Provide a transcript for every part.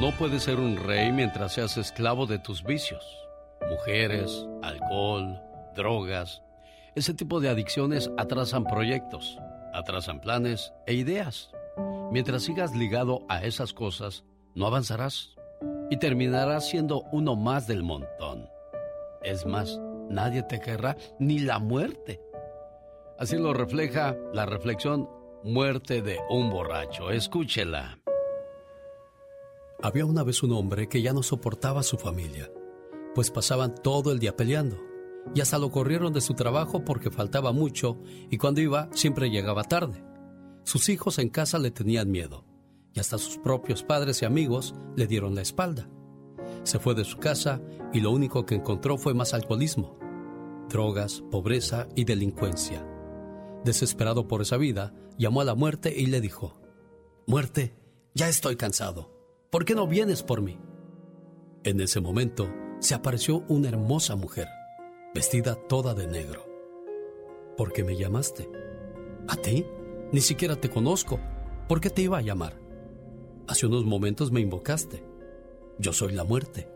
No puedes ser un rey mientras seas esclavo de tus vicios. Mujeres, alcohol, drogas. Ese tipo de adicciones atrasan proyectos, atrasan planes e ideas. Mientras sigas ligado a esas cosas, no avanzarás y terminarás siendo uno más del montón. Es más, nadie te querrá ni la muerte. Así lo refleja la reflexión Muerte de un borracho. Escúchela. Había una vez un hombre que ya no soportaba a su familia, pues pasaban todo el día peleando, y hasta lo corrieron de su trabajo porque faltaba mucho y cuando iba siempre llegaba tarde. Sus hijos en casa le tenían miedo, y hasta sus propios padres y amigos le dieron la espalda. Se fue de su casa y lo único que encontró fue más alcoholismo, drogas, pobreza y delincuencia. Desesperado por esa vida, llamó a la muerte y le dijo, Muerte, ya estoy cansado. ¿Por qué no vienes por mí? En ese momento se apareció una hermosa mujer, vestida toda de negro. ¿Por qué me llamaste? ¿A ti? Ni siquiera te conozco. ¿Por qué te iba a llamar? Hace unos momentos me invocaste. Yo soy la muerte.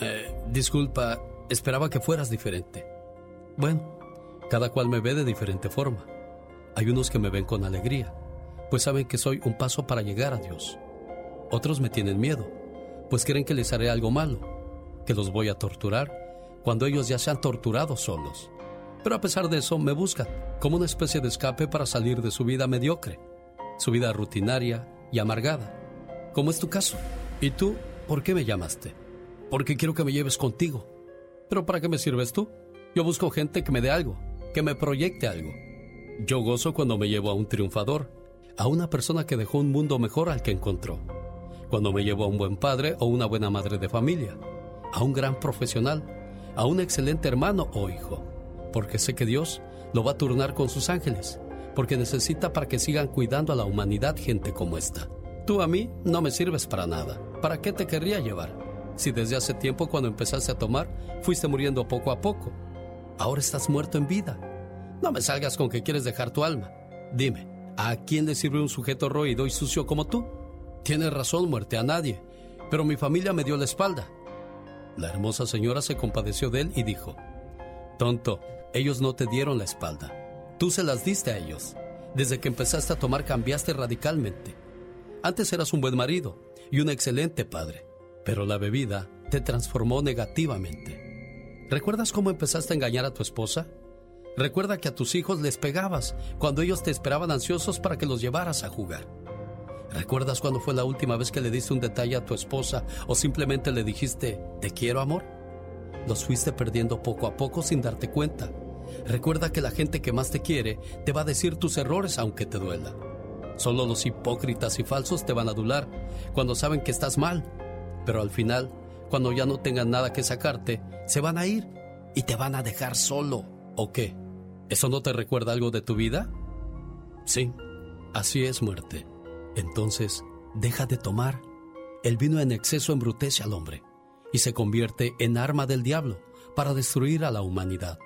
Eh, disculpa, esperaba que fueras diferente. Bueno, cada cual me ve de diferente forma. Hay unos que me ven con alegría, pues saben que soy un paso para llegar a Dios. Otros me tienen miedo, pues creen que les haré algo malo, que los voy a torturar cuando ellos ya se han torturado solos. Pero a pesar de eso me buscan como una especie de escape para salir de su vida mediocre, su vida rutinaria y amargada, como es tu caso. ¿Y tú por qué me llamaste? Porque quiero que me lleves contigo. ¿Pero para qué me sirves tú? Yo busco gente que me dé algo, que me proyecte algo. Yo gozo cuando me llevo a un triunfador, a una persona que dejó un mundo mejor al que encontró. Cuando me llevo a un buen padre o una buena madre de familia, a un gran profesional, a un excelente hermano o hijo, porque sé que Dios lo va a turnar con sus ángeles, porque necesita para que sigan cuidando a la humanidad gente como esta. Tú a mí no me sirves para nada. ¿Para qué te querría llevar? Si desde hace tiempo cuando empezaste a tomar fuiste muriendo poco a poco. Ahora estás muerto en vida. No me salgas con que quieres dejar tu alma. Dime, ¿a quién le sirve un sujeto roído y sucio como tú? Tienes razón, muerte, a nadie. Pero mi familia me dio la espalda. La hermosa señora se compadeció de él y dijo, Tonto, ellos no te dieron la espalda. Tú se las diste a ellos. Desde que empezaste a tomar cambiaste radicalmente. Antes eras un buen marido y un excelente padre, pero la bebida te transformó negativamente. ¿Recuerdas cómo empezaste a engañar a tu esposa? Recuerda que a tus hijos les pegabas cuando ellos te esperaban ansiosos para que los llevaras a jugar. ¿Recuerdas cuándo fue la última vez que le diste un detalle a tu esposa o simplemente le dijiste, te quiero amor? Los fuiste perdiendo poco a poco sin darte cuenta. Recuerda que la gente que más te quiere te va a decir tus errores aunque te duela. Solo los hipócritas y falsos te van a adular cuando saben que estás mal. Pero al final, cuando ya no tengan nada que sacarte, se van a ir y te van a dejar solo. ¿O qué? ¿Eso no te recuerda algo de tu vida? Sí, así es muerte. Entonces, deja de tomar. El vino en exceso embrutece al hombre y se convierte en arma del diablo para destruir a la humanidad.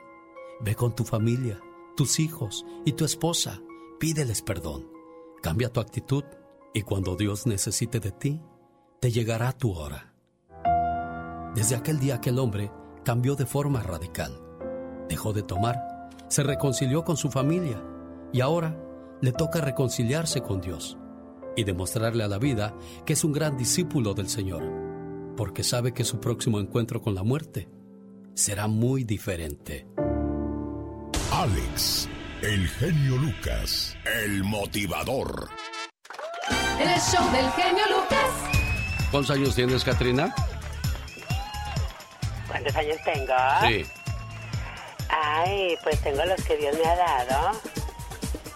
Ve con tu familia, tus hijos y tu esposa, pídeles perdón. Cambia tu actitud y cuando Dios necesite de ti, te llegará tu hora. Desde aquel día aquel hombre cambió de forma radical. Dejó de tomar, se reconcilió con su familia y ahora le toca reconciliarse con Dios y demostrarle a la vida que es un gran discípulo del Señor, porque sabe que su próximo encuentro con la muerte será muy diferente. Alex, el genio Lucas, el motivador. El show del genio Lucas. ¿Cuántos años tienes, Katrina? ¿Cuántos años tengo? Sí. Ay, pues tengo los que Dios me ha dado.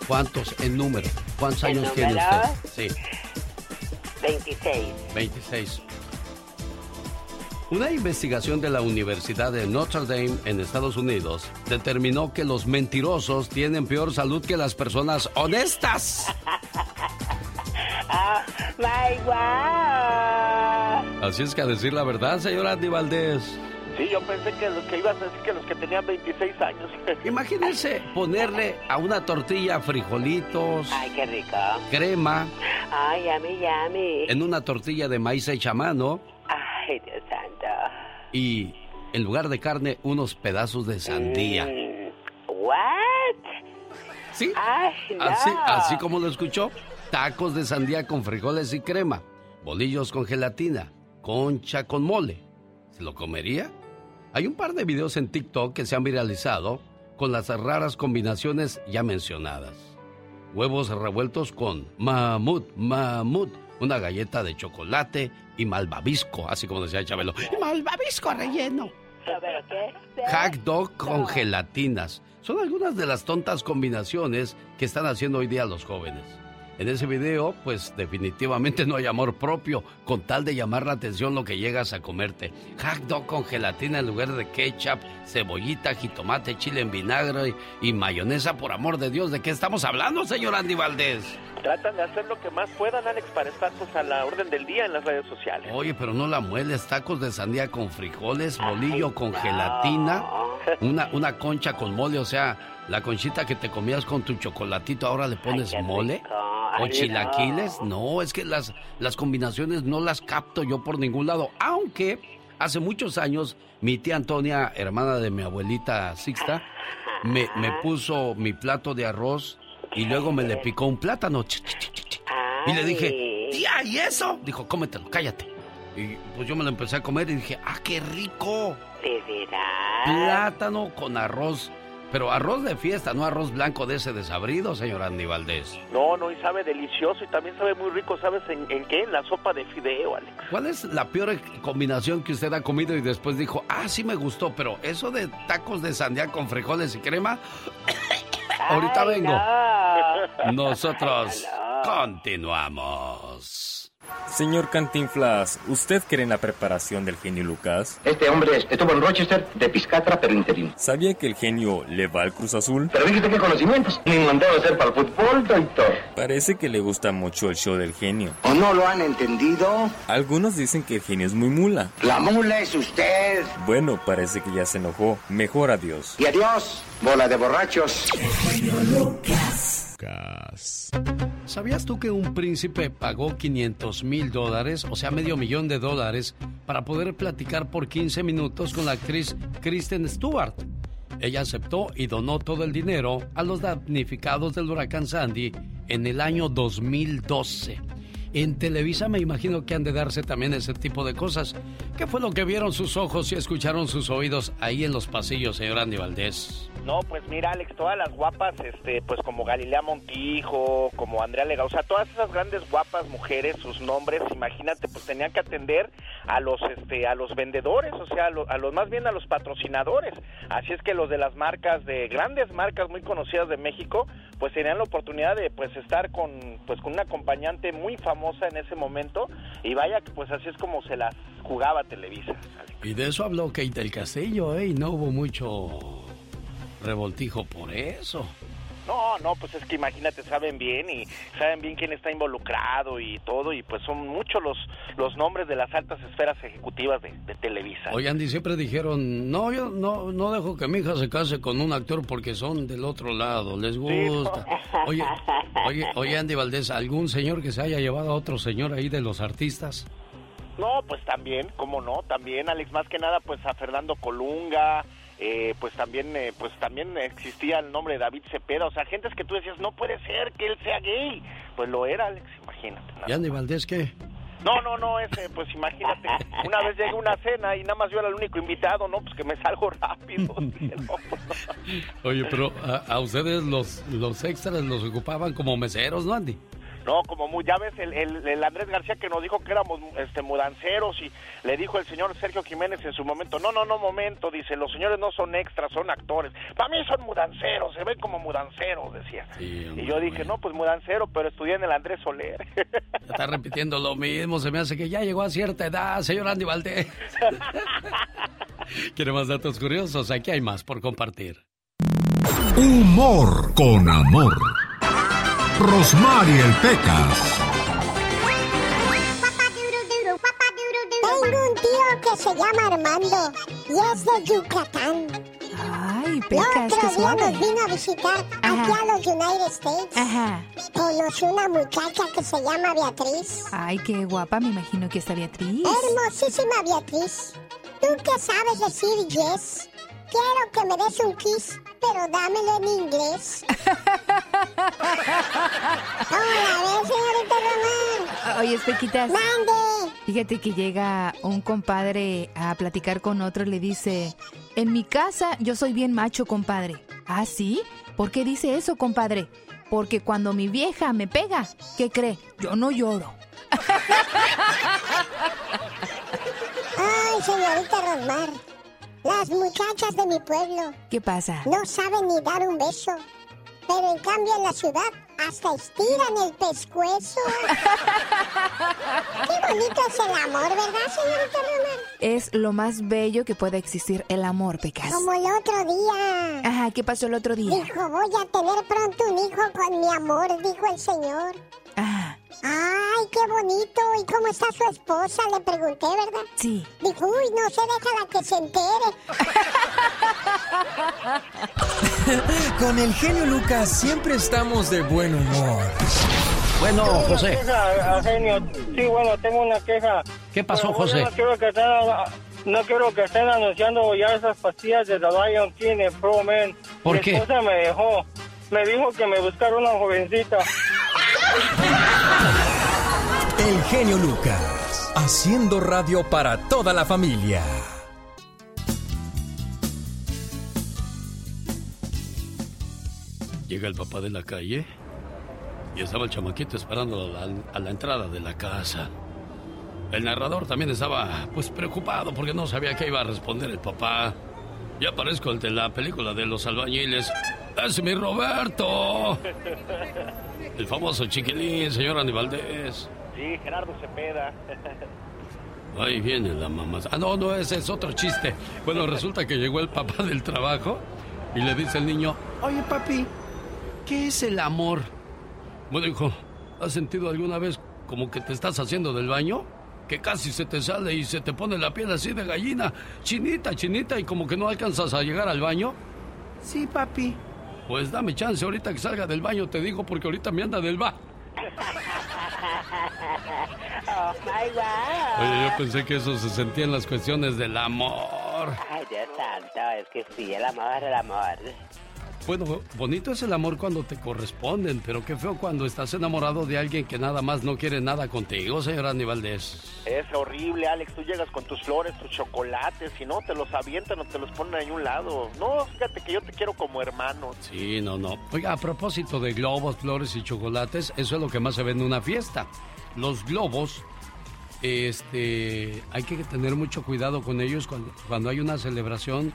¿Cuántos en número? ¿Cuántos ¿En años tiene usted? Sí, 26. 26. Una investigación de la Universidad de Notre Dame en Estados Unidos determinó que los mentirosos tienen peor salud que las personas honestas. ¡Ah, my wow! Así es que a decir la verdad, señor Andy Valdés. Sí, yo pensé que los que ibas a decir que los que tenían 26 años. Imagínense ponerle a una tortilla frijolitos, Ay, qué rico. crema, Ay, yummy, yummy. en una tortilla de maíz hecha a mano Ay, Dios santo. y en lugar de carne unos pedazos de sandía. Mm, ¿What? Sí, Ay, no. así, así como lo escuchó, tacos de sandía con frijoles y crema, bolillos con gelatina, concha con mole. ¿Se lo comería? Hay un par de videos en TikTok que se han viralizado con las raras combinaciones ya mencionadas. Huevos revueltos con mamut, mamut, una galleta de chocolate y malvavisco, así como decía Chabelo. Malvavisco relleno. Hack dog con gelatinas. Son algunas de las tontas combinaciones que están haciendo hoy día los jóvenes. En ese video, pues definitivamente no hay amor propio, con tal de llamar la atención lo que llegas a comerte. Hack dog con gelatina en lugar de ketchup, cebollita, jitomate, chile en vinagre y, mayonesa, por amor de Dios. ¿De qué estamos hablando, señor Andy Valdés? Tratan de hacer lo que más puedan, Alex, para estar pues, a la orden del día en las redes sociales. Oye, pero no la mueles, tacos de sandía con frijoles, bolillo con gelatina, una, una concha con mole, o sea, la conchita que te comías con tu chocolatito, ahora le pones mole. rico. ¿O Ay, chilaquiles? no. No, es que las, las combinaciones no las capto yo por ningún lado. Aunque hace muchos años mi tía Antonia, hermana de mi abuelita Sixta, me, me puso mi plato de arroz y luego me le picó un plátano. Y le dije, tía, ¿y eso? Dijo, cómetelo, cállate. Y pues yo me lo empecé a comer y dije, ¡ah, qué rico! ¿De veras? Plátano con arroz. Pero arroz de fiesta, no arroz blanco de ese desabrido, señor Andy Valdés. No, no, y sabe delicioso y también sabe muy rico, ¿sabes en, en qué? En la sopa de fideo, Alex. ¿Cuál es la peor combinación que usted ha comido y después dijo, ah, sí me gustó, pero eso de tacos de sandía con frijoles y crema, ahorita Ay, vengo. no. Nosotros No. continuamos. Señor Cantinflas, ¿usted cree en la preparación del genio Lucas? Este hombre estuvo en Rochester de Piscatra, pero interino. ¿Sabía que el genio le va al Cruz Azul? Pero fíjate qué conocimientos. Ni mandado a hacer para el fútbol, doctor. Parece que le gusta mucho el show del genio. ¿O no lo han entendido? Algunos dicen que el genio es muy mula. La mula es usted. Bueno, parece que ya se enojó. Mejor adiós. Y adiós, bola de borrachos. ¿Sabías tú que un príncipe pagó 500 mil dólares, o sea, medio millón de dólares, para poder platicar por 15 minutos con la actriz Kristen Stewart? Ella aceptó y donó todo el dinero a los damnificados del huracán Sandy en el año 2012. En Televisa me imagino que han de darse también ese tipo de cosas. ¿Qué fue lo que vieron sus ojos y escucharon sus oídos ahí en los pasillos, señor Andy Valdés? No, pues mira, Alex, todas las guapas, este, pues como Galilea Montijo, como Andrea Lega, o sea, todas esas grandes guapas mujeres, sus nombres, imagínate, pues tenían que atender a los, este, a los vendedores, o sea, a, a los más bien a los patrocinadores. Así es que los de las marcas, de grandes marcas muy conocidas de México, pues tenían la oportunidad de, pues, estar con, pues, con una acompañante muy famosa en ese momento y vaya que, pues, así es como se las jugaba Televisa. Y de eso habló Kate del Castillo, ¿eh? Y no hubo mucho revoltijo por eso. No, no, pues es que imagínate, saben bien y saben bien quién está involucrado y todo, y pues son muchos los, los nombres de las altas esferas ejecutivas de, de Televisa. Oye, Andy, siempre dijeron, no, yo no, no dejo que mi hija se case con un actor porque son del otro lado, les gusta. Oye, oye, oye, Andy Valdés, ¿algún señor que se haya llevado a otro señor ahí de los artistas? No, pues también, cómo no, también, Alex, más que nada, pues a Fernando Colunga, eh, pues también, eh, pues también existía el nombre de David Cepeda, o sea, gentes que tú decías, no puede ser que él sea gay, pues lo era, Alex, imagínate. ¿Y Andy Valdés qué? No, no, no, ese, pues imagínate, una vez llegué a una cena y nada más yo era el único invitado, no, pues que me salgo rápido. Oye, pero a, a, ustedes los, los extras los ocupaban como meseros, ¿no, Andy? No, como muy, ya ves el, el, Andrés García que nos dijo que éramos este mudanceros y le dijo el señor Sergio Jiménez en su momento, no, no, no, momento, dice, los señores no son extras, son actores. Para mí son mudanceros, se ven como mudanceros, decía. y yo dije, no, pues mudancero, pero estudié en el Andrés Soler. Está repitiendo lo mismo, se me hace que ya llegó a cierta edad, señor Andy Valdés. ¿Quiere más datos curiosos? Aquí hay más por compartir. Humor con amor. Rosmarie el Pecas. Tengo un tío que se llama Armando y es de Yucatán. Ay, Pecas, otro día nos vino a visitar aquí a los United States. Ajá. Conoció una muchacha que se llama Beatriz. Ay, qué guapa, me imagino que está Beatriz. Hermosísima Beatriz. ¿Tú qué sabes decir yes? Quiero que me des un kiss, pero dámelo en inglés. Hola, señorita Román. Oye, Espequitas. ¡Mande! Fíjate que llega un compadre a platicar con otro y le dice: En mi casa yo soy bien macho, compadre. ¿Ah, sí? ¿Por qué dice eso, compadre? Porque cuando mi vieja me pega, ¿qué cree? Yo no lloro. Ay, señorita Rosmar. Las muchachas de mi pueblo. ¿Qué pasa? No saben ni dar un beso. Pero en cambio en la ciudad hasta estiran el pescuezo. Qué bonito es el amor, ¿verdad, señorita Román? Es lo más bello que puede existir el amor, Pecas. Como el otro día. Ajá, ¿qué pasó el otro día? Dijo, voy a tener pronto un hijo con mi amor, dijo el señor. Ay, qué bonito. ¿Y cómo está su esposa? Le pregunté, ¿verdad? Sí. Dijo, uy, no se deja la que se entere. Con el genio Lucas siempre estamos de buen humor. Bueno, José. Queja, genio. Sí, bueno, tengo una queja. ¿Qué pasó, Bueno, José? No quiero, que estén, no quiero que estén anunciando ya esas pastillas de The Lion King en Pro Man. ¿Por Mi qué? esposa me dejó. Me dijo que me buscara una jovencita. El genio Lucas, haciendo radio para toda la familia. Llega el papá de la calle y estaba el chamaquito esperando a la, a la entrada de la casa. El narrador también estaba pues preocupado porque no sabía qué iba a responder el papá. Ya aparezco el de la película de los albañiles. ¡Es mi Roberto! El famoso chiquilín, señor Aníbaldez. Sí, Gerardo Cepeda. Ahí viene la mamá. Ah, no, no, ese es otro chiste. Bueno, resulta que llegó el papá del trabajo y le dice el niño, oye papi, ¿qué es el amor? Bueno, hijo, ¿has sentido alguna vez como que te estás haciendo del baño? Que casi se te sale y se te pone la piel así de gallina, chinita, chinita, y como que no alcanzas a llegar al baño. Sí, papi. Pues dame chance ahorita que salga del baño, te digo, porque ahorita me anda del ba. Oh my God. Oye, yo pensé que eso se sentía en las cuestiones del amor. Ay, Dios santo, es que sí, el amor, el amor. Bueno, bonito es el amor cuando te corresponden, pero qué feo cuando estás enamorado de alguien que nada más no quiere nada contigo, señor Aníbaldez. Es horrible, Alex. Tú llegas con tus flores, tus chocolates, y no te los avientan o te los ponen ahí a un lado. No, fíjate que yo te quiero como hermano. Sí, no, no. Oiga, a propósito de globos, flores y chocolates, eso es lo que más se ve en una fiesta. Los globos, este, hay que tener mucho cuidado con ellos cuando, cuando hay una celebración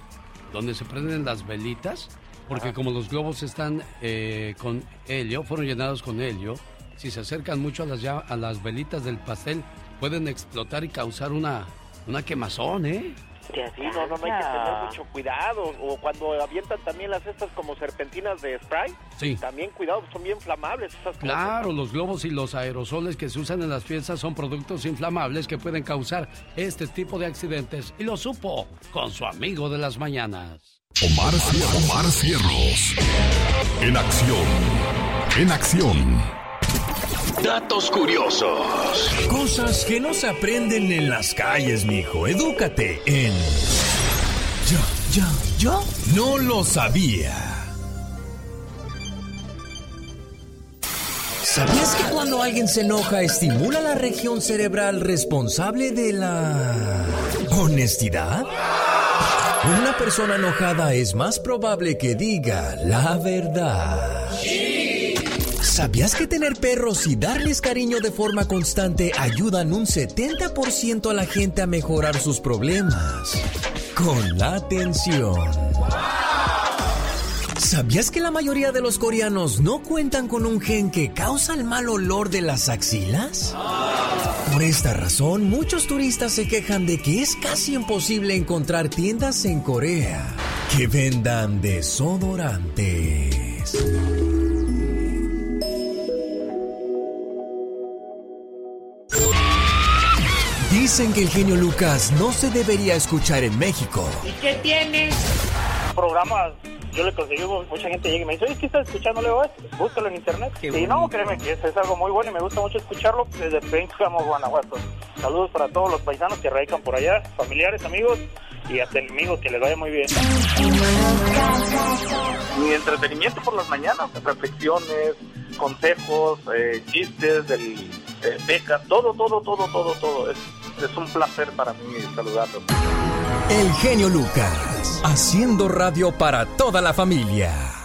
donde se prenden las velitas, porque como los globos están eh, con helio, fueron llenados con helio, si se acercan mucho a las, ya- a las velitas del pastel, pueden explotar y causar una, una quemazón, ¿eh? Sí, no, no, no hay que tener mucho cuidado. O cuando avientan también las estas como serpentinas de spray. Sí. También cuidado, son bien inflamables esas Claro, los globos y los aerosoles que se usan en las fiestas son productos inflamables que pueden causar este tipo de accidentes. Y lo supo con su amigo de las mañanas. Omar, Omar Cierros. En acción. En acción. Datos curiosos. Cosas que no se aprenden en las calles, mijo. Edúcate en. Yo, yo, yo no lo sabía. ¿Sabías que cuando alguien se enoja estimula la región cerebral responsable de la honestidad? Una persona enojada es más probable que diga la verdad. ¿Sabías que tener perros y darles cariño de forma constante ayudan un 70% a la gente a mejorar sus problemas? Con la atención. ¿Sabías que la mayoría de los coreanos no cuentan con un gen que causa el mal olor de las axilas? Por esta razón, muchos turistas se quejan de que es casi imposible encontrar tiendas en Corea que vendan desodorantes. Dicen que el genio Lucas no se debería escuchar en México. ¿Y qué tienes? Programas yo le conseguí, mucha gente llega y me dice, oye, ¿qué estás escuchando? Le digo, búscalo en internet. y no, créeme que es, algo muy bueno y me gusta mucho escucharlo desde Pénjamo, Guanajuato. Saludos para todos los paisanos que radican por allá, familiares, amigos y hasta enemigos, que les vaya muy bien. Mi entretenimiento por las mañanas, reflexiones, consejos, eh, chistes, del, eh, becas, todo, todo, todo, todo, todo. Es, es un placer para mí saludarlos. El genio Lucas, haciendo radio para toda la familia.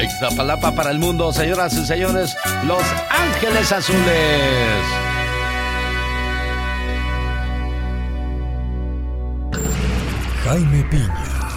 Exapalapa para el mundo, señoras y señores, Los Ángeles Azules. Jaime Piña,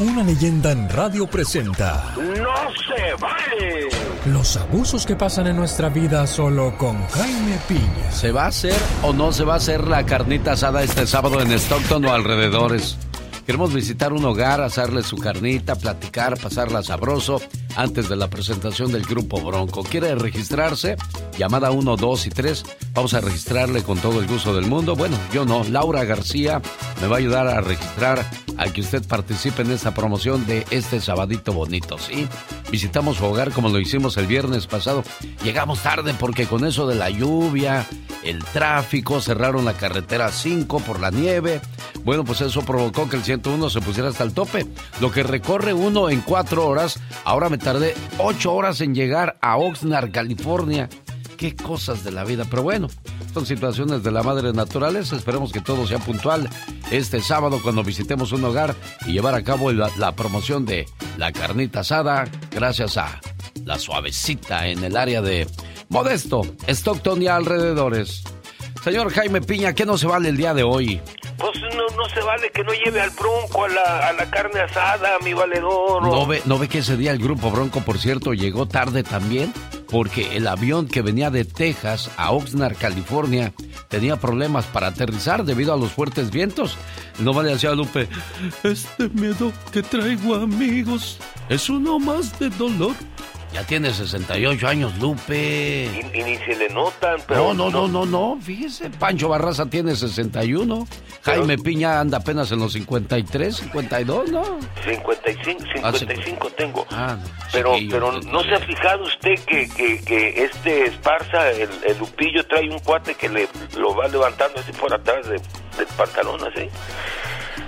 una leyenda en radio presenta. ¡No se vale! Los abusos que pasan en nuestra vida solo con Jaime Piña. ¿Se va a hacer o no se va a hacer la carnita asada este sábado en Stockton o alrededores? Queremos visitar un hogar, hacerle su carnita, platicar, pasarla sabroso antes de la presentación del grupo Bronco. ¿Quiere registrarse? Llamada 1, 2 y 3. Vamos a registrarle con todo el gusto del mundo. Bueno, yo no. Laura García me va a ayudar a registrar a que usted participe en esta promoción de este sabadito bonito, ¿sí? Visitamos su hogar como lo hicimos el viernes pasado. Llegamos tarde porque con eso de la lluvia, el tráfico, cerraron la carretera 5 por la nieve. Bueno, pues eso provocó que el 101 se pusiera hasta el tope. Lo que recorre uno en cuatro horas, ahora me tardé ocho horas en llegar a Oxnard, California. Qué cosas de la vida, pero bueno, son situaciones de la madre naturaleza. Esperemos que todo sea puntual este sábado cuando visitemos un hogar y llevar a cabo la, la promoción de la carnita asada gracias a la suavecita en el área de Modesto, Stockton y alrededores. Señor Jaime Piña, ¿qué no se vale el día de hoy? Pues no, no se vale que no lleve al bronco a la, a la carne asada, mi valedor. ¿No ve, ¿No ve que ese día el grupo Bronco, por cierto, llegó tarde también? Porque el avión que venía de Texas a Oxnard, California, tenía problemas para aterrizar debido a los fuertes vientos. No vale decía Lupe, este miedo que traigo amigos es uno más de dolor. Ya tiene 68 años, Lupe. Y, y ni se le notan, pero... No, no, no, no, no. Fíjese, Pancho Barraza tiene 61. Jaime Piña anda apenas en los 53, 52, ¿no? 55, Ah, 55 tengo. Ah, Pero, pero. ¿no se ha fijado usted que, que, que este Esparza, el, el Lupillo, trae un cuate que le lo va levantando así por atrás de, del pantalón, así?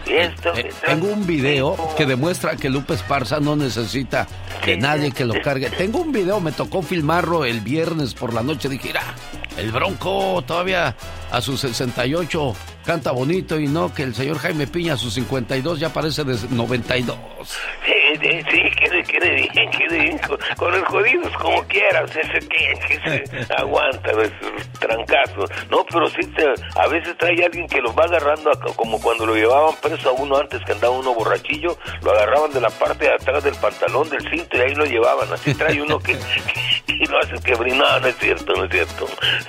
Esto, Eh, tengo un video que demuestra que Lupe Esparza no necesita de nadie que lo cargue. Tengo un video, me tocó filmarlo el viernes por la noche. Dije, mira, el Bronco todavía a sus 68 canta bonito y no que el señor Jaime Piña a sus 52 ya parece de 92. Sí, sí, sí, quede, quede bien, quede bien. Con, con el jodidos como quieras, ese que, se aguanta, es trancazo. No, pero sí, te- a veces trae alguien que los va agarrando, a- como cuando lo llevaban preso a uno antes que andaba uno borrachillo, lo agarraban de la parte de atrás del pantalón, del cinto y ahí lo llevaban. Así trae uno que, que, que lo hace que brinda. No, no es cierto, no es cierto.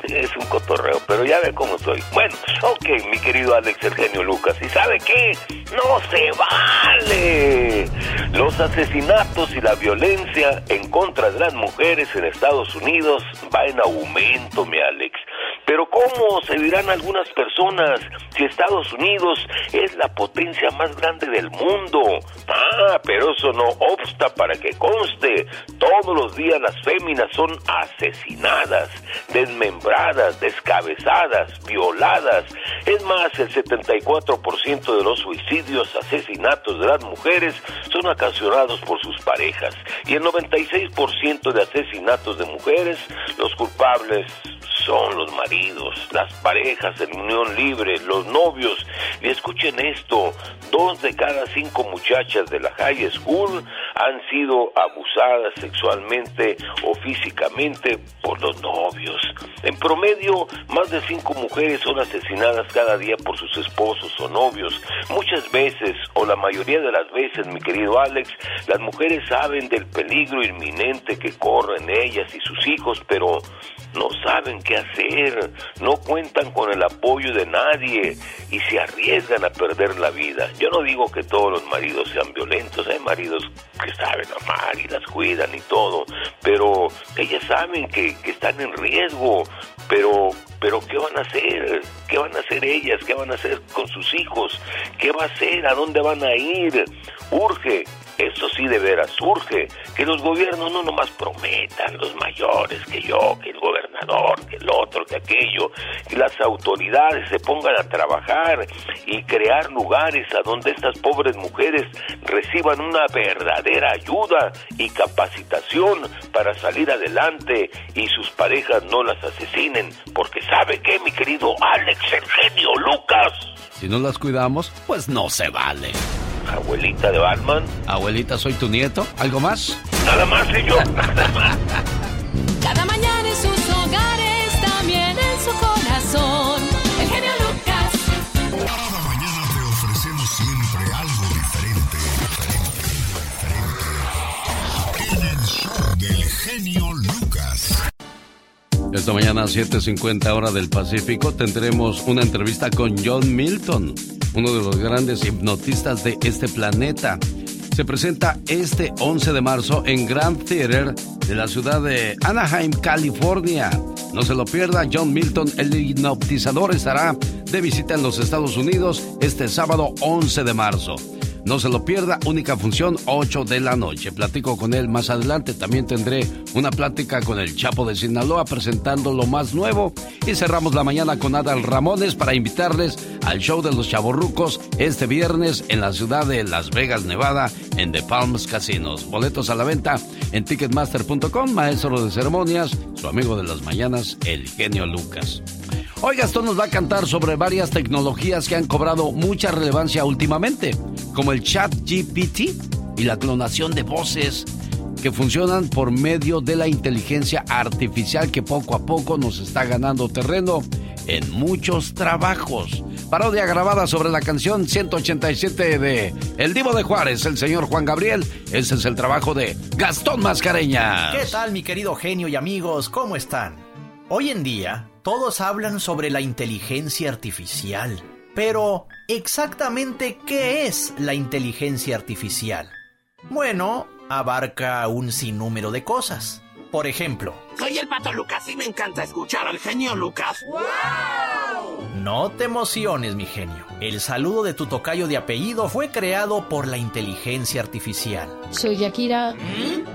Es un cotorreo, pero ya ve cómo soy. Bueno, ok, mi querido Alex Eugenio Lucas. ¿Y sabe qué? No se vale. Los asesinatos y la violencia en contra de las mujeres en Estados Unidos va en aumento, mi Alex. Pero ¿cómo se dirán algunas personas si Estados Unidos es la potencia más grande del mundo? Ah, pero eso no obsta para que conste. Todos los días las féminas son asesinadas, desmembradas, descabezadas, violadas. Es más, el 74% de los suicidios, asesinatos de las mujeres son ocasionados por sus parejas. Y el 96% de asesinatos de mujeres, los culpables son los maridos, las parejas en unión libre, los novios. Y escuchen esto, dos de cada cinco muchachas de la high school han sido abusadas sexualmente o físicamente por los novios. En promedio, más de cinco mujeres son asesinadas cada día por sus esposos o novios. Muchas veces, o la mayoría de las veces, mi querido Alex, las mujeres saben del peligro inminente que corren ellas y sus hijos, pero no saben qué hacer, no cuentan con el apoyo de nadie y se arriesgan a perder la vida. Yo no digo que todos los maridos sean violentos, hay maridos que saben amar y las cuidan y todo, pero ellas saben que, que están en riesgo, pero pero ¿qué van a hacer? ¿Qué van a hacer ellas? ¿Qué van a hacer con sus hijos? ¿Qué va a hacer? ¿A dónde van a ir? Urge eso sí de veras urge, que los gobiernos no nomás prometan, los mayores, que yo, que el gobernador, que el otro, que aquello, que las autoridades se pongan a trabajar y crear lugares a donde estas pobres mujeres reciban una verdadera ayuda y capacitación para salir adelante y sus parejas no las asesinen, porque sabe qué, mi querido Alex Eugenio Lucas, Si no las cuidamos, pues no se vale. Abuelita de Batman, Abuelita, soy tu nieto. ¿Algo más? nada más señor. Cada mañana en sus hogares, también en su corazón. Esta mañana a 7.50 hora del Pacífico tendremos una entrevista con John Milton, uno de los grandes hipnotistas de este planeta. Se presenta este 11 de marzo en Grand Theater de la ciudad de Anaheim, California. No se lo pierda, John Milton, el hipnotizador, estará de visita en los Estados Unidos este sábado 11 de marzo. No se lo pierda, única función 8 de la noche. Platico con él más adelante. También tendré una plática con el Chapo de Sinaloa presentando lo más nuevo. Y cerramos la mañana con Adal Ramones para invitarles al show de los chavorrucos este viernes en la ciudad de Las Vegas, Nevada, en The Palms Casinos. Boletos a la venta en ticketmaster.com. Maestro de ceremonias, su amigo de las mañanas, el genio Lucas. Hoy Gastón nos va a cantar sobre varias tecnologías que han cobrado mucha relevancia últimamente, como el chat GPT y la clonación de voces que funcionan por medio de la inteligencia artificial que poco a poco nos está ganando terreno en muchos trabajos. Parodia grabada sobre la canción 187 de El Divo de Juárez, el señor Juan Gabriel. Ese es el trabajo de Gastón Mascareña. ¿Qué tal mi querido genio y amigos? ¿Cómo están? Hoy en día todos hablan sobre la inteligencia artificial. Pero, ¿exactamente qué es la inteligencia artificial? Bueno, abarca un sinnúmero de cosas. Por ejemplo, Soy el Pato Lucas y me encanta escuchar al genio Lucas. no te emociones, mi genio. El saludo de tu tocayo de apellido fue creado por la inteligencia artificial. Soy Yakira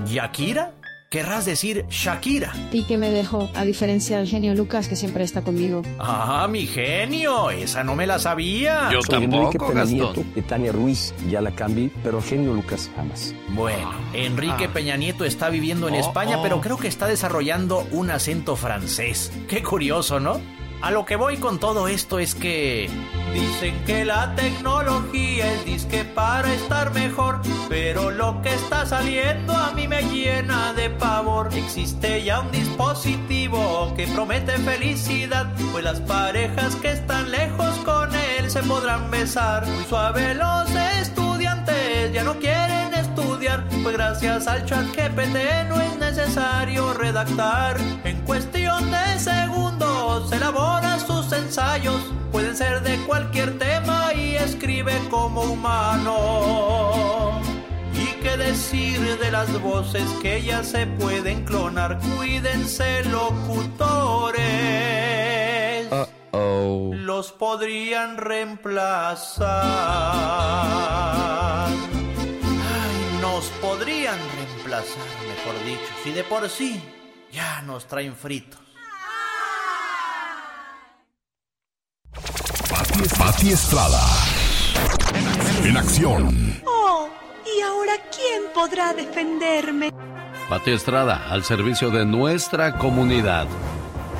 ¿Yakira? Querrás decir Shakira. y que me dejó, a diferencia del genio Lucas que siempre está conmigo. Ah, mi genio, esa no me la sabía. Soy Enrique Peña Nieto, de Tania Ruiz, ya la cambié, pero genio Lucas jamás. Bueno, Enrique Ah. Peña Nieto está viviendo en Oh, España, oh. pero creo que está desarrollando un acento francés. Qué curioso, ¿no? A lo que voy con todo esto es que dicen que la tecnología es disque para estar mejor, pero lo que está saliendo a mí me llena de pavor. Existe ya un dispositivo que promete felicidad, pues las parejas que están lejos con él se podrán besar. Muy suave los estudiantes ya no quieren estudiar, pues gracias al chat GPT no es necesario redactar. En cuestión de segundos elabora sus ensayos, pueden ser de cualquier tema y escribe como humano. ¿Y qué decir de las voces que ya se pueden clonar? Cuídense locutores. Los podrían reemplazar. Ay, nos podrían reemplazar, mejor dicho. Si de por sí ya nos traen fritos. Pati, Estrada. En acción. Oh, ¿y ahora quién podrá defenderme? Pati Estrada, al servicio de nuestra comunidad.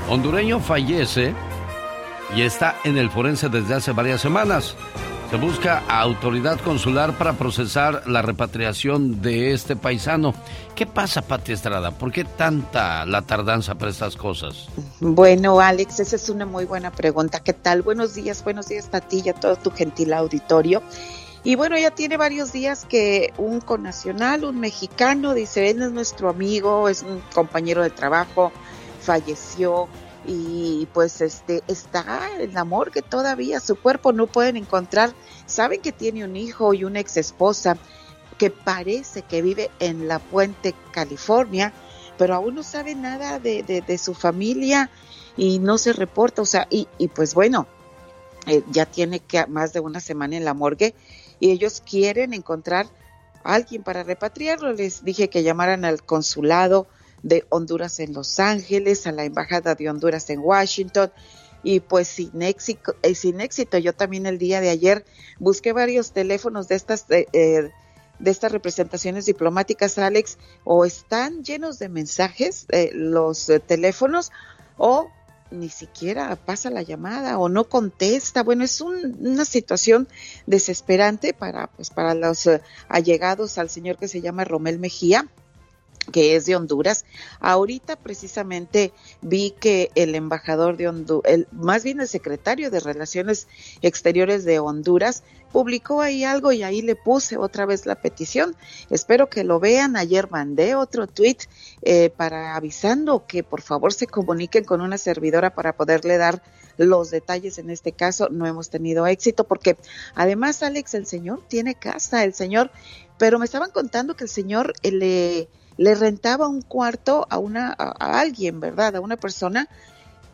Hondureño fallece y está en el forense desde hace varias semanas. Se busca autoridad consular para procesar la repatriación de este paisano. ¿Qué pasa, Pati Estrada? ¿Por qué tanta la tardanza para estas cosas? Bueno, Alex, esa es una muy buena pregunta. ¿Qué tal? Buenos días, buenos días a ti y a todo tu gentil auditorio. Y bueno, ya tiene varios días que un connacional, un mexicano, dice, él es nuestro amigo, es un compañero de trabajo, falleció y pues este está en la morgue todavía, su cuerpo no pueden encontrar, saben que tiene un hijo y una ex esposa que parece que vive en La Puente, California, pero aún no sabe nada de, de, de su familia y no se reporta, o sea, y, y pues bueno, eh, ya tiene que más de una semana en la morgue y ellos quieren encontrar a alguien para repatriarlo. Les dije que llamaran al consulado de Honduras en Los Ángeles, a la embajada de Honduras en Washington. Y pues sin éxito, eh, sin éxito, yo también el día de ayer busqué varios teléfonos de estas eh, eh, de estas representaciones diplomáticas, Alex, o están llenos de mensajes eh, los teléfonos o ni siquiera pasa la llamada o no contesta. Bueno, es un- una situación desesperante para, pues, para los allegados al señor que se llama Romel Mejía que es de Honduras. Ahorita precisamente vi que el embajador de Honduras, más bien el secretario de Relaciones Exteriores de Honduras, publicó ahí algo y ahí le puse otra vez la petición. Espero que lo vean. Ayer mandé otro tweet eh, para avisando que por favor se comuniquen con una servidora para poderle dar los detalles en este caso. No hemos tenido éxito porque además Alex, el señor tiene casa, el señor, pero me estaban contando que el señor eh, le le rentaba un cuarto a una a, alguien, ¿verdad? A una persona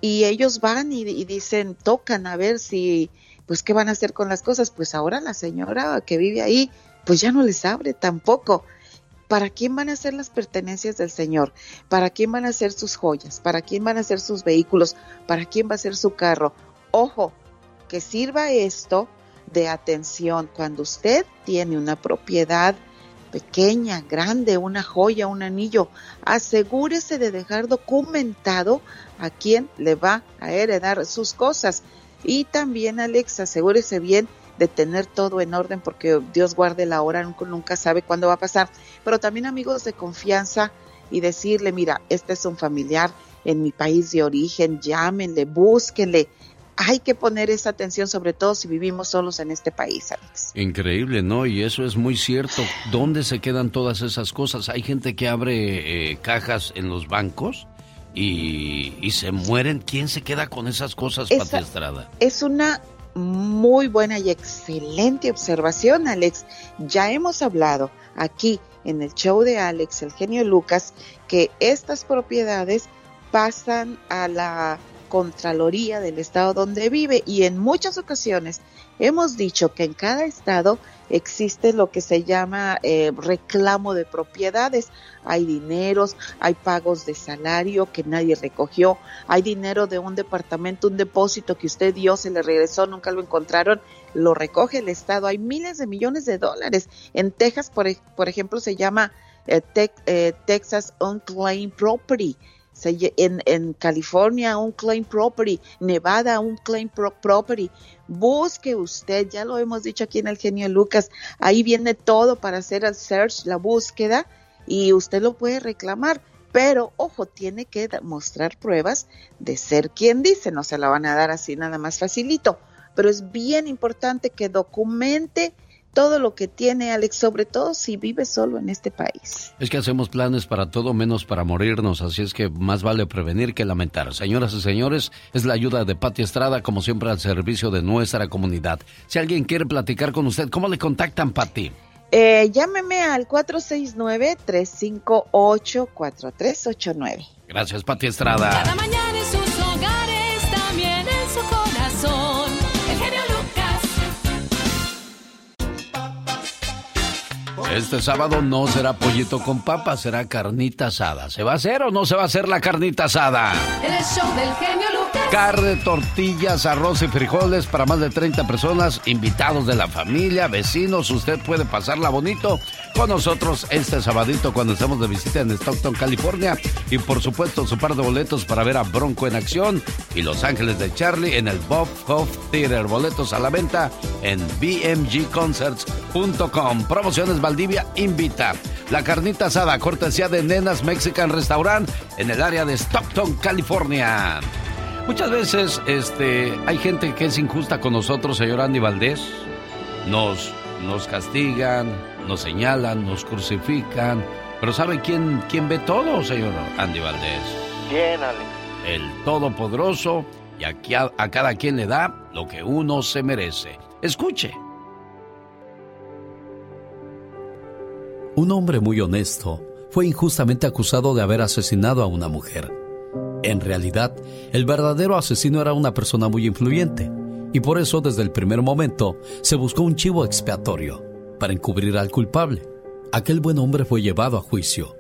y ellos van y, y dicen, tocan a ver si pues qué van a hacer con las cosas. Pues ahora la señora que vive ahí pues ya no les abre tampoco. ¿Para quién van a ser las pertenencias del Señor? ¿Para quién van a ser sus joyas? ¿Para quién van a ser sus vehículos? ¿Para quién va a ser su carro? Ojo, que sirva esto de atención cuando usted tiene una propiedad pequeña, grande, una joya, un anillo, asegúrese de dejar documentado a quién le va a heredar sus cosas. Y también, Alex, asegúrese bien de tener todo en orden porque Dios guarde la hora, nunca, nunca sabe cuándo va a pasar. Pero también amigos de confianza y decirle, mira, este es un familiar en mi país de origen, llámenle, búsquenle. Hay que poner esa atención, sobre todo si vivimos solos en este país, Alex. Increíble, ¿no? Y eso es muy cierto. ¿Dónde se quedan todas esas cosas? Hay gente que abre eh, cajas en los bancos y, y se mueren. ¿Quién se queda con esas cosas, Esa- Pati Estrada? Es una muy buena y excelente observación, Alex. Ya hemos hablado aquí en el show de Alex, el genio Lucas, que estas propiedades pasan a la Contraloría del estado donde vive y en muchas ocasiones hemos dicho que en cada estado existe lo que se llama eh, reclamo de propiedades. Hay dineros, hay pagos de salario que nadie recogió, hay dinero de un departamento, un depósito que usted dio, se le regresó, nunca lo encontraron, lo recoge el estado. Hay miles de millones de dólares. En Texas, por, por ejemplo, se llama eh, eh, Texas Unclaimed Property. En, California un claim property, Nevada un claim property. Busque usted, ya lo hemos dicho aquí en el genio Lucas, ahí viene todo para hacer el search, la búsqueda, y usted lo puede reclamar. Pero, ojo, tiene que mostrar pruebas de ser quien dice, no se la van a dar así nada más facilito. Pero es bien importante que documente todo lo que tiene Alex, sobre todo si vive solo en este país. Es que hacemos planes para todo menos para morirnos, así es que más vale prevenir que lamentar. Señoras y señores, es la ayuda de Pati Estrada, como siempre, al servicio de nuestra comunidad. Si alguien quiere platicar con usted, ¿cómo le contactan, Pati? Eh, llámeme al 469-358-4389. Gracias, Pati Estrada. Cada mañana en sus Este sábado no será pollito con papa, será carnita asada. ¿Se va a hacer o no se va a hacer la carnita asada? El show del genio Lucas. Carne, tortillas, arroz y frijoles para más de 30 personas, invitados de la familia, vecinos. Usted puede pasarla bonito con nosotros este sabadito cuando estamos de visita en Stockton, California. Y por supuesto, su par de boletos para ver a Bronco en acción y Los Ángeles de Charlie en el Bob Hoff Theater. Boletos a la venta en bmgconcerts.com. Promociones Valdivia invita. La carnita asada, cortesía de Nenas Mexican Restaurant en el área de Stockton, California. Muchas veces este, hay gente que es injusta con nosotros, señor Andy Valdés. Nos, nos castigan, nos señalan, nos crucifican. Pero ¿sabe quién, quién ve todo, señor Andy Valdés? ¿Quién, Alex? El Todopoderoso y aquí a, a cada quien le da lo que uno se merece. Escuche. Un hombre muy honesto fue injustamente acusado de haber asesinado a una mujer. En realidad, el verdadero asesino era una persona muy influyente, y por eso desde el primer momento se buscó un chivo expiatorio para encubrir al culpable. Aquel buen hombre fue llevado a juicio.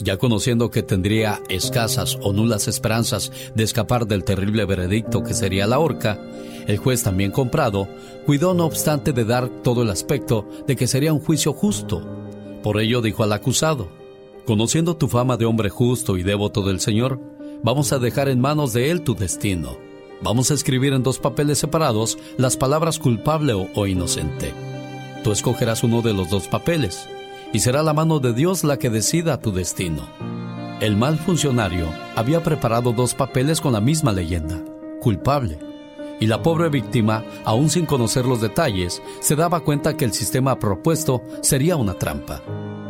Ya conociendo que tendría escasas o nulas esperanzas de escapar del terrible veredicto que sería la horca, el juez también comprado cuidó no obstante de dar todo el aspecto de que sería un juicio justo. Por ello dijo al acusado, conociendo tu fama de hombre justo y devoto del Señor, vamos a dejar en manos de Él tu destino. Vamos a escribir en dos papeles separados las palabras culpable o, inocente. Tú escogerás uno de los dos papeles y será la mano de Dios la que decida tu destino. El mal funcionario había preparado dos papeles con la misma leyenda, culpable, y la pobre víctima, aún sin conocer los detalles, se daba cuenta que el sistema propuesto sería una trampa.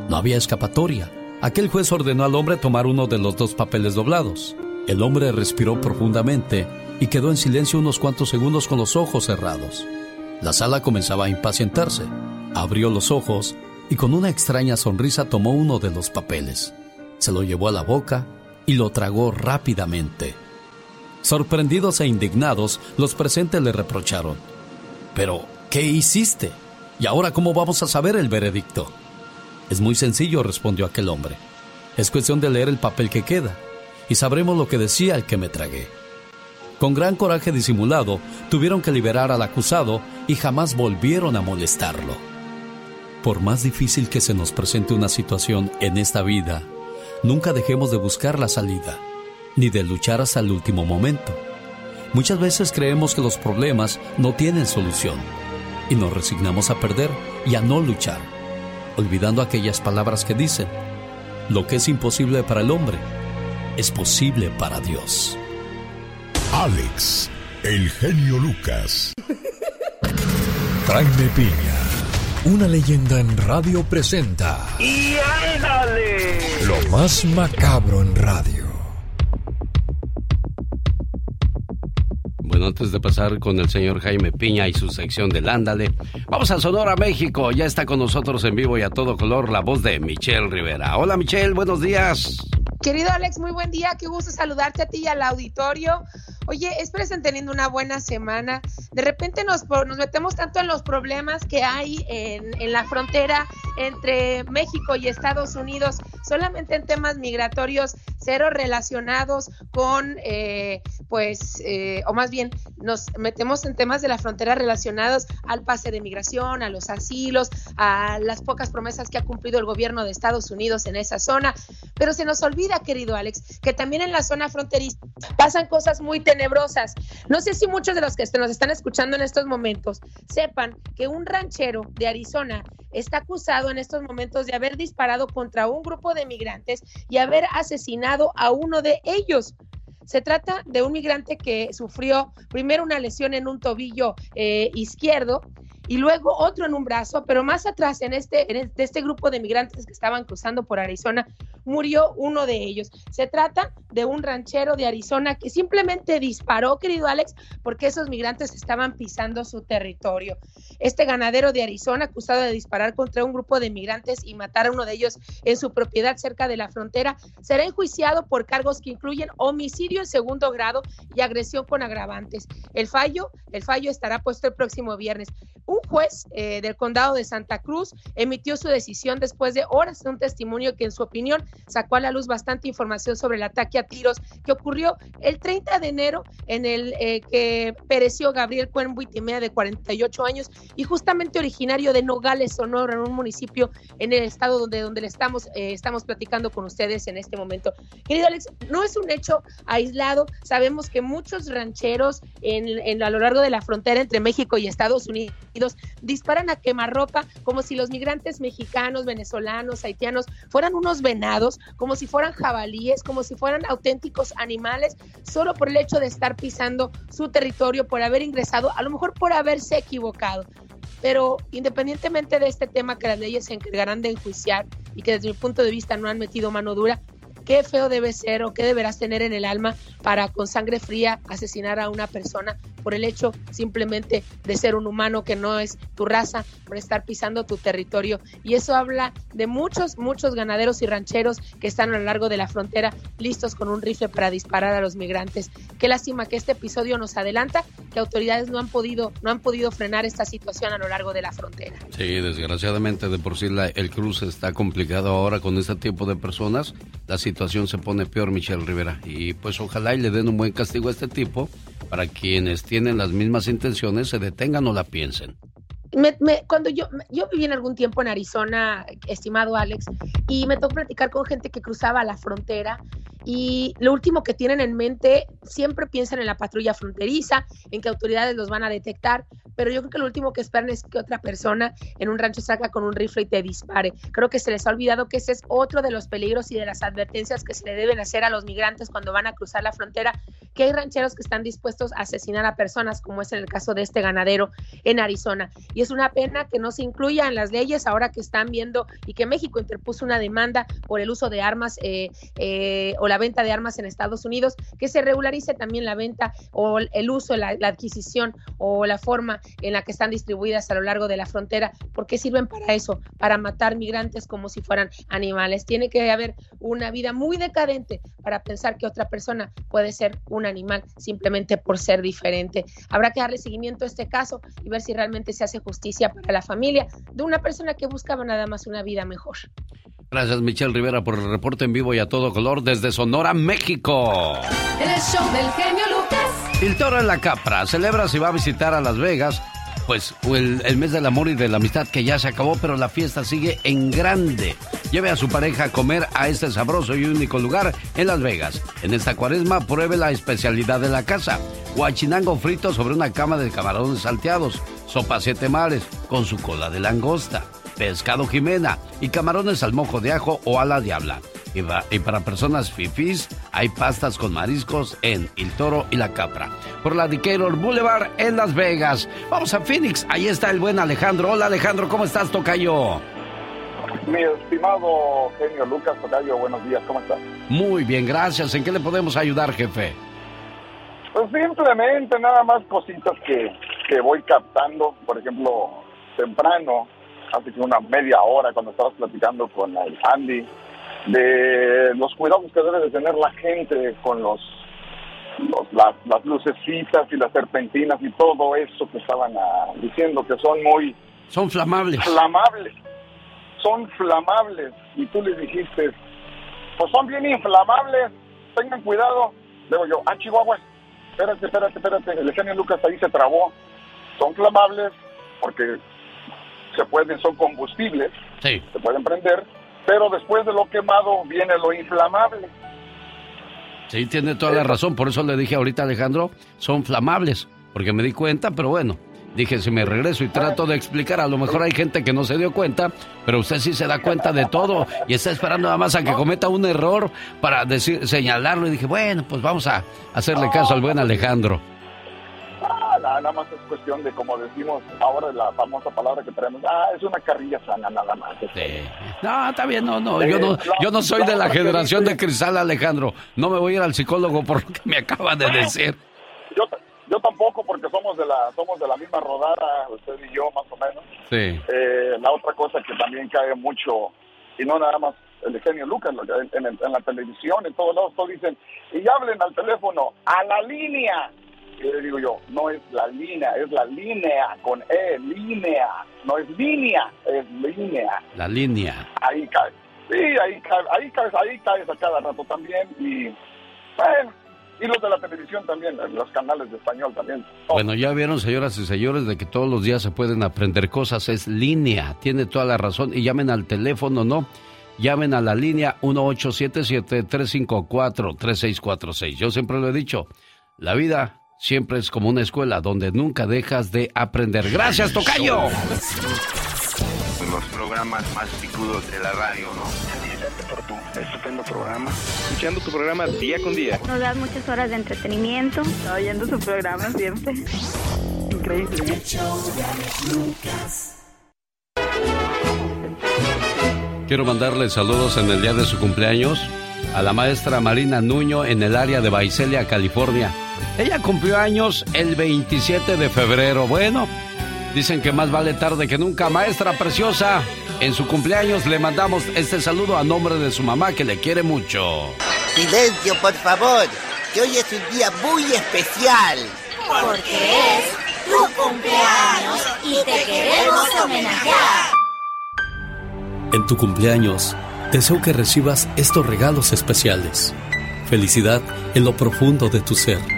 No había escapatoria. Aquel juez ordenó al hombre tomar uno de los dos papeles doblados. El hombre respiró profundamente y quedó en silencio unos cuantos segundos con los ojos cerrados. La sala comenzaba a impacientarse. Abrió los ojos y con una extraña sonrisa tomó uno de los papeles. Se lo llevó a la boca y lo tragó rápidamente. Sorprendidos e indignados, los presentes le reprocharon. Pero, ¿qué hiciste? ¿Y ahora cómo vamos a saber el veredicto? Es muy sencillo, respondió aquel hombre. Es cuestión de leer el papel que queda, y sabremos lo que decía el que me tragué. Con gran coraje disimulado, tuvieron que liberar al acusado y jamás volvieron a molestarlo. Por más difícil que se nos presente una situación en esta vida, nunca dejemos de buscar la salida, ni de luchar hasta el último momento. Muchas veces creemos que los problemas no tienen solución y nos resignamos a perder y a no luchar, olvidando aquellas palabras que dicen, lo que es imposible para el hombre, es posible para Dios. Alex, el genio Lucas. Jaime Piña, una leyenda en radio presenta. ¡Y ándale! Lo más macabro en radio. Bueno, antes de pasar con el señor Jaime Piña y su sección del Ándale, vamos a Sonora, México. Ya está con nosotros en vivo y a todo color la voz de Michelle Rivera. Hola Michelle, buenos días. Querido Alex, muy buen día, qué gusto saludarte a ti y al auditorio. Oye, espero estén teniendo una buena semana. De repente nos, nos metemos tanto en los problemas que hay en, en la frontera entre México y Estados Unidos, solamente en temas migratorios, cero relacionados con, eh, pues, eh, o más bien, nos metemos en temas de la frontera relacionados al pase de migración, a los asilos, a las pocas promesas que ha cumplido el gobierno de Estados Unidos en esa zona. Pero se nos olvida, querido Alex, que también en la zona fronteriza pasan cosas muy tenebrosas. No sé si muchos de los que nos están escuchando en estos momentos sepan que un ranchero de Arizona está acusado en estos momentos de haber disparado contra un grupo de migrantes y haber asesinado a uno de ellos. Se trata de un migrante que sufrió primero una lesión en un tobillo eh, izquierdo y luego otro en un brazo, pero más atrás en este, este grupo de migrantes que estaban cruzando por Arizona, murió uno de ellos. Se trata de un ranchero de Arizona que simplemente disparó, querido Alex, porque esos migrantes estaban pisando su territorio. Este ganadero de Arizona, acusado de disparar contra un grupo de migrantes y matar a uno de ellos en su propiedad cerca de la frontera, será enjuiciado por cargos que incluyen homicidio en segundo grado y agresión con agravantes. El fallo, el fallo estará puesto el próximo viernes. Juez eh, del condado de Santa Cruz emitió su decisión después de horas de un testimonio que en su opinión sacó a la luz bastante información sobre el ataque a tiros que ocurrió el 30 de enero en el eh, que pereció Gabriel Cuen Buitimea de 48 años y justamente originario de Nogales, Sonora, en un municipio en el estado donde, donde le estamos, eh, estamos platicando con ustedes en este momento. Querido Alex, no es un hecho aislado, sabemos que muchos rancheros en, a lo largo de la frontera entre México y Estados Unidos disparan a quemarropa como si los migrantes mexicanos, venezolanos, haitianos fueran unos venados, como si fueran jabalíes, como si fueran auténticos animales, solo por el hecho de estar pisando su territorio, por haber ingresado, a lo mejor por haberse equivocado. Pero independientemente de este tema que las leyes se encargarán de enjuiciar y que desde mi punto de vista no han metido mano dura, qué feo debe ser o qué deberás tener en el alma para con sangre fría asesinar a una persona por el hecho simplemente de ser un humano que no es tu raza, por estar pisando tu territorio. Y eso habla de muchos, muchos ganaderos y rancheros que están a lo largo de la frontera listos con un rifle para disparar a los migrantes. Qué lástima que este episodio nos adelanta que autoridades no han podido, no han podido frenar esta situación a lo largo de la frontera. Sí, desgraciadamente de por sí la, el cruce está complicado ahora con este tipo de personas. La situación se pone peor, Michelle Rivera. Y pues ojalá y le den un buen castigo a este tipo para quienes tienen las mismas intenciones se detengan o la piensen. cuando yo, yo viví en algún tiempo en Arizona, estimado Alex, y me tocó platicar con gente que cruzaba la frontera y lo último que tienen en mente, siempre piensan en la patrulla fronteriza, en que autoridades los van a detectar, pero yo creo que lo último que esperan es que otra persona en un rancho salga con un rifle y te dispare. Creo que se les ha olvidado que ese es otro de los peligros y de las advertencias que se le deben hacer a los migrantes cuando van a cruzar la frontera, que hay rancheros que están dispuestos a asesinar a personas, como es en el caso de este ganadero en Arizona. Y es una pena que no se incluya en las leyes ahora que están viendo y que México interpuso una demanda por el uso de armas eh, eh, o la venta de armas en Estados Unidos, que se regularice también la venta o el uso, la, la adquisición o la forma en la que están distribuidas a lo largo de la frontera, porque sirven para eso, para matar migrantes como si fueran animales. Tiene que haber una vida muy decadente para pensar que otra persona puede ser un animal simplemente por ser diferente. Habrá que darle seguimiento a este caso y ver si realmente se hace justicia para la familia de una persona que buscaba nada más una vida mejor. Gracias Michelle Rivera por el reporte en vivo y a todo color desde Sonora, México. El show del genio Lucas. El toro en la capra celebra si va a visitar a Las Vegas. Pues el, el, mes del amor y de la amistad que ya se acabó, pero la fiesta sigue en grande. Lleve a su pareja a comer a este sabroso y único lugar en Las Vegas. En esta cuaresma pruebe la especialidad de la casa. Huachinango frito sobre una cama de camarones salteados. Sopa siete mares con su cola de langosta pescado jimena y camarones al mojo de ajo o a la diabla. Y, va, y, para personas fifís, hay pastas con mariscos en El Toro y la Capra. Por la Decatur Boulevard en Las Vegas. Vamos a Phoenix. Ahí está el buen Alejandro. Hola Alejandro, ¿cómo estás, Tocayo? Mi estimado genio Lucas Tocayo, buenos días, ¿cómo estás? Muy bien, gracias. ¿En qué le podemos ayudar, jefe? Pues simplemente nada más cositas que, que voy captando. Por ejemplo, temprano hace que una media hora cuando estabas platicando con el Andy de los cuidados que debe de tener la gente con los, los las, las, lucecitas y las serpentinas y todo eso que estaban ah, diciendo que son muy son flamables. flamables. Son flamables. Y tú les dijiste pues son bien inflamables. Tengan cuidado. Luego yo ah Chihuahua espérate, espérate, espérate. El genio Lucas ahí se trabó. Son flamables porque se pueden, son combustibles, Sí. se pueden prender, pero después de lo quemado viene lo inflamable. Sí, tiene toda la razón. Por eso le dije ahorita Alejandro, son flamables. Porque me di cuenta, pero bueno. Dije, si me regreso y trato de explicar, a lo mejor hay gente que no se dio cuenta, pero usted sí se da cuenta de todo y está esperando nada más a que cometa un error para decir, señalarlo. Y dije, bueno, pues vamos a hacerle caso al buen Alejandro. Nada, nada más es cuestión de, como decimos ahora, la famosa palabra que tenemos, ah, es una carrilla sana, nada más. No, está bien, no, no. Yo no, yo no soy de la generación de cristal, Alejandro. No me voy a ir al psicólogo por lo que me acaba de decir. Yo, yo tampoco, porque somos de la somos de la misma rodada, usted y yo, más o menos. Sí. Eh, la otra cosa que también cae mucho, y no nada más el genio Lucas, en- en la televisión, en todos lados, todos dicen, y hablen al teléfono, a la línea. Y le digo yo, no es la línea, es la línea, con E, línea, no es línea, es línea. La línea. Ahí cae. Sí, ahí cae, ahí caes, ahí caes a cada rato también, y bueno, y los de la televisión también, los canales de español también. Bueno, ya vieron, señoras y señores, de que todos los días se pueden aprender cosas. Es línea, tiene toda la razón. Y llamen al teléfono, ¿no? Llamen a la línea 1877-354-3646. Yo siempre lo he dicho, la vida siempre es como una escuela donde nunca dejas de aprender. Gracias, Tocayo. Los programas más picudos de la radio, ¿no? Por tu estupendo programa. Escuchando tu programa día con día. Nos das muchas horas de entretenimiento. Oyendo su programa siempre. Increíble. Quiero mandarle saludos en el día de su cumpleaños a la maestra Marina Nuño en el área de Baicelia, California. Ella cumplió años el 27 de febrero. Bueno, dicen que más vale tarde que nunca. Maestra preciosa, en su cumpleaños le mandamos este saludo a nombre de su mamá que le quiere mucho. Silencio, por favor, que hoy es un día muy especial. Porque es tu cumpleaños y te queremos homenajear. En tu cumpleaños, deseo que recibas estos regalos especiales. Felicidad en lo profundo de tu ser.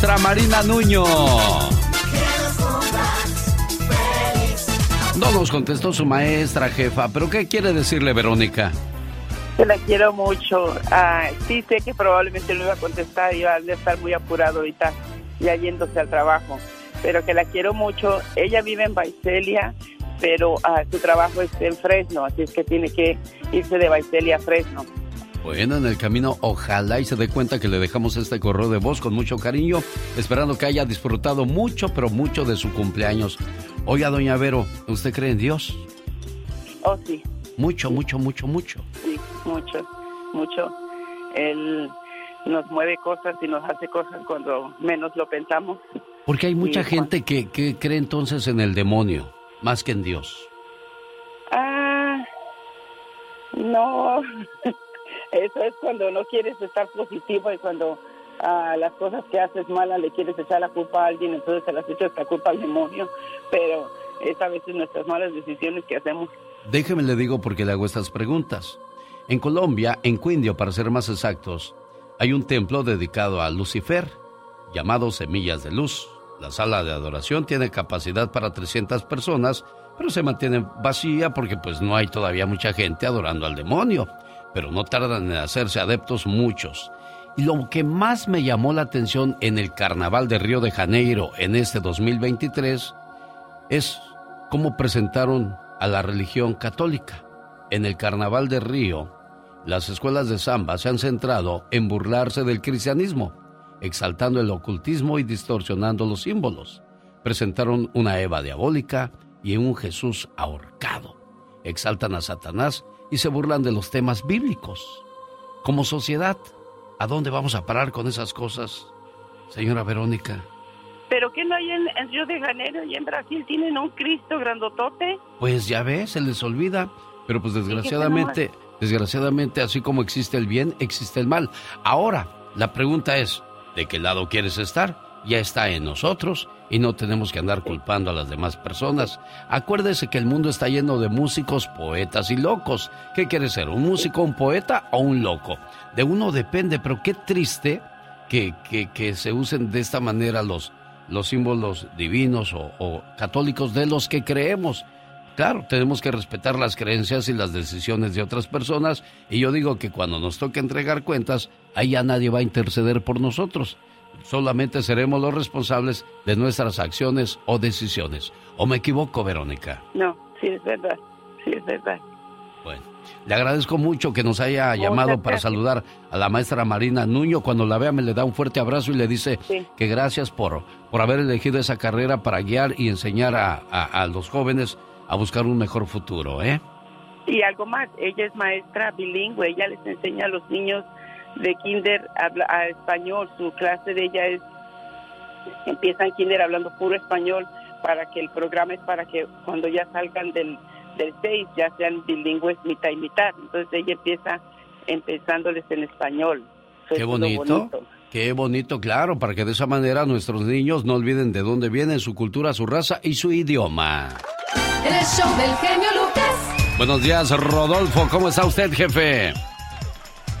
Maestra Marina Nuño. No nos contestó su maestra, jefa, pero ¿qué quiere decirle Verónica? Que la quiero mucho. Ah, sí, sé que probablemente no iba a contestar, iba a estar muy apurado ahorita, ya yéndose al trabajo. Pero que la quiero mucho. Ella vive en Baicelia, pero ah, su trabajo es en Fresno, así es que tiene que irse de Baicelia a Fresno. Bueno, en el camino, ojalá y se dé cuenta que le dejamos este correo de voz con mucho cariño, esperando que haya disfrutado mucho, pero mucho de su cumpleaños. Oiga, doña Vero, ¿usted cree en Dios? Oh, sí, Mucho, mucho, mucho, mucho. sí, mucho, mucho. Él nos mueve cosas y nos hace cosas cuando menos lo pensamos. Porque hay mucha Sí, gente que, que cree entonces en el demonio, más que en Dios. Ah, no. Eso es cuando no quieres estar positivo y cuando a las cosas que haces malas le quieres echar la culpa a alguien, entonces se las echas la culpa al demonio. Pero es a veces nuestras malas decisiones que hacemos. Déjeme le digo por qué le hago estas preguntas. En Colombia, en Quindio para ser más exactos, hay un templo dedicado a Lucifer, llamado Semillas de Luz. La sala de adoración tiene capacidad para 300 personas, pero se mantiene vacía porque pues no hay todavía mucha gente adorando al demonio. Pero no tardan en hacerse adeptos muchos. Y lo que más me llamó la atención en el Carnaval de Río de Janeiro en este 2023 es cómo presentaron a la religión católica. En el Carnaval de Río, las escuelas de samba se han centrado en burlarse del cristianismo, exaltando el ocultismo y distorsionando los símbolos. Presentaron una Eva diabólica y un Jesús ahorcado. Exaltan a Satanás y se burlan de los temas bíblicos. Como sociedad, ¿a dónde vamos a parar con esas cosas, señora Verónica? ¿Pero qué no hay en, en Río de Janeiro y en Brasil? ¿Tienen un Cristo grandotote? Pues ya ves, se les olvida. Pero pues desgraciadamente, desgraciadamente, así como existe el bien, existe el mal. Ahora, la pregunta es, ¿de qué lado quieres estar? Ya está en nosotros y no tenemos que andar culpando a las demás personas. Acuérdese que el mundo está lleno de músicos, poetas y locos. ¿Qué quiere ser? ¿Un músico, un poeta o un loco? De uno depende, pero qué triste que, que, que se usen de esta manera los, los símbolos divinos o, católicos de los que creemos. Claro, tenemos que respetar las creencias y las decisiones de otras personas y yo digo que cuando nos toque entregar cuentas, ahí ya nadie va a interceder por nosotros. Solamente seremos los responsables de nuestras acciones o decisiones. ¿O me equivoco, Verónica? No, sí es verdad, sí es verdad. Bueno, le agradezco mucho que nos haya llamado para saludar a la maestra Marina Nuño. Cuando la vea me le da un fuerte abrazo y le dice que gracias por, por haber elegido esa carrera para guiar y enseñar a, a, los jóvenes a buscar un mejor futuro, ¿eh? Y algo más, ella es maestra bilingüe, ella les enseña a los niños de kinder a, a español, su clase de ella es, empiezan kinder hablando puro español para que el programa es para que cuando ya salgan del del 6 ya sean bilingües mitad y mitad. Entonces ella empieza empezándoles en español. Qué bonito. Qué bonito, claro, para que de esa manera nuestros niños no olviden de dónde vienen, su cultura, su raza y su idioma. El show del genio Lucas. Buenos días, Rodolfo. ¿Cómo está usted, jefe?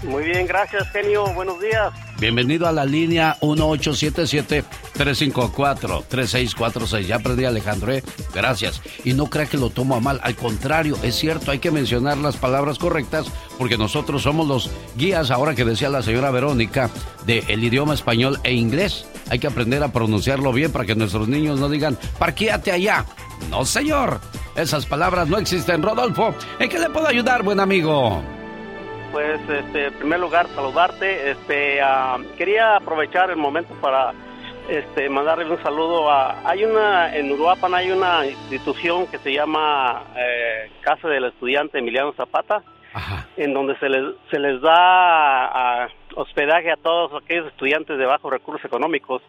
Muy bien, gracias, genio. Buenos días. Bienvenido a la línea 1877-354-3646. Ya aprendí, Alejandro, ¿eh? Gracias. Y no crea que lo tomo a mal. Al contrario, es cierto, hay que mencionar las palabras correctas porque nosotros somos los guías, ahora que decía la señora Verónica, del idioma español e inglés. Hay que aprender a pronunciarlo bien para que nuestros niños no digan, parquíate allá. No, señor. Esas palabras no existen, Rodolfo. ¿En qué le puedo ayudar, buen amigo? Pues este, en primer lugar saludarte. Este, ah, quería aprovechar el momento para este, mandarle un saludo a... Hay una, en Uruapan hay una institución que se llama eh, Casa del Estudiante Emiliano Zapata, en donde se les, se les da hospedaje a todos aquellos estudiantes de bajos recursos económicos,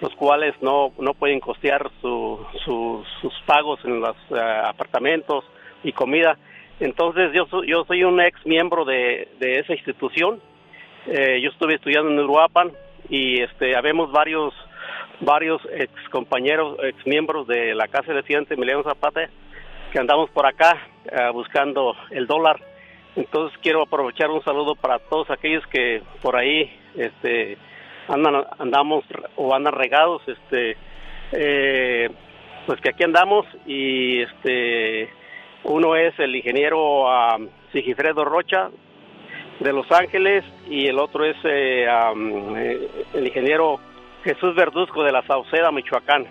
los cuales no, no pueden costear su, sus pagos en los eh, apartamentos y comida entonces yo, soy, yo soy un ex miembro de, esa institución. Eh, yo estuve estudiando en Uruapan y este, habemos varios varios ex compañeros, ex miembros de la Casa de Estudiante Emiliano Zapata que andamos por acá eh, buscando el dólar. Entonces quiero aprovechar un saludo para todos aquellos que por ahí este, andan, andamos o andan regados, este, eh, pues que aquí andamos y este uno es el ingeniero uh, Sigifredo Rocha de Los Ángeles y el otro es eh, eh, el ingeniero Jesús Verduzco de la Sauceda, Michoacán.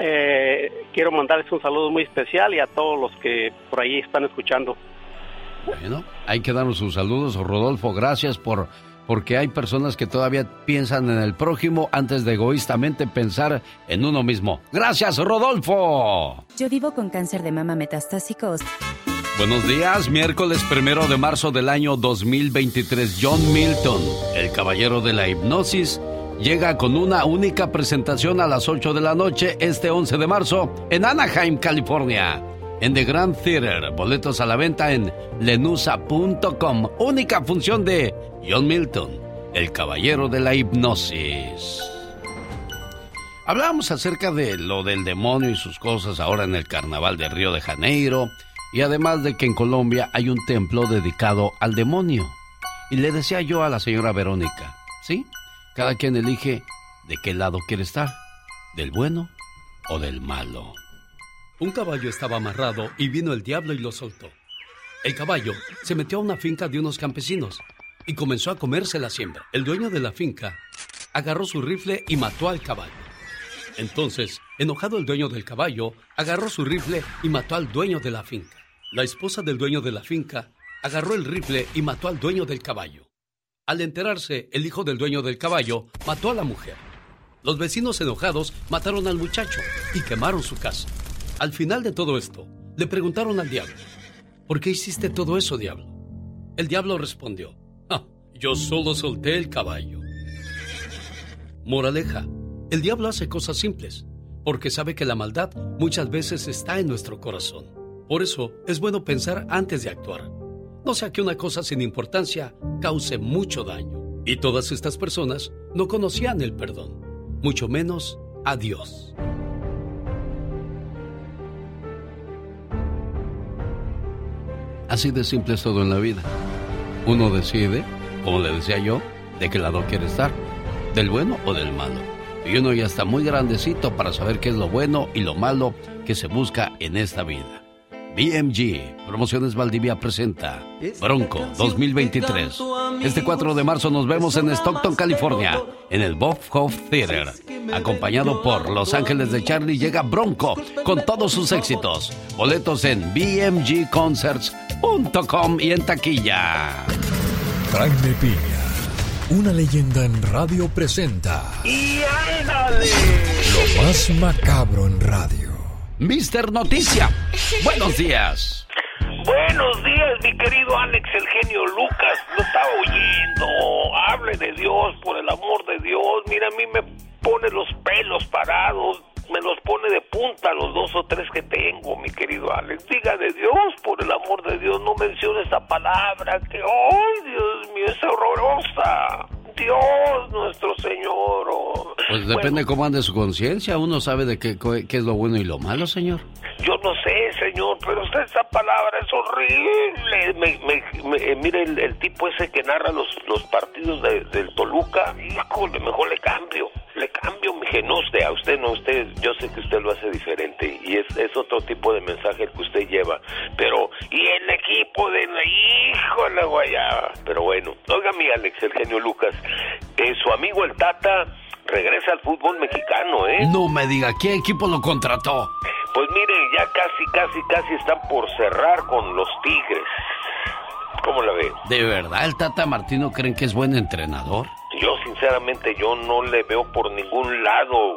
Eh, quiero mandarles un saludo muy especial y a todos los que por ahí están escuchando. Bueno, hay que darnos sus saludos, Rodolfo. Gracias por porque hay personas que todavía piensan en el prójimo antes de egoístamente pensar en uno mismo. Gracias, Rodolfo. Yo vivo con cáncer de mama metastásico. Buenos días, miércoles primero de marzo del año 2023. John Milton, el caballero de la hipnosis, llega con una única presentación a las 8 de la noche este 11 de marzo en Anaheim, California en The Grand Theater. Boletos a la venta en lenusa.com. Única función de John Milton, el caballero de la hipnosis. Hablábamos acerca de lo del demonio y sus cosas ahora en el carnaval de Río de Janeiro y además de que en Colombia hay un templo dedicado al demonio. Y le decía yo a la señora Verónica, ¿sí? Cada quien elige de qué lado quiere estar, del bueno o del malo. Un caballo estaba amarrado y vino el diablo y lo soltó. El caballo se metió a una finca de unos campesinos y comenzó a comerse la siembra. El dueño de la finca agarró su rifle y mató al caballo. Entonces, enojado el dueño del caballo, agarró su rifle y mató al dueño de la finca. La esposa del dueño de la finca agarró el rifle y mató al dueño del caballo. Al enterarse, el hijo del dueño del caballo mató a la mujer. Los vecinos enojados mataron al muchacho y quemaron su casa. Al final de todo esto, le preguntaron al diablo, ¿por qué hiciste todo eso, diablo? El diablo respondió, ah, yo solo solté el caballo. Moraleja, el diablo hace cosas simples, porque sabe que la maldad muchas veces está en nuestro corazón. Por eso es bueno pensar antes de actuar. No sea que una cosa sin importancia cause mucho daño. Y todas estas personas no conocían el perdón, mucho menos a Dios. Así de simple es todo en la vida. Uno decide, como le decía yo, de qué lado quiere estar, del bueno o del malo. Y uno ya está muy grandecito para saber qué es lo bueno y lo malo que se busca en esta vida. BMG, Promociones Valdivia presenta Bronco 2023. Este 4 de marzo nos vemos en Stockton, California, en el Bob Hope Theater. Acompañado por Los Ángeles de Charlie llega Bronco con todos sus éxitos. Boletos en bmgconcerts.com y en taquilla. Jaime Piña, una leyenda en radio presenta. ¡Y ándale! Lo más macabro en radio. Mister Noticia, buenos días. Buenos días, mi querido Alex, el genio Lucas. Lo estaba oyendo. Hable de Dios, por el amor de Dios. Mira, a mí me pone los pelos parados. Me los pone de punta los dos o tres que tengo, mi querido Alex. Diga de Dios, por el amor de Dios. No mencione esa palabra que, ¡ay, Dios mío, es horrorosa! Dios nuestro Señor. oh. Pues depende cómo ande su conciencia. Uno sabe de qué, qué es lo bueno y lo malo, señor. Yo no sé, señor, pero usted esa palabra es horrible. Me, me- me- eh, mire el, el tipo ese que narra los, los partidos de- del Toluca. Híjole, mejor le cambio. Le cambio, mi no usted, a usted no, usted, yo sé que usted lo hace diferente y es, es otro tipo de mensaje el que usted lleva. Pero, y el equipo de la híjole, guayaba. Pero bueno, oiga mi Alex, el genio Lucas, eh, su amigo el Tata regresa al fútbol mexicano, ¿eh? No me diga, ¿qué equipo lo contrató? Pues mire, ya casi, casi, casi están por cerrar con los Tigres. ¿Cómo la ve? ¿De verdad el Tata Martino creen que es buen entrenador? Yo sinceramente yo no le veo por ningún lado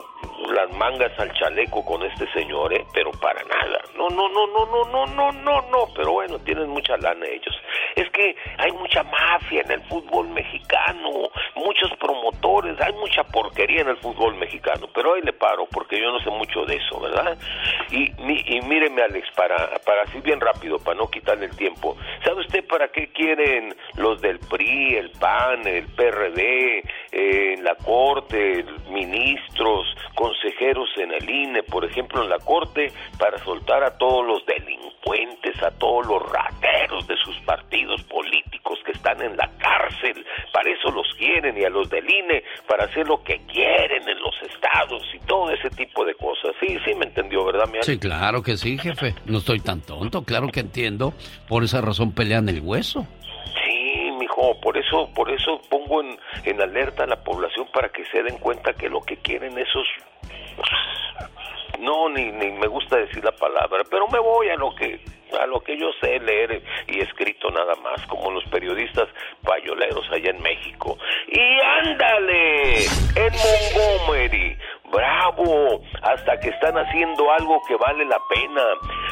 las mangas al chaleco con este señor, ¿eh? Pero para nada. No, no, no, no, no, no, no, no, no. Pero bueno, tienen mucha lana ellos. Es que hay mucha mafia en el fútbol mexicano, muchos promotores, hay mucha porquería en el fútbol mexicano. Pero ahí le paro porque yo no sé mucho de eso, ¿verdad? Y, y míreme, Alex, para, para así bien rápido, para no quitarle el tiempo. ¿Sabe usted para qué quieren los del PRI, el PAN, el PRD, eh, la Corte, ministros, consejeros en el INE, por ejemplo, en la Corte, para soltar a todos los delincuentes, a todos los rateros de sus partidos políticos que están en la cárcel? Para eso los quieren y a los del INE para hacer lo que quieren en los estados y todo ese tipo de cosas. Sí, sí me entendió, ¿verdad, mi Sí, claro que sí, jefe. No estoy tan tonto, claro que entiendo. Por esa razón pelean el hueso. Mijo, por eso, por eso pongo en, en alerta a la población para que se den cuenta que lo que quieren esos no ni, ni me gusta decir la palabra, pero me voy a lo que a lo que yo sé leer y escrito nada más, como los periodistas payoleros allá en México. Y ándale, en Montgomery, bravo, hasta que están haciendo algo que vale la pena.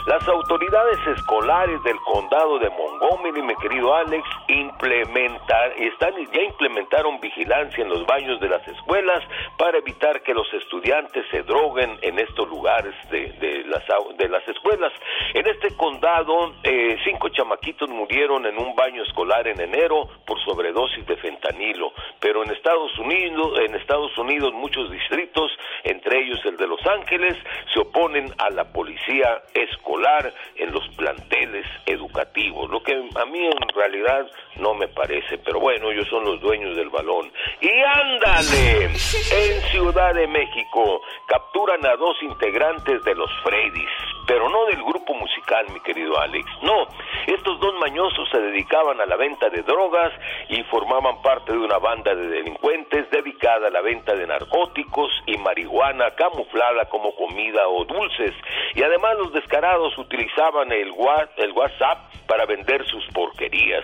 Las autoridades escolares del condado de Montgomery, mi querido Alex, implementar, están, ya implementaron vigilancia en los baños de las escuelas para evitar que los estudiantes se droguen en estos lugares de, de las, de las escuelas. En este condado, eh, cinco chamaquitos murieron en un baño escolar en enero por sobredosis de fentanilo. Pero en Estados Unidos, en Estados Unidos, muchos distritos, entre ellos el de Los Ángeles, se oponen a la policía escolar en los planteles educativos, lo que a mí en realidad no me parece, pero bueno, ellos son los dueños del balón. Y ándale, en Ciudad de México capturan a dos integrantes de los Freddys, pero no del grupo musical, mi querido Alex, no, estos dos mañosos se dedicaban a la venta de drogas y formaban parte de una banda de delincuentes dedicada a la venta de narcóticos y marihuana camuflada como comida o dulces. Y además los descarados utilizaban el, el WhatsApp para vender sus porquerías.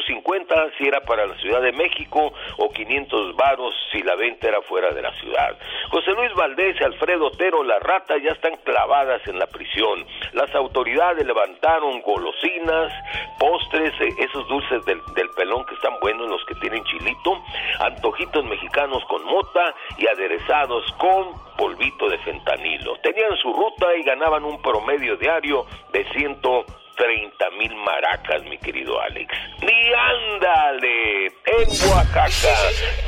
250 si era para la Ciudad de México o 500 varos si la venta era fuera de la ciudad. José Luis Valdés y Alfredo Otero La Rata ya están clavadas en la prisión. Las autoridades levantaron golosinas, postres, eh, esos dulces del, del pelón que están buenos, los que tienen chilito, antojitos mexicanos con mota y aderezados con polvito de fentanilo. Tenían su ruta y ganaban un promedio diario de 130 mil maracas, mi querido Alex. ¡Ni ándale! En Oaxaca,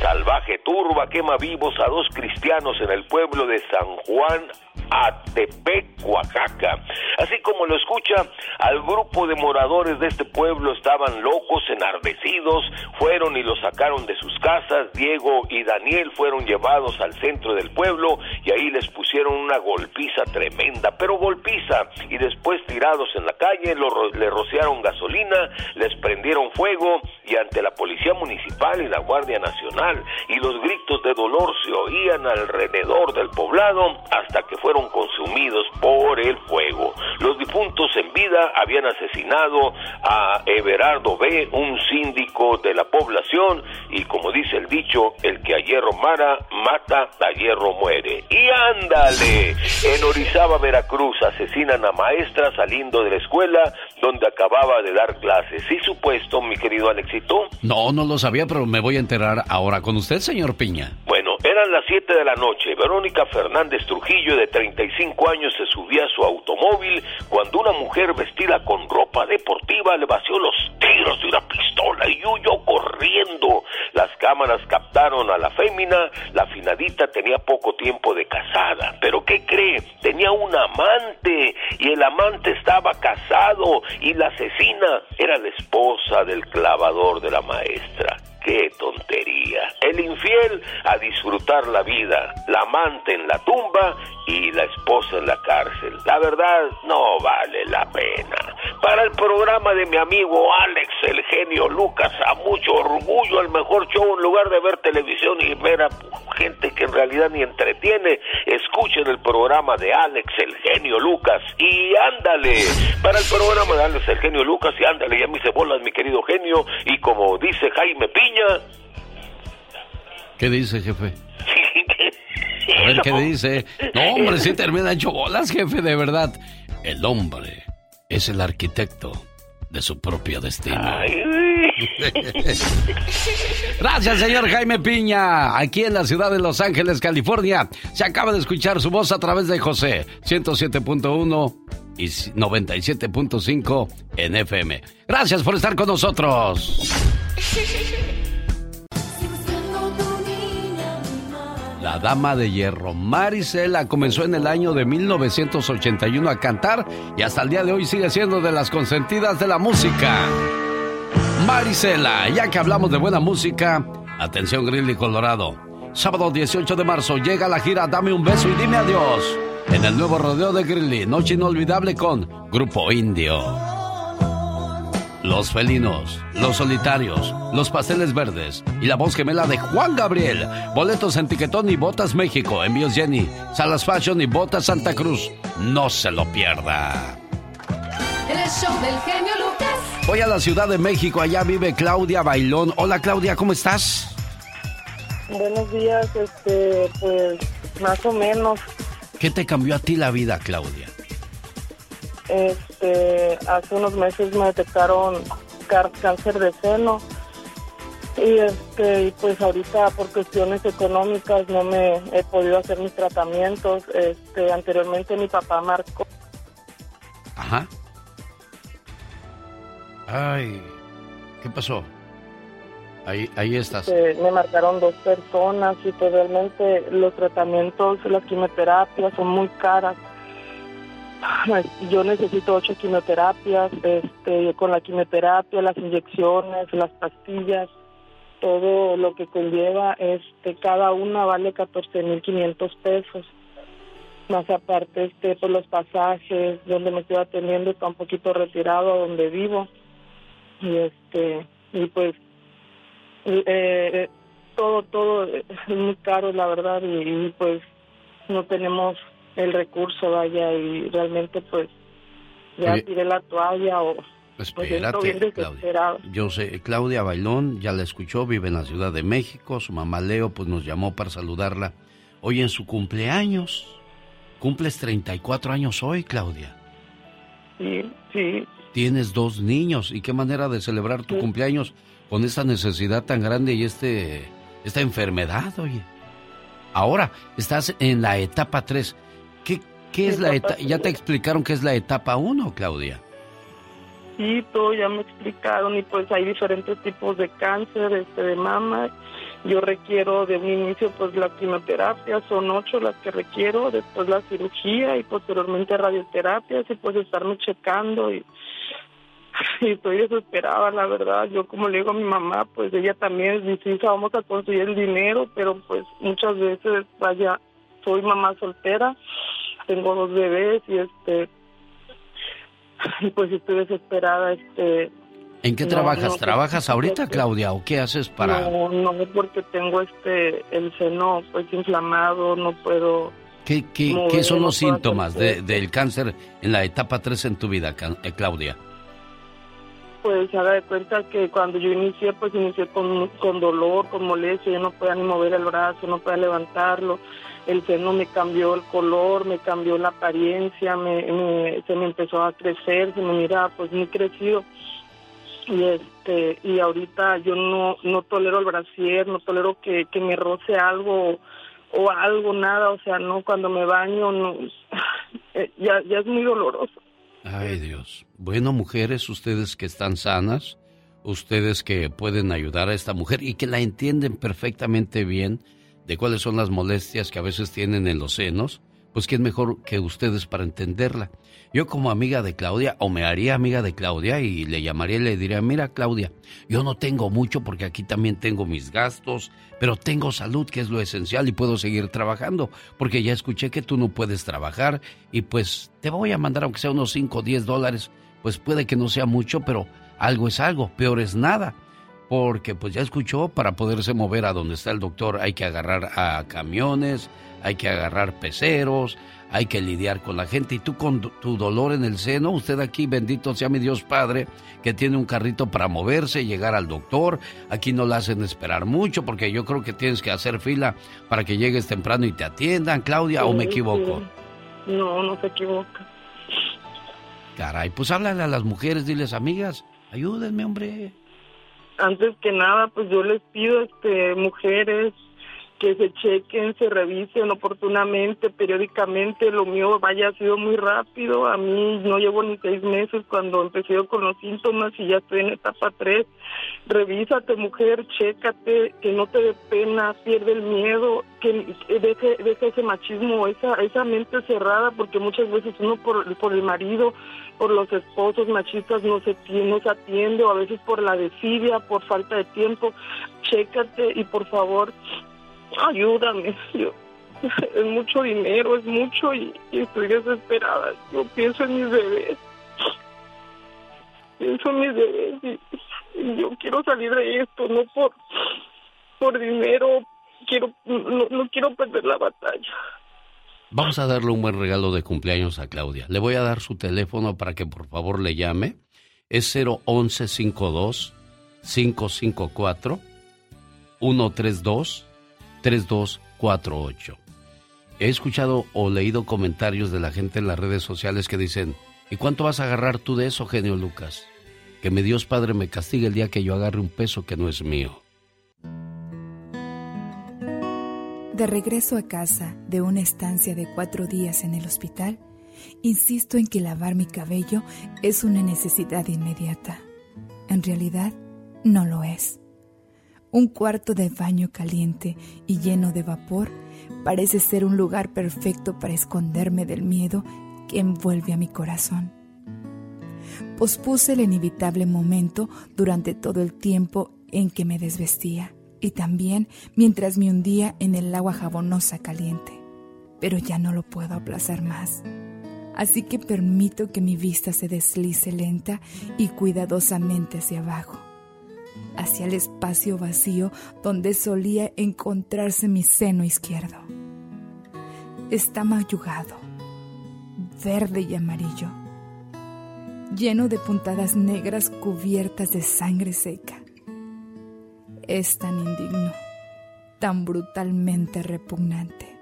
salvaje turba quema vivos a dos cristianos en el pueblo de San Juan Atepec, Oaxaca. Así como lo escucha, al grupo de moradores de este pueblo estaban locos, enardecidos, fueron y los sacaron de sus casas. Diego y Daniel fueron llevados al centro del pueblo y ahí les pusieron una golpiza tremenda, pero golpiza, y después tirados en la calle, lo, le rociaron gasolina, les prendieron fuego y ante la policía municipal y la Guardia Nacional y los gritos de dolor se oían alrededor del poblado hasta que fueron consumidos por el fuego. Los difuntos en vida habían asesinado a Everardo B., un síndico de la población, y como dice el dicho, el que a hierro mara, mata, a hierro muere. Y ándale, en Orizaba, Veracruz, asesinan a maestra saliendo de la escuela donde acababa de dar clases. ¿Sí supuesto, mi querido Alexito? No, no lo sabía, pero me voy a enterar ahora con usted, señor Piña. Bueno, eran las 7 de la noche. Verónica Fernández Trujillo, de 35 años, se subía a su automóvil cuando una mujer vestida con ropa deportiva le vació los tiros de una pistola y huyó corriendo. Las cámaras captaron a la fémina. La finadita tenía poco tiempo de casada. ¿Pero qué cree? Tenía un amante y el amante estaba casado y la asesina era la esposa del clavador de la maestra. ¡Qué tontería! El infiel a disfrutar la vida, la amante en la tumba y la esposa en la cárcel. La verdad no vale la pena. Para el programa de mi amigo Alex, el genio Lucas, a mucho orgullo, el mejor show en lugar de ver televisión y ver a gente que en realidad ni entretiene, escuchen el programa de Alex, el genio Lucas y ándale. Para el programa de Alex, el genio Lucas y ándale, ya me hice bolas, mi querido genio, y como dice Jaime Piña, ¿Qué dice, jefe? A ver, ¿qué dice? No, hombre, sí termina hecho bolas, jefe, de verdad. El hombre es el arquitecto de su propio destino. Gracias, señor Jaime Piña. Aquí en la ciudad de Los Ángeles, California, se acaba de escuchar su voz a través de José 107.1 y 97.5 en FM. Gracias por estar con nosotros. La Dama de Hierro, Marisela, comenzó en el año de 1981 a cantar y hasta el día de hoy sigue siendo de las consentidas de la música. Marisela, ya que hablamos de buena música, atención Grilly Colorado. Sábado 18 de marzo llega la gira Dame un beso y dime adiós. En el nuevo rodeo de Grilly, noche inolvidable con Grupo Indio. Los felinos, los solitarios, los pasteles verdes y la voz gemela de Juan Gabriel. Boletos en Tiquetón y Botas México. Envíos Jenny, Salas Fashion y Botas Santa Cruz. No se lo pierda. El show del genio Lucas. Voy a la Ciudad de México. Allá vive Claudia Bailón. Hola Claudia, ¿cómo estás? Buenos días, este, pues más o menos. ¿Qué te cambió a ti la vida, Claudia? Este, hace unos meses me detectaron cáncer de seno y este, y pues ahorita por cuestiones económicas no me he podido hacer mis tratamientos. Este, anteriormente mi papá marcó. Ajá. Ay, ¿qué pasó? Ahí, ahí estás. Este, me marcaron dos personas y pues realmente los tratamientos, las quimioterapias son muy caras. Yo necesito ocho quimioterapias, este, con la quimioterapia, las inyecciones, las pastillas, todo lo que conlleva, este, cada una vale 14.500 pesos. Más aparte, este, por los pasajes, donde me estoy atendiendo está un poquito retirado donde vivo. Y este, y pues, eh, eh, todo, todo es muy caro, la verdad, y pues no tenemos el recurso, vaya, y realmente pues ya tiré la toalla o... Pues, Espérate, Claudia. Yo sé, Claudia Bailón, ya la escuchó, vive en la Ciudad de México. Su mamá Leo, pues nos llamó para saludarla hoy en su cumpleaños. Cumples 34 años hoy, Claudia. Sí, sí. Tienes dos niños. ¿Y qué manera de celebrar tu cumpleaños con esta necesidad tan grande y este esta enfermedad, oye? Ahora, estás en la etapa 3. ¿Qué, es la etapa? ¿Ya te explicaron qué es la etapa 1, Claudia? Sí, todo ya me explicaron y pues hay diferentes tipos de cáncer este, de mama. Yo requiero de un inicio pues la quimioterapia, son ocho las que requiero, después la cirugía y posteriormente radioterapias y pues estarme checando y, y estoy desesperada, la verdad. Yo como le digo a mi mamá, pues ella también es difícil, vamos a conseguir el dinero, pero pues muchas veces, vaya, soy mamá soltera, tengo dos bebés y este y pues estoy desesperada este ¿En qué trabajas? ¿Trabajas ahorita, Claudia, o qué haces para...? No, no, porque tengo este, el seno pues inflamado, no puedo... ¿Qué, qué, ¿qué son los síntomas de, del cáncer en la etapa 3 en tu vida, eh, Claudia? Pues haga de cuenta que cuando yo inicié, pues inicié con, con dolor, con molestia, yo no podía ni mover el brazo, no podía levantarlo, el seno me cambió el color, me cambió la apariencia, me, se me empezó a crecer, se me miraba pues muy crecido y este y ahorita yo no no tolero el brasier, no tolero que, que me roce algo o algo, nada, o sea, no cuando me baño, no, eh, ya, ya es muy doloroso. Ay Dios. Bueno, mujeres, ustedes que están sanas, ustedes que pueden ayudar a esta mujer y que la entienden perfectamente bien, de cuáles son las molestias que a veces tienen en los senos, pues quién mejor que ustedes para entenderla. Yo como amiga de Claudia, o me haría amiga de Claudia y le llamaría y le diría, mira Claudia, yo no tengo mucho porque aquí también tengo mis gastos, pero tengo salud que es lo esencial y puedo seguir trabajando, porque ya escuché que tú no puedes trabajar y pues te voy a mandar aunque sea unos 5 o 10 dólares, pues puede que no sea mucho, pero algo es algo, peor es nada porque pues ya escuchó, para poderse mover a donde está el doctor hay que agarrar a camiones, hay que agarrar peceros, hay que lidiar con la gente. Y tú con tu dolor en el seno, usted aquí, bendito sea mi Dios Padre, que tiene un carrito para moverse, llegar al doctor. Aquí no la hacen esperar mucho porque yo creo que tienes que hacer fila para que llegues temprano y te atiendan, Claudia, ¿o me equivoco? No, no se equivoca. Caray, pues háblale a las mujeres, diles, amigas, ayúdenme, hombre antes que nada, pues yo les pido, este, mujeres, que se chequen, se revisen oportunamente, periódicamente. Lo mío vaya ha sido muy rápido. A mí no llevo ni seis meses cuando empecé con los síntomas y ya estoy en etapa tres. Revísate, mujer, chécate, que no te dé pena, pierde el miedo, que deje, deje ese machismo, esa, esa mente cerrada, porque muchas veces uno por, por el marido, por los esposos machistas no se, no se atiende, o a veces por la desidia, por falta de tiempo. Chécate y por favor ayúdame, yo, es mucho dinero, es mucho y, estoy desesperada. Yo pienso en mis bebés, pienso en mis bebés y, yo quiero salir de esto, no por, por dinero, quiero, no, no quiero perder la batalla. Vamos a darle un buen regalo de cumpleaños a Claudia. Le voy a dar su teléfono para que por favor le llame. Es 01152 554 132 3248. He escuchado o leído comentarios de la gente en las redes sociales que dicen, ¿y cuánto vas a agarrar tú de eso, genio Lucas? Que mi Dios Padre me castigue el día que yo agarre un peso que no es mío. De regreso a casa de una estancia de cuatro días en el hospital, insisto en que lavar mi cabello es una necesidad inmediata. En realidad, no lo es. Un cuarto de baño caliente y lleno de vapor parece ser un lugar perfecto para esconderme del miedo que envuelve a mi corazón. Pospuse el inevitable momento durante todo el tiempo en que me desvestía y también mientras me hundía en el agua jabonosa caliente. Pero ya no lo puedo aplazar más. Así que permito que mi vista se deslice lenta y cuidadosamente hacia abajo hacia el espacio vacío donde solía encontrarse mi seno izquierdo. está mayugado, verde y amarillo, lleno de puntadas negras cubiertas de sangre seca. Es tan indigno, tan brutalmente repugnante.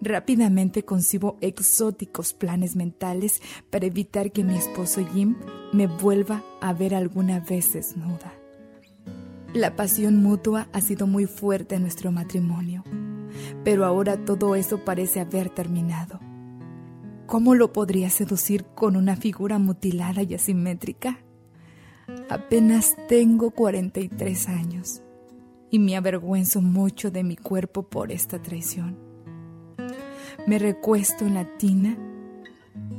Rápidamente concibo exóticos planes mentales para evitar que mi esposo Jim me vuelva a ver alguna vez desnuda. La pasión mutua ha sido muy fuerte en nuestro matrimonio, pero ahora todo eso parece haber terminado. ¿Cómo lo podría seducir con una figura mutilada y asimétrica? Apenas tengo 43 años y me avergüenzo mucho de mi cuerpo por esta traición. Me recuesto en la tina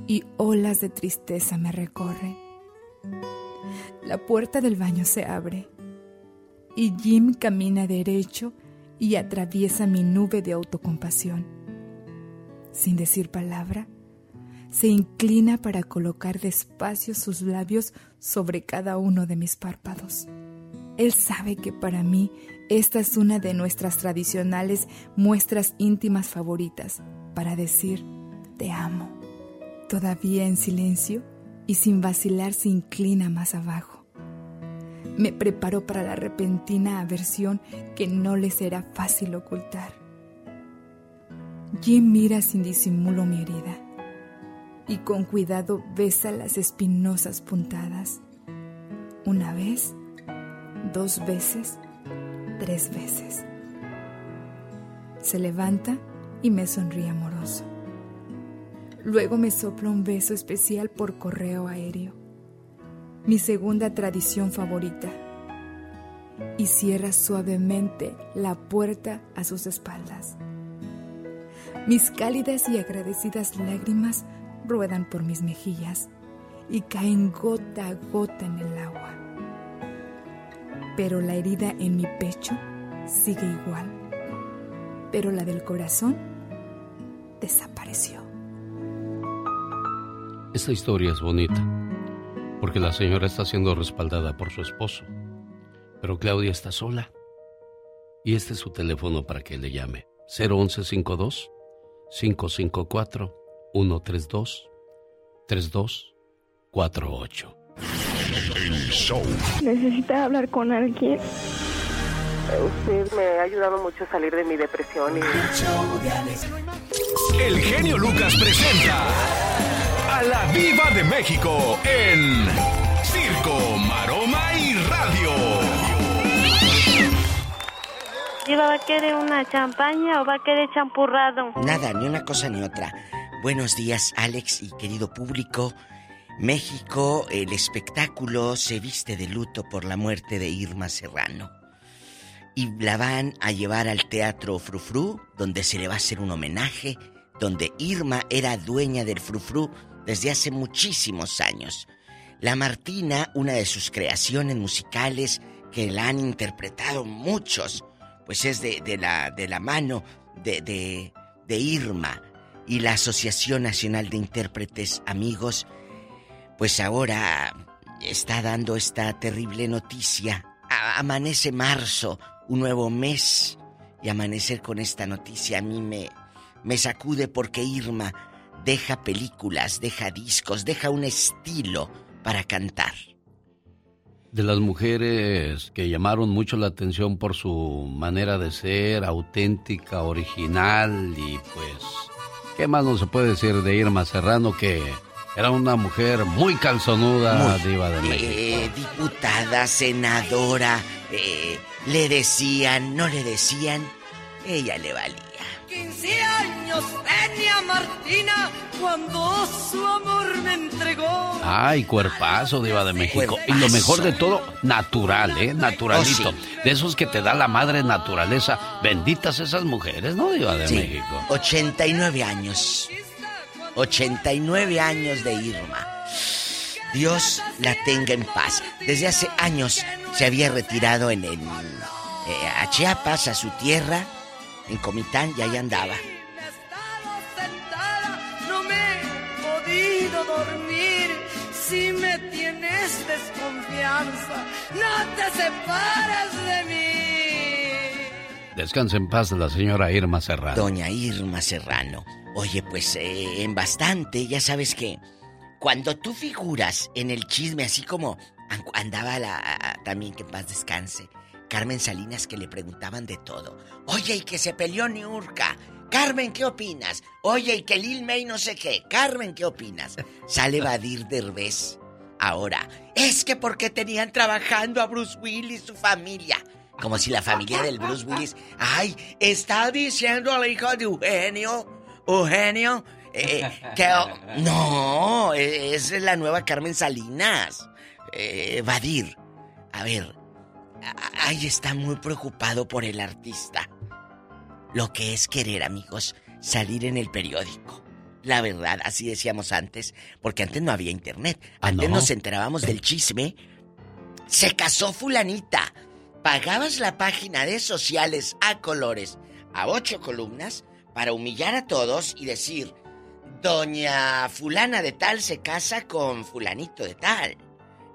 y olas de tristeza me recorren. La puerta del baño se abre y Jim camina derecho y atraviesa mi nube de autocompasión. Sin decir palabra, se inclina para colocar despacio sus labios sobre cada uno de mis párpados. Él sabe que para mí esta es una de nuestras tradicionales muestras íntimas favoritas para decir te amo. Todavía en silencio y sin vacilar se inclina más abajo. Me preparo para la repentina aversión que no le será fácil ocultar. Jim mira sin disimulo mi herida y con cuidado besa las espinosas puntadas. Una vez, dos veces, tres veces. Se levanta y me sonríe amoroso. Luego me sopla un beso especial por correo aéreo, mi segunda tradición favorita, y cierra suavemente la puerta a sus espaldas. Mis cálidas y agradecidas lágrimas ruedan por mis mejillas y caen gota a gota en el agua. Pero la herida en mi pecho sigue igual, pero la del corazón desapareció. Esta historia es bonita, porque la señora está siendo respaldada por su esposo, pero Claudia está sola. Y este es su teléfono para que le llame. 01152 554 132 3248. Necesita hablar con alguien. Usted me ha ayudado mucho a salir de mi depresión. Y... El genio Lucas presenta a la Viva de México en Circo, Maroma y Radio. ¿Viva va a querer una champaña o va a querer champurrado? Nada, ni una cosa ni otra. Buenos días, Alex y querido público. México, el espectáculo se viste de luto por la muerte de Irma Serrano y la van a llevar al Teatro Frufru, donde se le va a hacer un homenaje, donde Irma era dueña del Frufru desde hace muchísimos años. La Martina, una de sus creaciones musicales que la han interpretado muchos, pues es de, la, de la mano de, de, de Irma y la Asociación Nacional de Intérpretes Amigos, pues ahora está dando esta terrible noticia. amanece marzo, un nuevo mes y amanecer con esta noticia a mí me, me sacude porque Irma deja películas, deja discos, deja un estilo para cantar. De las mujeres que llamaron mucho la atención por su manera de ser, auténtica, original y pues, ¿qué más no se puede decir de Irma Serrano que era una mujer muy calzonuda, diva de México? Eh, diputada, senadora, eh, le decían, no le decían, ella le valía. 15 años tenía Martina cuando su amor me entregó. Ay, cuerpazo, Diva de México. Y lo mejor de todo, natural, ¿eh? Naturalito. Oh, de esos que te da la madre naturaleza. Benditas esas mujeres, ¿no, Diva de Sí, México? 89 años. 89 años de Irma. Dios la tenga en paz. Desde hace años se había retirado en, en, eh, a Chiapas, a su tierra, en Comitán, y ahí andaba. No me he podido dormir. Si me tienes desconfianza, no te separes de mí. Descanse en paz la señora Irma Serrano. Doña Irma Serrano. Oye, pues eh, en bastante, ya sabes que cuando tú figuras en el chisme, así como andaba la también que en paz descanse, Carmen Salinas que le preguntaban de todo. Oye, y que se peleó Niurka. Carmen, ¿qué opinas? Oye, y que Lil May no sé qué. Carmen, ¿qué opinas? Sale Badir Derbez. Ahora, es que porque tenían trabajando a Bruce Willis, su familia. Como si la familia del Bruce Willis. Ay, está diciendo al hijo de Eugenio. Eugenio. Eh, que. No, es la nueva Carmen Salinas. Eh, Badir. A ver. Ahí está muy preocupado por el artista. Lo que es querer, amigos, salir en el periódico. La verdad, así decíamos antes, porque antes no había internet. Ah, Antes ¿no? nos enterábamos del chisme. Se casó fulanita. Pagabas la página de sociales a colores, a ocho columnas, para humillar a todos y decir, Doña fulana de tal se casa con fulanito de tal.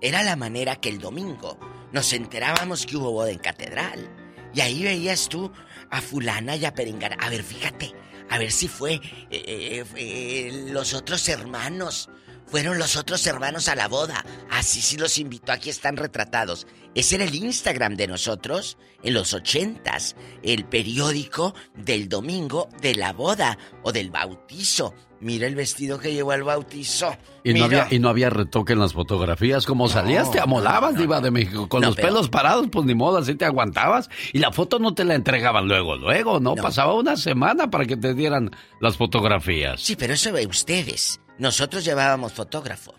Era la manera que el domingo nos enterábamos que hubo boda en catedral. Y ahí veías tú a fulana y a perengana. A ver, fíjate, a ver si fue eh, eh, eh, los otros hermanos. Fueron los otros hermanos a la boda. Así sí los invitó, aquí están retratados. Ese era el Instagram de nosotros en los ochentas. El periódico del domingo de la boda o del bautizo. Mira el vestido que llevó al bautizo. Y no, había, y no había retoque en las fotografías. Como salías, te amolabas, Diva de México. Con No, los pero- pelos parados, pues ni modo, así te aguantabas. Y la foto no te la entregaban luego, luego, ¿no? Pasaba una semana para que te dieran las fotografías. Sí, pero eso ve ustedes. Nosotros llevábamos fotógrafo.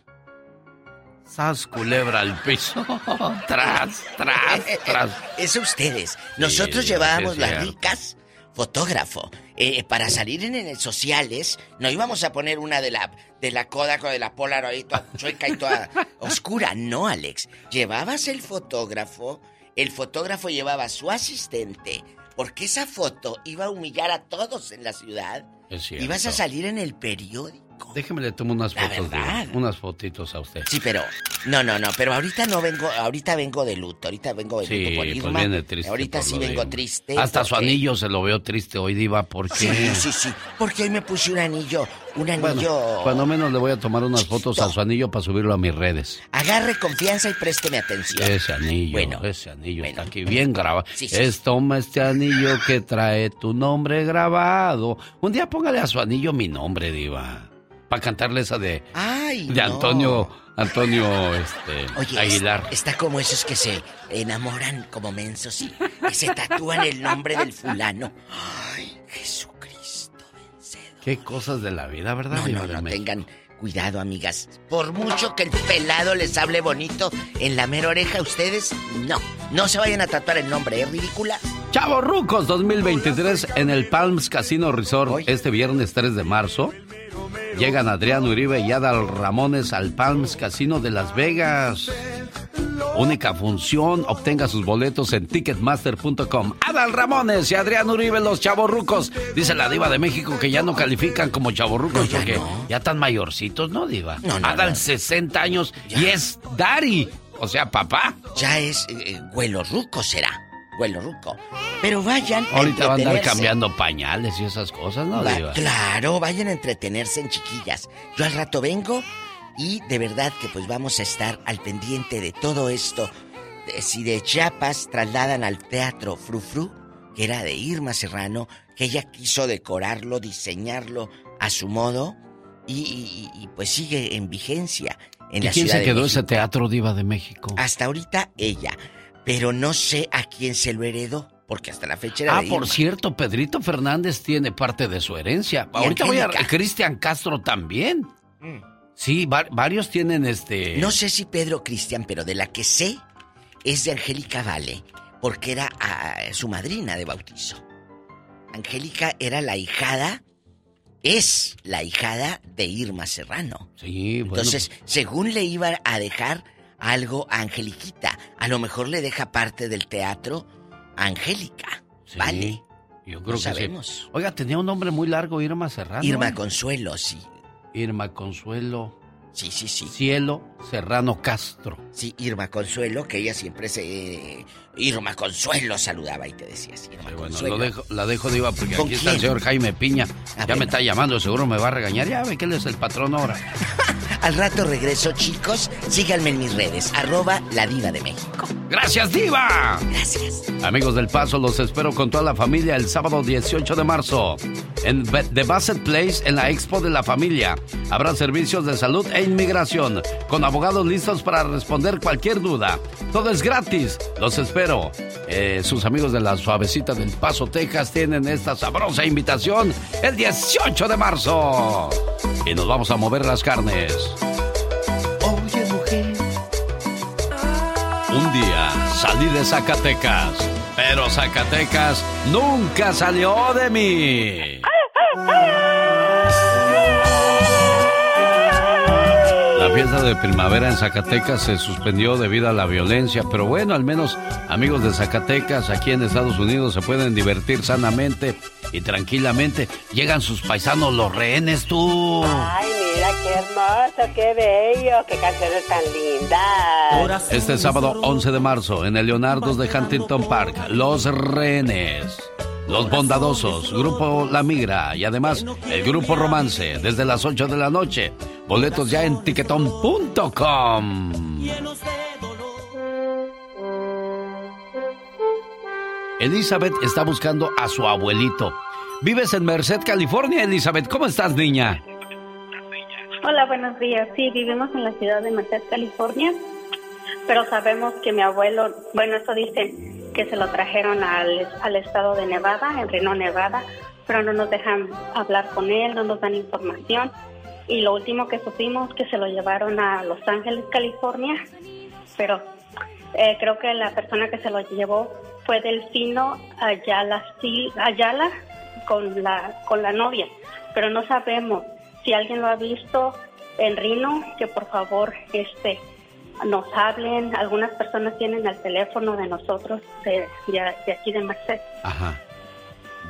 Sas culebra al piso. tras, tras, tras. Eso ustedes. Nosotros Sí, llevábamos las ricas fotógrafo. Eh, para salir en, en sociales, no íbamos a poner una de la de la Kodak o de la Polaroid toda chueca y toda oscura. No, Alex. Llevabas el fotógrafo, el fotógrafo llevaba su asistente, porque esa foto iba a humillar a todos en la ciudad. Es cierto. Ibas a salir en el periódico. Déjeme le tomo unas La fotos, verdad. unas fotitos a usted. Sí, pero no, no, no, pero ahorita no vengo, ahorita vengo de luto, ahorita vengo de Sí, luto por pues Irma. viene triste. ahorita por sí de vengo Irma. triste. Hasta su anillo se lo veo triste hoy, Diva, porque... Sí, sí, sí, porque hoy me puse un anillo, un anillo. Bueno, cuando menos le voy a tomar unas fotos a su anillo para subirlo a mis redes. Agarre confianza y présteme atención. Ese anillo, Bueno, ese anillo está aquí bien grabado. Sí, sí, es toma este anillo que trae tu nombre grabado. Un día póngale a su anillo mi nombre, diva. Para cantarle esa de, Ay, de no. Antonio, Antonio este, Oye, Aguilar. es- está como esos que se enamoran como mensos y que se tatúan el nombre del fulano. Ay, Jesucristo. Qué cosas de la vida, ¿verdad? No, no, no, tengan cuidado, amigas. Por mucho que el pelado les hable bonito en la mera oreja, ustedes no. No se vayan a tatuar el nombre, ¿es ridícula? Chavos Rucos 2023 en el Palms Casino Resort este viernes 3 de marzo. Llegan Adrián Uribe y Adal Ramones al Palms Casino de Las Vegas. Única función, obtenga sus boletos en ticketmaster.com. Adal Ramones y Adrián Uribe, los chavorrucos. Dice la diva de México que ya no califican como chavorrucos porque ya están mayorcitos, ¿no, diva? No, no, Adal no. 60 años y es Dari, o sea, papá. Ya es eh, huelo ruco será. Huelo ruco. Pero vayan a Ahorita va a andar cambiando pañales y esas cosas, ¿no, Va- claro, vayan a entretenerse en chiquillas. Yo al rato vengo y de verdad que pues vamos a estar al pendiente de todo esto. Si de Chiapas trasladan al teatro Frufru, que era de Irma Serrano, que ella quiso decorarlo, diseñarlo a su modo y, y- y, pues sigue en vigencia en ¿Y la quién Ciudad se quedó ese teatro diva de México? Hasta ahorita ella, pero no sé a quién se lo heredó, porque hasta la fecha era Ah, de por cierto, Pedrito Fernández tiene parte de su herencia. Y Ahorita voy a... Cristian Castro también. Mm. Sí, va- varios tienen este... No sé si Pedro Cristian, pero de la que sé es de Angélica Vale, porque era ah, su madrina de bautizo. Angélica era la hijada, es la hijada de Irma Serrano. Sí, bueno. Entonces, según le iba a dejar algo a Angeliquita, a lo mejor le deja parte del teatro a Angélica. Sí, Vale. Yo No creo que sabemos. sí. Oiga, tenía un nombre muy largo, Irma Serrano. Irma ¿eh? Consuelo, sí. Irma Consuelo. Sí, sí, sí. Cielo Serrano Castro. Sí, Irma Consuelo, que ella siempre se... Irma Consuelo saludaba y te decías, Irma Bueno, Consuelo. lo dejo, la dejo, Diva, porque ¿Con aquí está el señor Jaime Piña. A ya me está llamando, seguro me va a regañar. Ya ve que él es el patrón ahora. Al rato regreso, chicos. Síganme en mis redes, arroba la diva de México. ¡Gracias, Diva! Gracias. Amigos del Paso, los espero con toda la familia el sábado 18 de marzo en The Bassett Place en la Expo de la Familia. Habrá servicios de salud e inmigración con abogados listos para responder cualquier duda. Todo es gratis. Los espero. Eh, sus amigos de la Suavecita del Paso, Texas tienen esta sabrosa invitación el 18 de marzo. Y nos vamos a mover las carnes. Oye, mujer. Un día salí de Zacatecas, pero Zacatecas nunca salió de mí. La fiesta de primavera en Zacatecas se suspendió debido a la violencia, pero bueno, al menos amigos de Zacatecas aquí en Estados Unidos se pueden divertir sanamente y tranquilamente. Llegan sus paisanos los rehenes tú. Ay, mira qué hermoso, qué bello, qué canciones tan lindas. Este sábado 11 de marzo en el Leonardo's de Huntington Park, Los Rehenes, Los Bondadosos, Grupo La Migra y además el Grupo Romance desde las 8 de la noche. Boletos ya en tiquetón.com. Elizabeth está buscando a su abuelito. Vives en Merced, California, Elizabeth. ¿Cómo estás, niña? Hola, buenos días. Sí, vivimos en la ciudad de Merced, California, pero sabemos que mi abuelo, bueno, eso dice que se lo trajeron al, al estado de Nevada, en Reno, Nevada, pero no nos dejan hablar con él, no nos dan información. Y lo último que supimos que se lo llevaron a Los Ángeles, California, pero eh, creo que la persona que se lo llevó fue Delfino Ayala, Ayala con la, con la novia, pero no sabemos si alguien lo ha visto en Rino, que por favor este nos hablen. Algunas personas tienen el teléfono de nosotros de, de- de aquí de Merced. Ajá.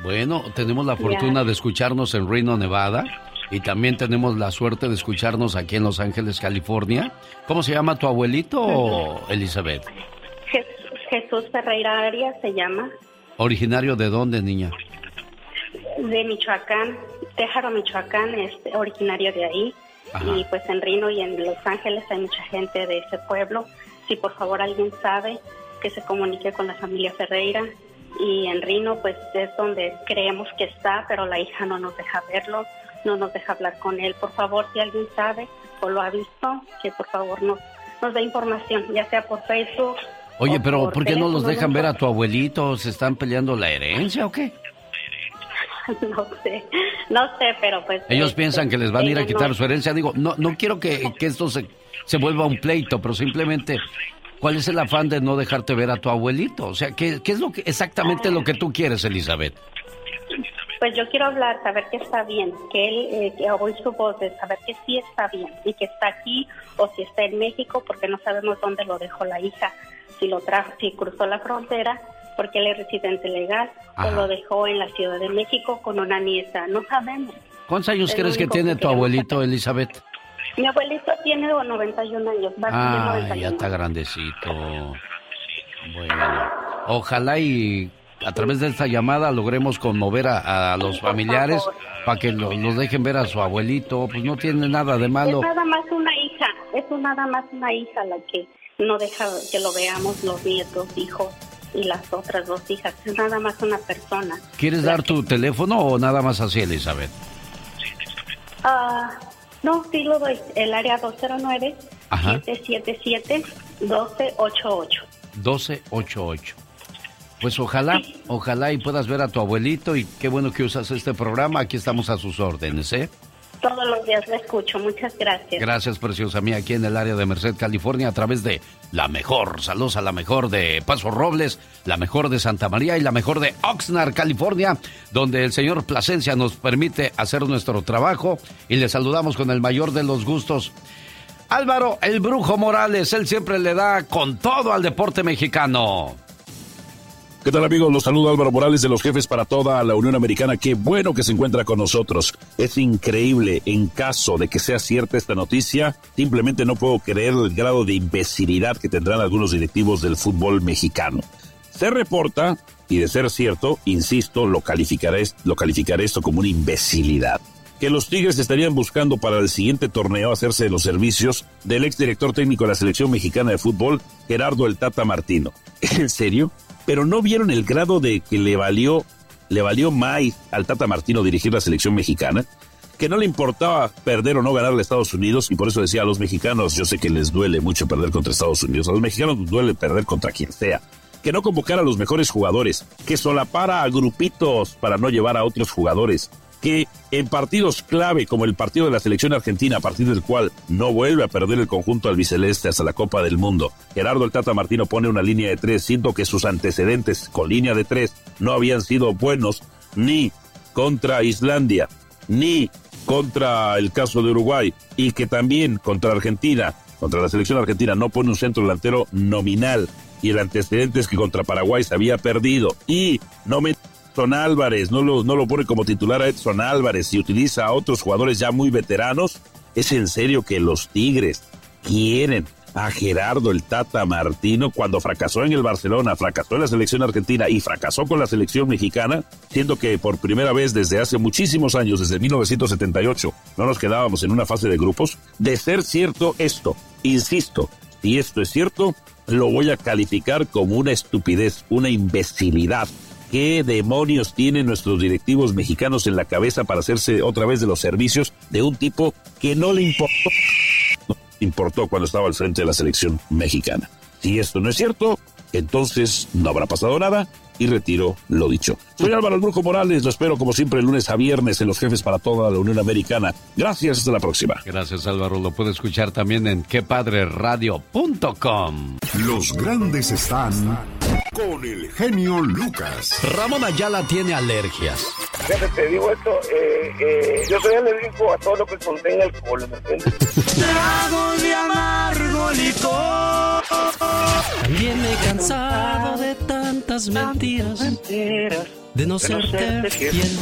Bueno, tenemos la fortuna de escucharnos en Reno, Nevada. Y también tenemos la suerte de escucharnos aquí en Los Ángeles, California. ¿Cómo se llama tu abuelito, Elizabeth? Jes- Jesús Ferreira Arias se llama, ¿Originario de dónde, niña? de Michoacán, Téjaro, Michoacán, es originario de ahí. Ajá. Y pues en Rino y en Los Ángeles hay mucha gente de ese pueblo. Si por favor alguien sabe, que se comunique con la familia Ferreira. Y en Rino pues es donde creemos que está, pero la hija no nos deja verlo, no nos deja hablar con él. Por favor, si alguien sabe o lo ha visto, que por favor nos, nos dé información, ya sea por Facebook. Oye, pero por ¿por qué no los dejan ver a tu abuelito? ¿Se están peleando la herencia o qué? No sé, no sé, pero pues... Ellos este, piensan que les van a ir a quitar no- su herencia. Digo, no, no quiero que, que esto se, se vuelva un pleito, pero simplemente, ¿cuál es el afán de no dejarte ver a tu abuelito? O sea, ¿qué, qué es lo que exactamente lo que tú quieres, Elizabeth? Pues yo quiero hablar, saber que está bien, que él, eh, que oír su voz, de saber que sí está bien y que está aquí o si está en México, porque no sabemos dónde lo dejó la hija, si lo trajo, si cruzó la frontera, porque él es residente legal, Ajá. o lo dejó en la Ciudad de México con una nieta, no sabemos. ¿Cuántos años Es crees que tiene que tu abuelito, Elizabeth? Mi abuelito tiene 91 años, va Ah, 91. ya está grandecito. Bueno, ojalá y a través de esta llamada logremos conmover a, a los familiares para que lo- los dejen ver a su abuelito. Pues no tiene nada de malo. Es nada más una hija, es nada más una hija la que no deja que lo veamos los nietos, hijos y las otras dos hijas. Es nada más una persona. ¿Quieres dar tu teléfono o nada más así, Elizabeth? Ah, no, sí lo doy. El área Ajá. 209-777-1288. 1288. Pues ojalá, ojalá y puedas ver a tu abuelito y qué bueno que usas este programa. Aquí estamos a sus órdenes, ¿eh? Todos los días lo escucho. Muchas gracias. Gracias, preciosa mía, aquí en el área de Merced, California, a través de la mejor, saludos a la mejor de Paso Robles, la mejor de Santa María y la mejor de Oxnard, California, donde el señor Plasencia nos permite hacer nuestro trabajo y le saludamos con el mayor de los gustos. Álvaro, el brujo Morales, él siempre le da con todo al deporte mexicano. ¿Qué tal amigos? Los saludo Álvaro Morales de los jefes para toda la Unión Americana. Qué bueno que se encuentra con nosotros. Es increíble, en caso de que sea cierta esta noticia, simplemente no puedo creer el grado de imbecilidad que tendrán algunos directivos del fútbol mexicano. Se reporta, y de ser cierto, insisto, lo calificaré, lo calificaré esto como una imbecilidad que los Tigres estarían buscando para el siguiente torneo hacerse de los servicios del exdirector técnico de la selección mexicana de fútbol, Gerardo El Tata Martino. ¿En serio? Pero no vieron el grado de que le valió, le valió más al Tata Martino dirigir la selección mexicana, que no le importaba perder o no ganar a Estados Unidos, y por eso decía a los mexicanos, yo sé que les duele mucho perder contra Estados Unidos, a los mexicanos duele perder contra quien sea, que no convocara a los mejores jugadores, que solapara a grupitos para no llevar a otros jugadores, que en partidos clave como el partido de la selección argentina, a partir del cual no vuelve a perder el conjunto albiceleste hasta la Copa del Mundo, Gerardo el Tata Martino pone una línea de tres, siento que sus antecedentes con línea de tres no habían sido buenos ni contra Islandia, ni contra el caso de Uruguay, y que también contra Argentina, contra la selección argentina, no pone un centro delantero nominal, y el antecedente es que contra Paraguay se había perdido, y no me Edson Álvarez, no lo, no lo pone como titular a Edson Álvarez y utiliza a otros jugadores ya muy veteranos, ¿es en serio que los Tigres quieren a Gerardo el Tata Martino cuando fracasó en el Barcelona, fracasó en la selección argentina y fracasó con la selección mexicana, siendo que por primera vez desde hace muchísimos años, desde 1978, no nos quedábamos en una fase de grupos? De ser cierto esto, insisto, si esto es cierto, lo voy a calificar como una estupidez, una imbecilidad, ¿Qué demonios tienen nuestros directivos mexicanos en la cabeza para hacerse otra vez de los servicios de un tipo que no le importó, no importó cuando estaba al frente de la selección mexicana? Si esto no es cierto, entonces no habrá pasado nada y retiro lo dicho. Soy Álvaro el Brujo Morales, lo espero como siempre el lunes a viernes en los jefes para toda la Unión Americana. Gracias, hasta la próxima. Gracias Álvaro, lo puede escuchar también en quepadreradio.com. Los grandes están con el genio Lucas. Ramón Ayala tiene alergias. Fíjate, te digo esto, eh, eh, yo soy alérgico a todo lo que contenga alcohol, ¿me entiendes? Trago de amargo licor. También me he cansado de tantas mentiras. De no serte fiel.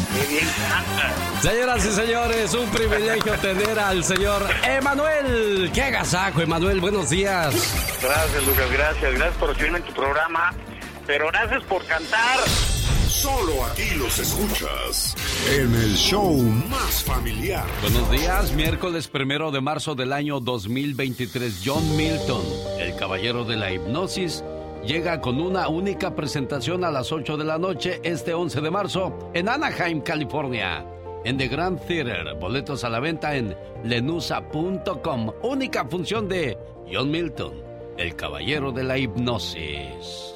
Señoras y señores, un privilegio tener al señor Emanuel. ¡Qué agasajo, Emanuel! Buenos días. Gracias, Lucas, gracias. Gracias por recibirme en tu programa. Pero gracias por cantar. Solo aquí los escuchas en el show más familiar. Buenos días, miércoles primero de marzo del año 2023. John Milton, el caballero de la hipnosis, llega con una única presentación a las 8 de la noche este 11 de marzo en Anaheim, California. En The Grand Theater, boletos a la venta en lenusa.com. Única función de John Milton, el caballero de la hipnosis.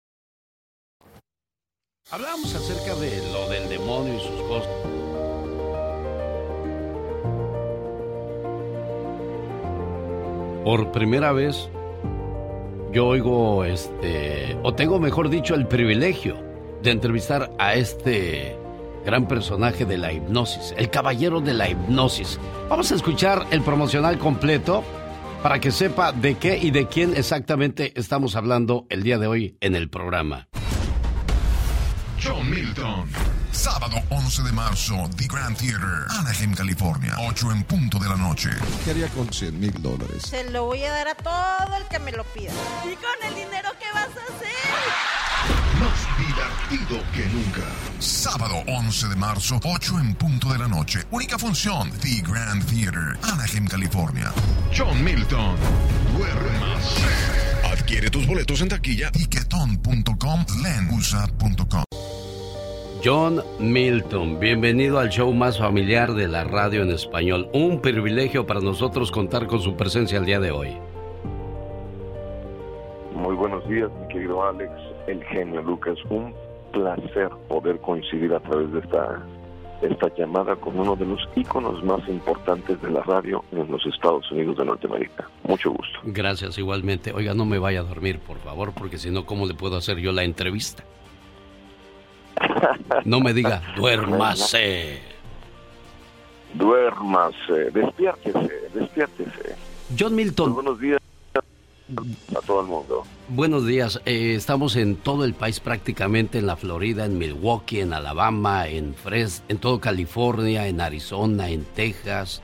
Hablamos acerca de lo del demonio y sus cosas. Por primera vez yo oigo este, o tengo mejor dicho el privilegio de entrevistar a este gran personaje de la hipnosis, el caballero de la hipnosis. Vamos a escuchar el promocional completo para que sepa de qué y de quién exactamente estamos hablando el día de hoy en el programa. John Milton. Sábado 11 de marzo, The Grand Theater, Anaheim, California. 8 en punto de la noche. ¿Qué haría con 100 mil dólares? Se lo voy a dar a todo el que me lo pida. ¿Y con el dinero qué vas a hacer? Más divertido que nunca. Sábado 11 de marzo, 8 en punto de la noche. Única función, The Grand Theater, Anaheim, California. John Milton. Adquiere tus boletos en taquilla, tiquetón.com, lenusa.com. John Milton, bienvenido al show más familiar de la radio en español. Un privilegio para nosotros contar con su presencia el día de hoy. Muy buenos días, mi querido Alex, el genio Lucas. Un placer poder coincidir a través de esta, esta llamada con uno de los íconos más importantes de la radio en los Estados Unidos de Norteamérica. Mucho gusto. Gracias, igualmente. Oiga, no me vaya a dormir, por favor, porque si no, ¿cómo le puedo hacer yo la entrevista? No me diga, duérmase. Duérmase, despiértese, despiértese. John Milton. buenos días a todo el mundo. Buenos días, eh, estamos en todo el país prácticamente, en la Florida, en Milwaukee, en Alabama, en Fres en todo California, en Arizona, en Texas.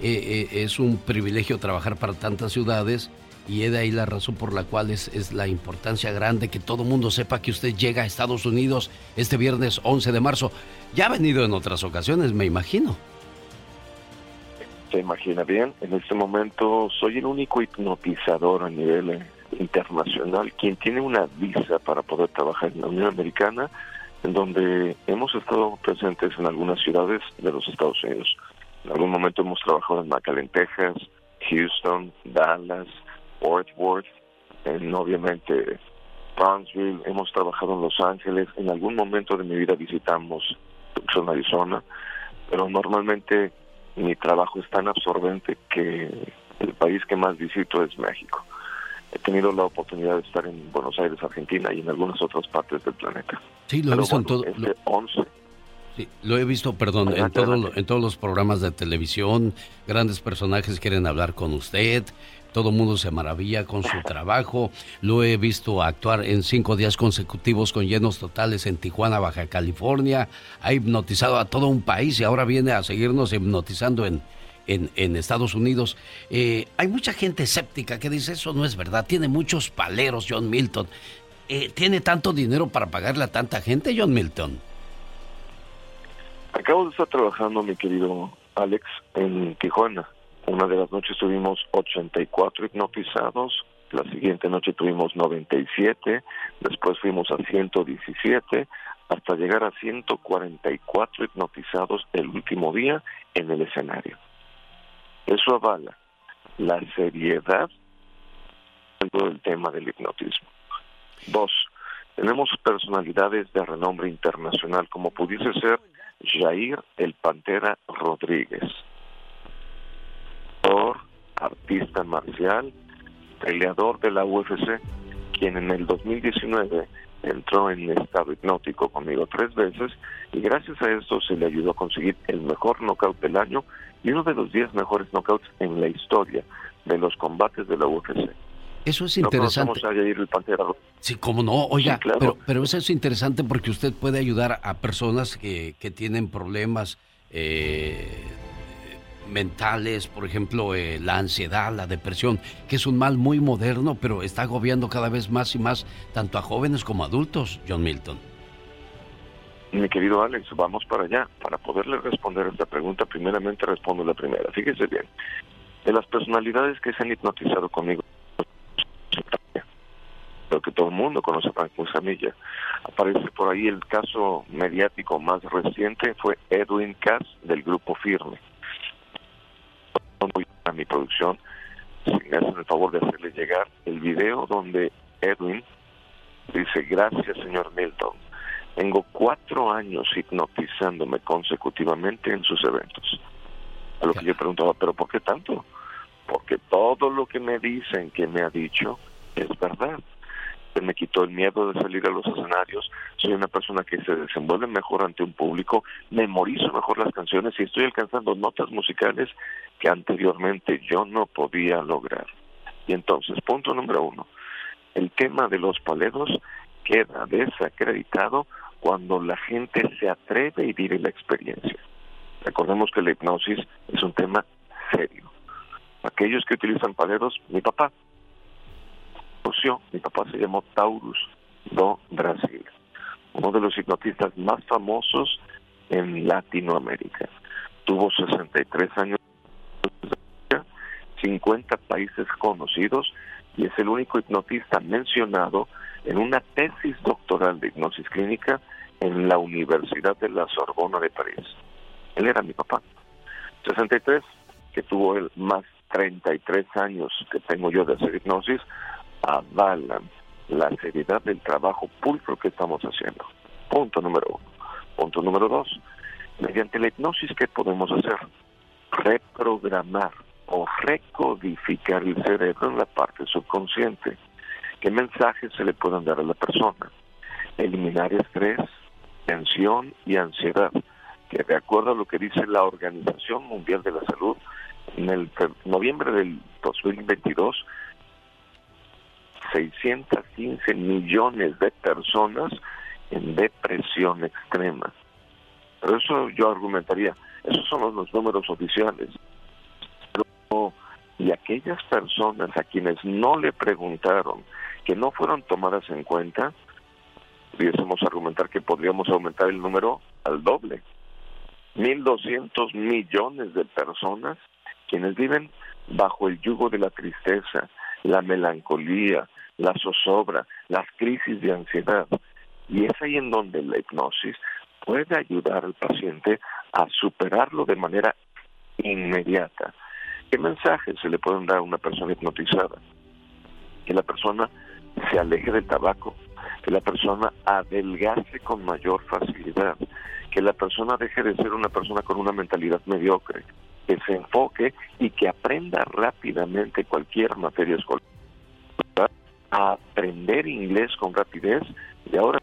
Eh, eh, es un privilegio trabajar para tantas ciudades y es de ahí la razón por la cual es, es la importancia grande que todo mundo sepa que usted llega a Estados Unidos este viernes 11 de marzo. Ya ha venido en otras ocasiones, me imagino. Se imagina bien, en este momento soy el único hipnotizador a nivel eh, internacional quien tiene una visa para poder trabajar en la Unión Americana, en donde hemos estado presentes en algunas ciudades de los Estados Unidos. En algún momento hemos trabajado en McAllen, Texas, Houston, Dallas, Fort Worth, en, obviamente Brownsville, hemos trabajado en Los Ángeles, en algún momento de mi vida visitamos Tucson, Arizona, pero normalmente mi trabajo es tan absorbente que el país que más visito es México. He tenido la oportunidad de estar en Buenos Aires, Argentina y en algunas otras partes del planeta. Sí, lo he visto en todo. Este 11 Sí, lo he visto, perdón, en, todo, en todos los programas de televisión. Grandes personajes quieren hablar con usted. Todo el mundo se maravilla con su trabajo. Lo he visto actuar en cinco días consecutivos con llenos totales en Tijuana, Baja California. Ha hipnotizado a todo un país y ahora viene a seguirnos hipnotizando en, en, Estados Unidos. Eh, hay mucha gente escéptica que dice eso no es verdad. Tiene muchos paleros, John Milton. Eh, ¿Tiene tanto dinero para pagarle a tanta gente, John Milton? Acabo de estar trabajando, mi querido Alex, en Tijuana una de las noches tuvimos 84 hipnotizados, la siguiente noche tuvimos 97, después fuimos a 117, hasta llegar a 144 hipnotizados el último día en el escenario. Eso avala la seriedad del tema del hipnotismo. Dos, tenemos personalidades de renombre internacional, como pudiese ser Jair el Pantera Rodríguez, artista marcial, peleador de la UFC, quien en el 2019 entró en estado hipnótico conmigo tres veces y gracias a esto se le ayudó a conseguir el mejor knockout del año y uno de los 10 mejores knockouts en la historia de los combates de la UFC. Eso es interesante. Sí, cómo no. Oiga, pero, pero eso es interesante porque usted puede ayudar a personas que, que tienen problemas eh, mentales, por ejemplo, eh, la ansiedad, la depresión, que es un mal muy moderno, pero está agobiando cada vez más y más tanto a jóvenes como a adultos, John Milton. Mi querido Alex, vamos para allá. Para poderle responder esta pregunta, primeramente respondo la primera. Fíjese bien, de las personalidades que se han hipnotizado conmigo, lo que todo el mundo conoce a Franco Samilla. Aparece por ahí el caso mediático más reciente, fue Edwin Cass del grupo Firme a mi producción, si me hacen el favor de hacerle llegar el video donde Edwin dice, gracias señor Milton, tengo cuatro años hipnotizándome consecutivamente en sus eventos. A lo que yo preguntaba, ¿pero por qué tanto? Porque todo lo que me dicen que me ha dicho es verdad me quitó el miedo de salir a los escenarios, soy una persona que se desenvuelve mejor ante un público, memorizo mejor las canciones y estoy alcanzando notas musicales que anteriormente yo no podía lograr. Y entonces, punto número uno, el tema de los paledos queda desacreditado cuando la gente se atreve a vivir la experiencia. Recordemos que la hipnosis es un tema serio. Aquellos que utilizan paleros, mi papá, mi papá se llamó Taurus do Brasil, uno de los hipnotistas más famosos en Latinoamérica. Tuvo 63 años, 50 países conocidos y es el único hipnotista mencionado en una tesis doctoral de hipnosis clínica en la Universidad de la Sorbona de París. Él era mi papá. 63, que tuvo él más 33 años que tengo yo de hacer hipnosis, avalan la seriedad del trabajo pulcro que estamos haciendo. Punto número uno. Punto número dos. Mediante la hipnosis, ¿qué podemos hacer? Reprogramar o recodificar el cerebro en la parte subconsciente. ¿Qué mensajes se le pueden dar a la persona? Eliminar estrés, tensión y ansiedad, que de acuerdo a lo que dice la Organización Mundial de la Salud, en el noviembre del 2022 615 millones de personas en depresión extrema. Pero eso yo argumentaría, esos son los números oficiales. y aquellas personas a quienes no le preguntaron, que no fueron tomadas en cuenta, pudiésemos argumentar que podríamos aumentar el número al doble. 1.200 millones de personas quienes viven bajo el yugo de la tristeza, la melancolía, la zozobra, las crisis de ansiedad. Y es ahí en donde la hipnosis puede ayudar al paciente a superarlo de manera inmediata. ¿Qué mensajes se le pueden dar a una persona hipnotizada? Que la persona se aleje del tabaco, que la persona adelgace con mayor facilidad, que la persona deje de ser una persona con una mentalidad mediocre, que se enfoque y que aprenda rápidamente cualquier materia escolar a aprender inglés con rapidez y ahora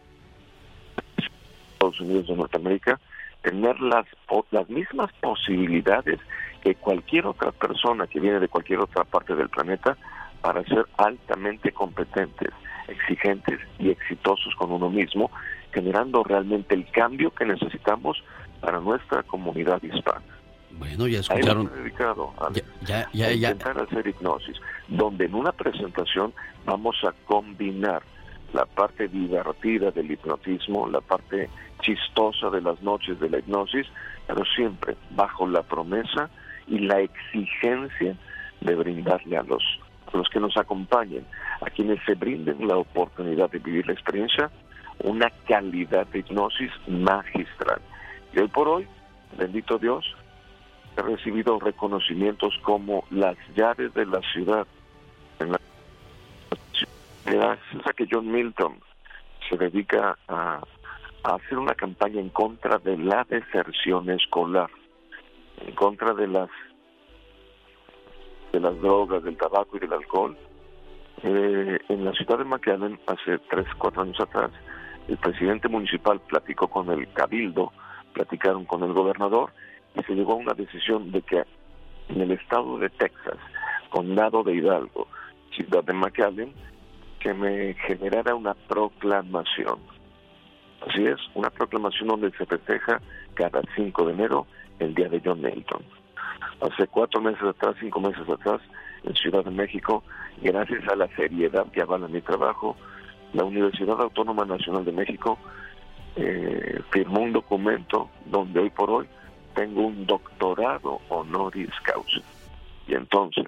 Estados Unidos de Norteamérica tener las, las mismas posibilidades que cualquier otra persona que viene de cualquier otra parte del planeta para ser altamente competentes, exigentes y exitosos con uno mismo, generando realmente el cambio que necesitamos para nuestra comunidad hispana. Bueno, ya escucharon. dedicado a, ya, ya, ya, intentar hacer hipnosis, donde en una presentación vamos a combinar la parte divertida del hipnotismo, la parte chistosa de las noches de la hipnosis, pero siempre bajo la promesa y la exigencia de brindarle a los, a los que nos acompañen, a quienes se brinden la oportunidad de vivir la experiencia, una calidad de hipnosis magistral. Y hoy por hoy, bendito Dios, he recibido reconocimientos como las llaves de la ciudad. En la a que John Milton se dedica a, hacer una campaña en contra de la deserción escolar, en contra de las de las drogas, del tabaco y del alcohol. Eh, en la ciudad de McAllen, hace tres, cuatro años atrás, el presidente municipal platicó con el cabildo, platicaron con el gobernador y se llegó a una decisión de que en el estado de Texas, condado de Hidalgo, ciudad de McAllen, que me generara una proclamación. Así es, una proclamación donde se festeja cada 5 de enero el día de John Milton. Hace cuatro meses atrás, cinco meses atrás, en Ciudad de México, gracias a la seriedad que avala mi trabajo, la Universidad Autónoma Nacional de México eh, firmó un documento donde hoy por hoy tengo un doctorado honoris causa. Y entonces,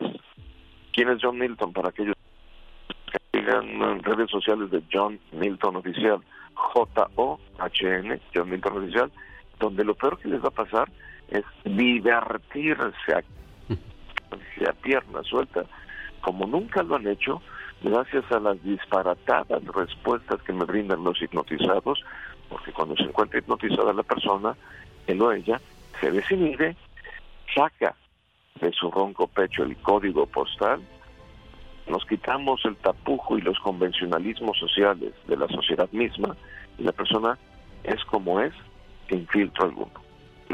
¿quién es John Milton? Para aquellos que digan en redes sociales de John Milton Oficial, J-O-H-N, John Milton Oficial, donde lo peor que les va a pasar es divertirse a, a pierna suelta, como nunca lo han hecho, gracias a las disparatadas respuestas que me brindan los hipnotizados, porque cuando se encuentra hipnotizada la persona, él o ella se desinhibe, saca de su ronco pecho el código postal, nos quitamos el tapujo y los convencionalismos sociales de la sociedad misma y la persona es como es sin filtro alguno.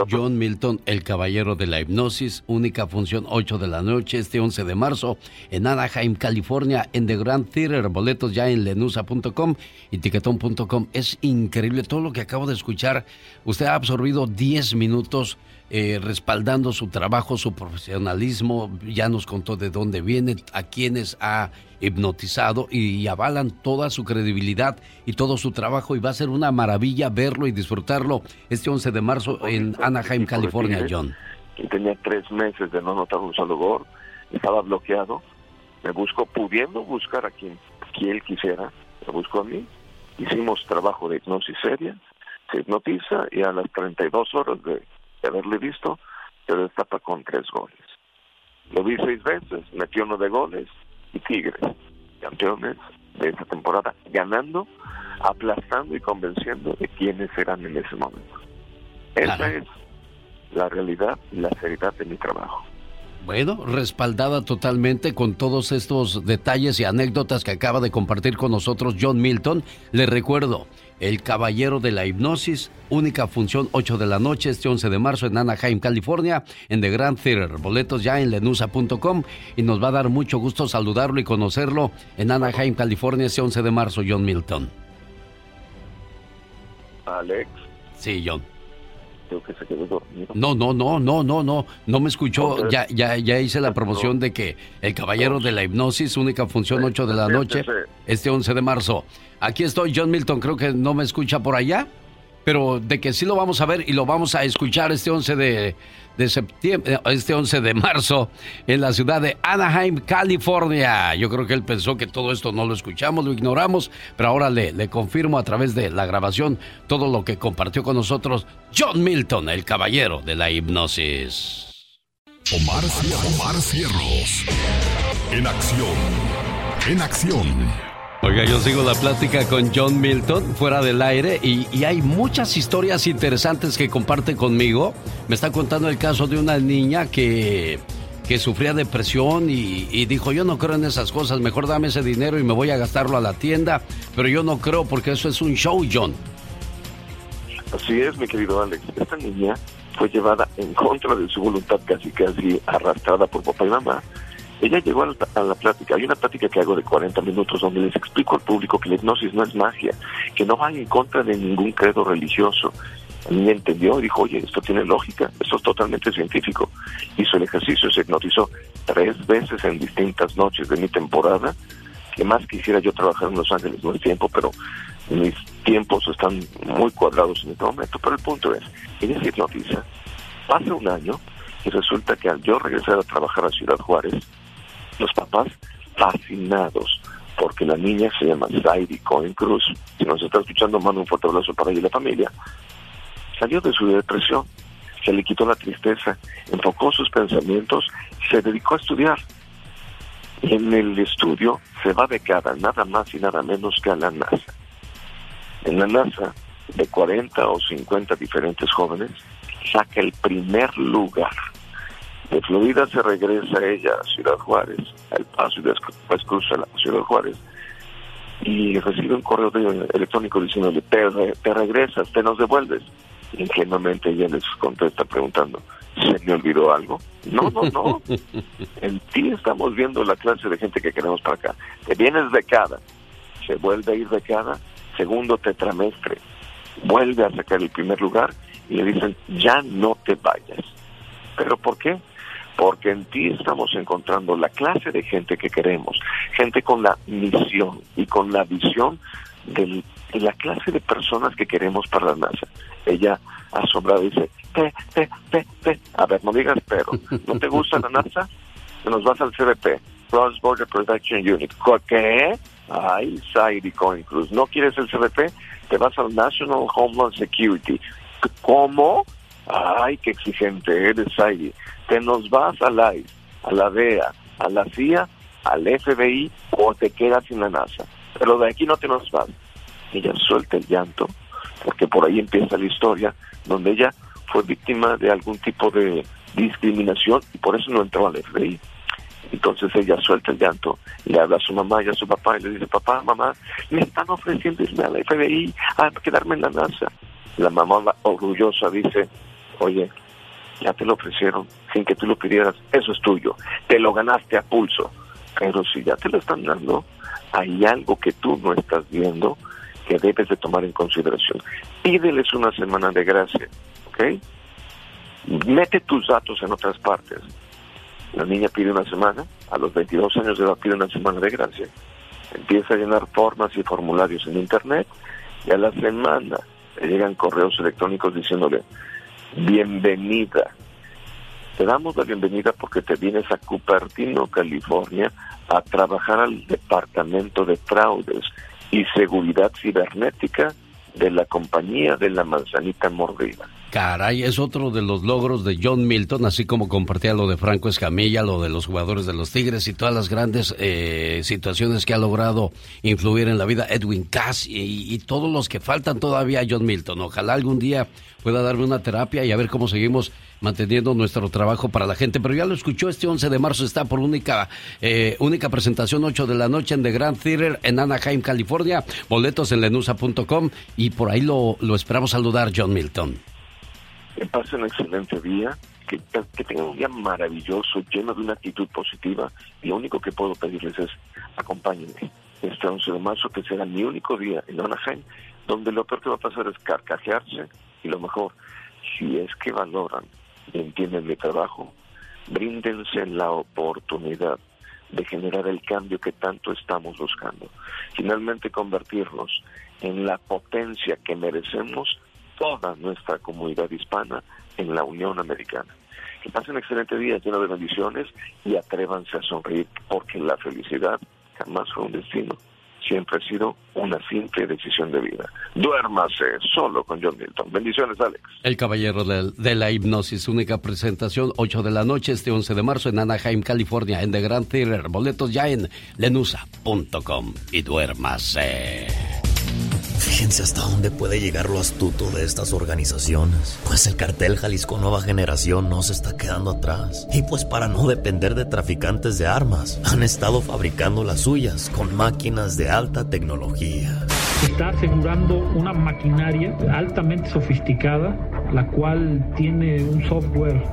John Milton, el caballero de la hipnosis, única función 8 de la noche este 11 de marzo en Anaheim, California, en The Grand Theater. Boletos ya en lenusa.com y tiquetón.com. Es increíble todo lo que acabo de escuchar. Usted ha absorbido 10 minutos eh, respaldando su trabajo, su profesionalismo. Ya nos contó de dónde viene, a quienes ha hipnotizado y, avalan toda su credibilidad y todo su trabajo. Y va a ser una maravilla verlo y disfrutarlo este 11 de marzo en Anaheim, California, John. Tenía tres meses de no notar un solo gol, estaba bloqueado. Me busco, pudiendo buscar a quien, quien él quisiera, me busco a mí. Hicimos trabajo de hipnosis seria, se hipnotiza y a las 32 horas de de haberle visto, se destapa con tres goles. Lo vi seis veces, metió uno de goles y Tigres, campeones de esta temporada, ganando, aplastando y convenciendo de quiénes eran en ese momento. Esa es la realidad y la seriedad de mi trabajo. Bueno, respaldada totalmente con todos estos detalles y anécdotas que acaba de compartir con nosotros John Milton. Le recuerdo, el Caballero de la Hipnosis, única función 8 de la noche este 11 de marzo en Anaheim, California, en The Grand Theater. Boletos ya en lenusa.com y nos va a dar mucho gusto saludarlo y conocerlo en Anaheim, California este 11 de marzo, John Milton. Alex. Sí, John. Creo que se quedó dormido. No, no, no, no, no, no, no me escuchó. Ya, ya, ya hice la promoción de que el Caballero de la Hipnosis, única función 8 de la noche, este 11 de marzo. Aquí estoy, John Milton, creo que no me escucha por allá, pero de que sí lo vamos a ver y lo vamos a escuchar este 11 de, septiembre, este 11 de marzo en la ciudad de Anaheim, California. Yo creo que él pensó que todo esto no lo escuchamos, lo ignoramos, pero ahora le, le confirmo a través de la grabación todo lo que compartió con nosotros John Milton, el caballero de la hipnosis. Omar, Omar Cierros. En acción. En acción. Oiga, yo sigo la plática con John Milton fuera del aire y, hay muchas historias interesantes que comparte conmigo. Me está contando el caso de una niña que, que sufría depresión y, y, dijo, yo no creo en esas cosas, mejor dame ese dinero y me voy a gastarlo a la tienda, pero yo no creo porque eso es un show, John. Así es, mi querido Alex. Esta niña fue llevada en contra de su voluntad, casi casi arrastrada por papá y mamá ella llegó a la, plática, hay una plática que hago de 40 minutos donde les explico al público que la hipnosis no es magia, que no va en contra de ningún credo religioso. A mí entendió y dijo, oye, esto tiene lógica, esto es totalmente científico. Hizo el ejercicio, se hipnotizó tres veces en distintas noches de mi temporada, que más quisiera yo trabajar en Los Ángeles, no tiempo, pero mis tiempos están muy cuadrados en este momento. Pero el punto es, ella se hipnotiza, pasa un año y resulta que al yo regresar a trabajar a Ciudad Juárez, los papás fascinados porque la niña se llama Zairi Cohen Cruz. Si nos está escuchando, mando un fuerte abrazo para ella y la familia. Salió de su depresión, se le quitó la tristeza, enfocó sus pensamientos, se dedicó a estudiar. En el estudio se va becada nada más y nada menos que a la NASA. En la NASA, de 40 o 50 diferentes jóvenes, saca el primer lugar de Florida se regresa ella a Ciudad Juárez, al paso y después cruza la Ciudad Juárez y recibe un correo electrónico diciéndole, te, te regresas, te nos devuelves. ingenuamente ella les contesta preguntando, ¿se me olvidó algo? No, no, no. en ti estamos viendo la clase de gente que queremos para acá. Te vienes de cada, se vuelve a ir de cada, segundo tetramestre, vuelve a sacar el primer lugar y le dicen, ya no te vayas. ¿Pero por qué? Porque en ti estamos encontrando la clase de gente que queremos, gente con la misión y con la visión de la clase de personas que queremos para la NASA. Ella asombrada dice, pe, pe, pe, pe. A ver, no digas pero. ¿No te gusta la NASA? Nos vas al CBP, Cross Border Protection Unit. ¿Qué? Ay, Sairi Coin Cruz. ¿No quieres el CBP? Te vas al National Homeland Security. ¿Cómo? Ay, qué exigente eres, Sairi te nos vas a la a la DEA, a la CIA, al FBI o te quedas en la NASA. Pero de aquí no te nos vas. Ella suelta el llanto, porque por ahí empieza la historia, donde ella fue víctima de algún tipo de discriminación y por eso no entró al FBI. Entonces ella suelta el llanto, le habla a su mamá y a su papá y le dice, papá, mamá, me están ofreciendo irme al FBI a quedarme en la NASA. La mamá orgullosa dice, Oye, ya te lo ofrecieron sin que tú lo pidieras, eso es tuyo, te lo ganaste a pulso. Pero si ya te lo están dando, hay algo que tú no estás viendo que debes de tomar en consideración. Pídeles una semana de gracia, ¿ok? Mete tus datos en otras partes. La niña pide una semana, a los 22 años de edad pide una semana de gracia. Empieza a llenar formas y formularios en Internet y a la semana le llegan correos electrónicos diciéndole, bienvenida. Te damos la bienvenida porque te vienes a Cupertino, California, a trabajar al Departamento de Fraudes y Seguridad Cibernética de la compañía de la manzanita mordida. Caray, es otro de los logros de John Milton, así como compartía lo de Franco Escamilla, lo de los jugadores de los Tigres y todas las grandes eh, situaciones que ha logrado influir en la vida Edwin Cass y, todos los que faltan todavía a John Milton. Ojalá algún día pueda darme una terapia y a ver cómo seguimos manteniendo nuestro trabajo para la gente. Pero ya lo escuchó, este 11 de marzo está por única, eh, única presentación, 8 de la noche en The Grand Theater en Anaheim, California. Boletos en lenusa.com y por ahí lo, lo esperamos saludar, John Milton que pasen un excelente día, que, tengan un día maravilloso, lleno de una actitud positiva. Y lo único que puedo pedirles es, acompáñenme este 11 de marzo, que será mi único día en Anaheim, donde lo peor que va a pasar es carcajearse y lo mejor, si es que valoran y entienden mi trabajo, bríndense la oportunidad de generar el cambio que tanto estamos buscando. Finalmente convertirnos en la potencia que merecemos toda nuestra comunidad hispana en la Unión Americana. Que pasen excelente día lleno de bendiciones y atrévanse a sonreír porque la felicidad jamás fue un destino, siempre ha sido una simple decisión de vida. Duérmase solo con John Milton. Bendiciones, Alex. El Caballero de, la Hipnosis, única presentación, 8 de la noche, este 11 de marzo en Anaheim, California, en The Grand Theater. Boletos ya en lenusa.com. Y duérmase. Fíjense hasta dónde puede llegar lo astuto de estas organizaciones. Pues el cartel Jalisco Nueva Generación no se está quedando atrás. Y pues para no depender de traficantes de armas, han estado fabricando las suyas con máquinas de alta tecnología. Está asegurando una maquinaria altamente sofisticada, la cual tiene un software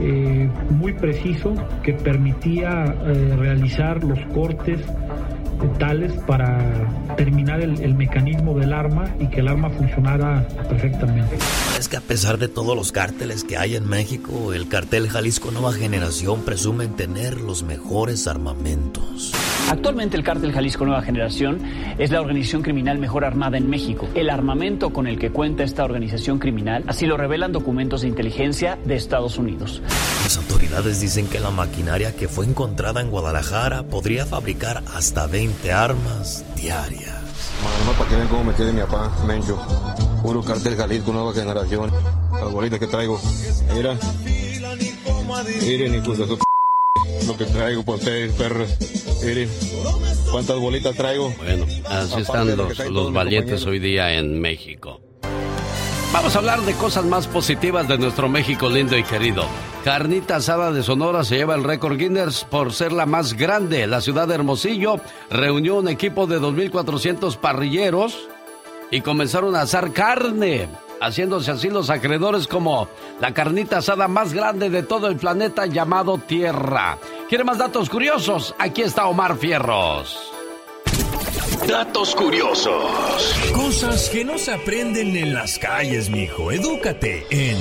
eh, muy preciso que permitía eh, realizar los cortes tales para terminar el, el, mecanismo del arma y que el arma funcionara perfectamente. Es que a pesar de todos los cárteles que hay en México, el cartel Jalisco Nueva Generación presume tener los mejores armamentos. Actualmente el cártel Jalisco Nueva Generación es la organización criminal mejor armada en México. El armamento con el que cuenta esta organización criminal, así lo revelan documentos de inteligencia de Estados Unidos. Las autoridades dicen que la maquinaria que fue encontrada en Guadalajara podría fabricar hasta 20 armas diarias. Mamá, para que vean cómo me tiene mi papá, Mencho. Puro cartel Jalisco Nueva Generación. Las bolitas que traigo. Mira. Miren, de su lo que traigo por ustedes, perros. Miren, cuántas bolitas traigo. Bueno, así están los, los valientes hoy día en México. Vamos a hablar de cosas más positivas de nuestro México lindo y querido. Carnita Asada de Sonora se lleva el récord Guinness por ser la más grande. La ciudad de Hermosillo reunió un equipo de 2.400 parrilleros y comenzaron a asar carne, haciéndose así los acreedores como la carnita asada más grande de todo el planeta llamado Tierra. ¿Quiere más datos curiosos? Aquí está Omar Fierros. Datos curiosos. Cosas que no se aprenden en las calles, mijo. Edúcate en.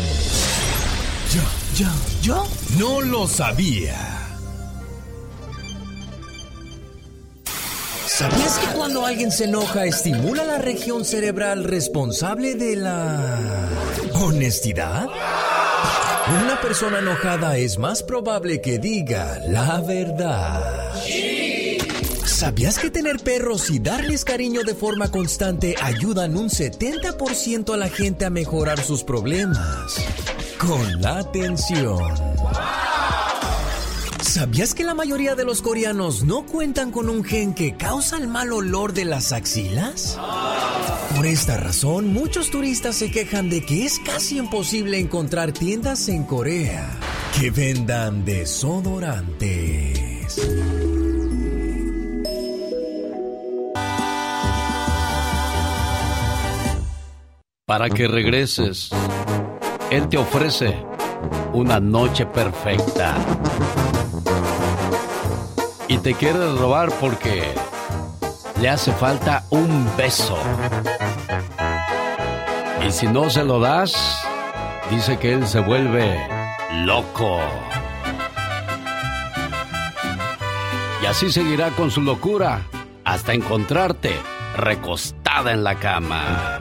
Yo, yo, yo no lo sabía. ¿Sabías que cuando alguien se enoja estimula la región cerebral responsable de la honestidad? Una persona enojada es más probable que diga la verdad. ¿Sabías que tener perros y darles cariño de forma constante ayudan un 70% a la gente a mejorar sus problemas? Con la atención. ¿Sabías que la mayoría de los coreanos no cuentan con un gen que causa el mal olor de las axilas? Por esta razón, muchos turistas se quejan de que es casi imposible encontrar tiendas en Corea que vendan desodorantes. Para que regreses Él te ofrece una noche perfecta. Y te quiere robar porque le hace falta un beso. Y si no se lo das, dice que él se vuelve loco. Y así seguirá con su locura hasta encontrarte recostada en la cama.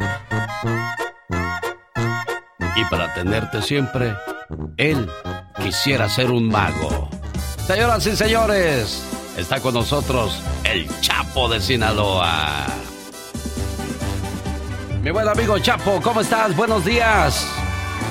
Y para tenerte siempre, él quisiera ser un mago. Señoras y señores, está con nosotros el Chapo de Sinaloa. Mi buen amigo Chapo, ¿cómo estás? Buenos días.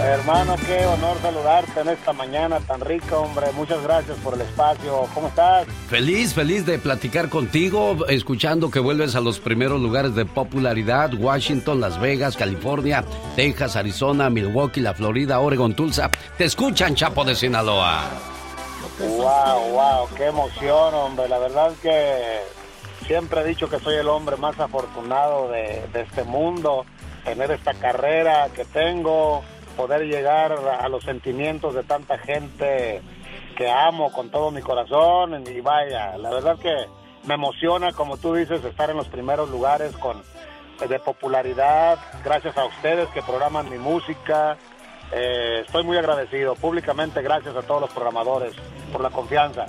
Hermano, qué honor saludarte en esta mañana tan rica, hombre. Muchas gracias por el espacio. ¿Cómo estás? Feliz, feliz de platicar contigo, escuchando que vuelves a los primeros lugares de popularidad, Washington, Las Vegas, California, Texas, Arizona, Milwaukee, la Florida, Oregon, Tulsa. Te escuchan, Chapo de Sinaloa. Wow, wow, qué emoción, hombre. La verdad que siempre he dicho que soy el hombre más afortunado de, de este mundo, tener esta carrera que tengo poder llegar a los sentimientos de tanta gente que amo con todo mi corazón y vaya, la verdad que me emociona, como tú dices, estar en los primeros lugares con de popularidad, gracias a ustedes que programan mi música. Eh, estoy muy agradecido públicamente, gracias a todos los programadores por la confianza.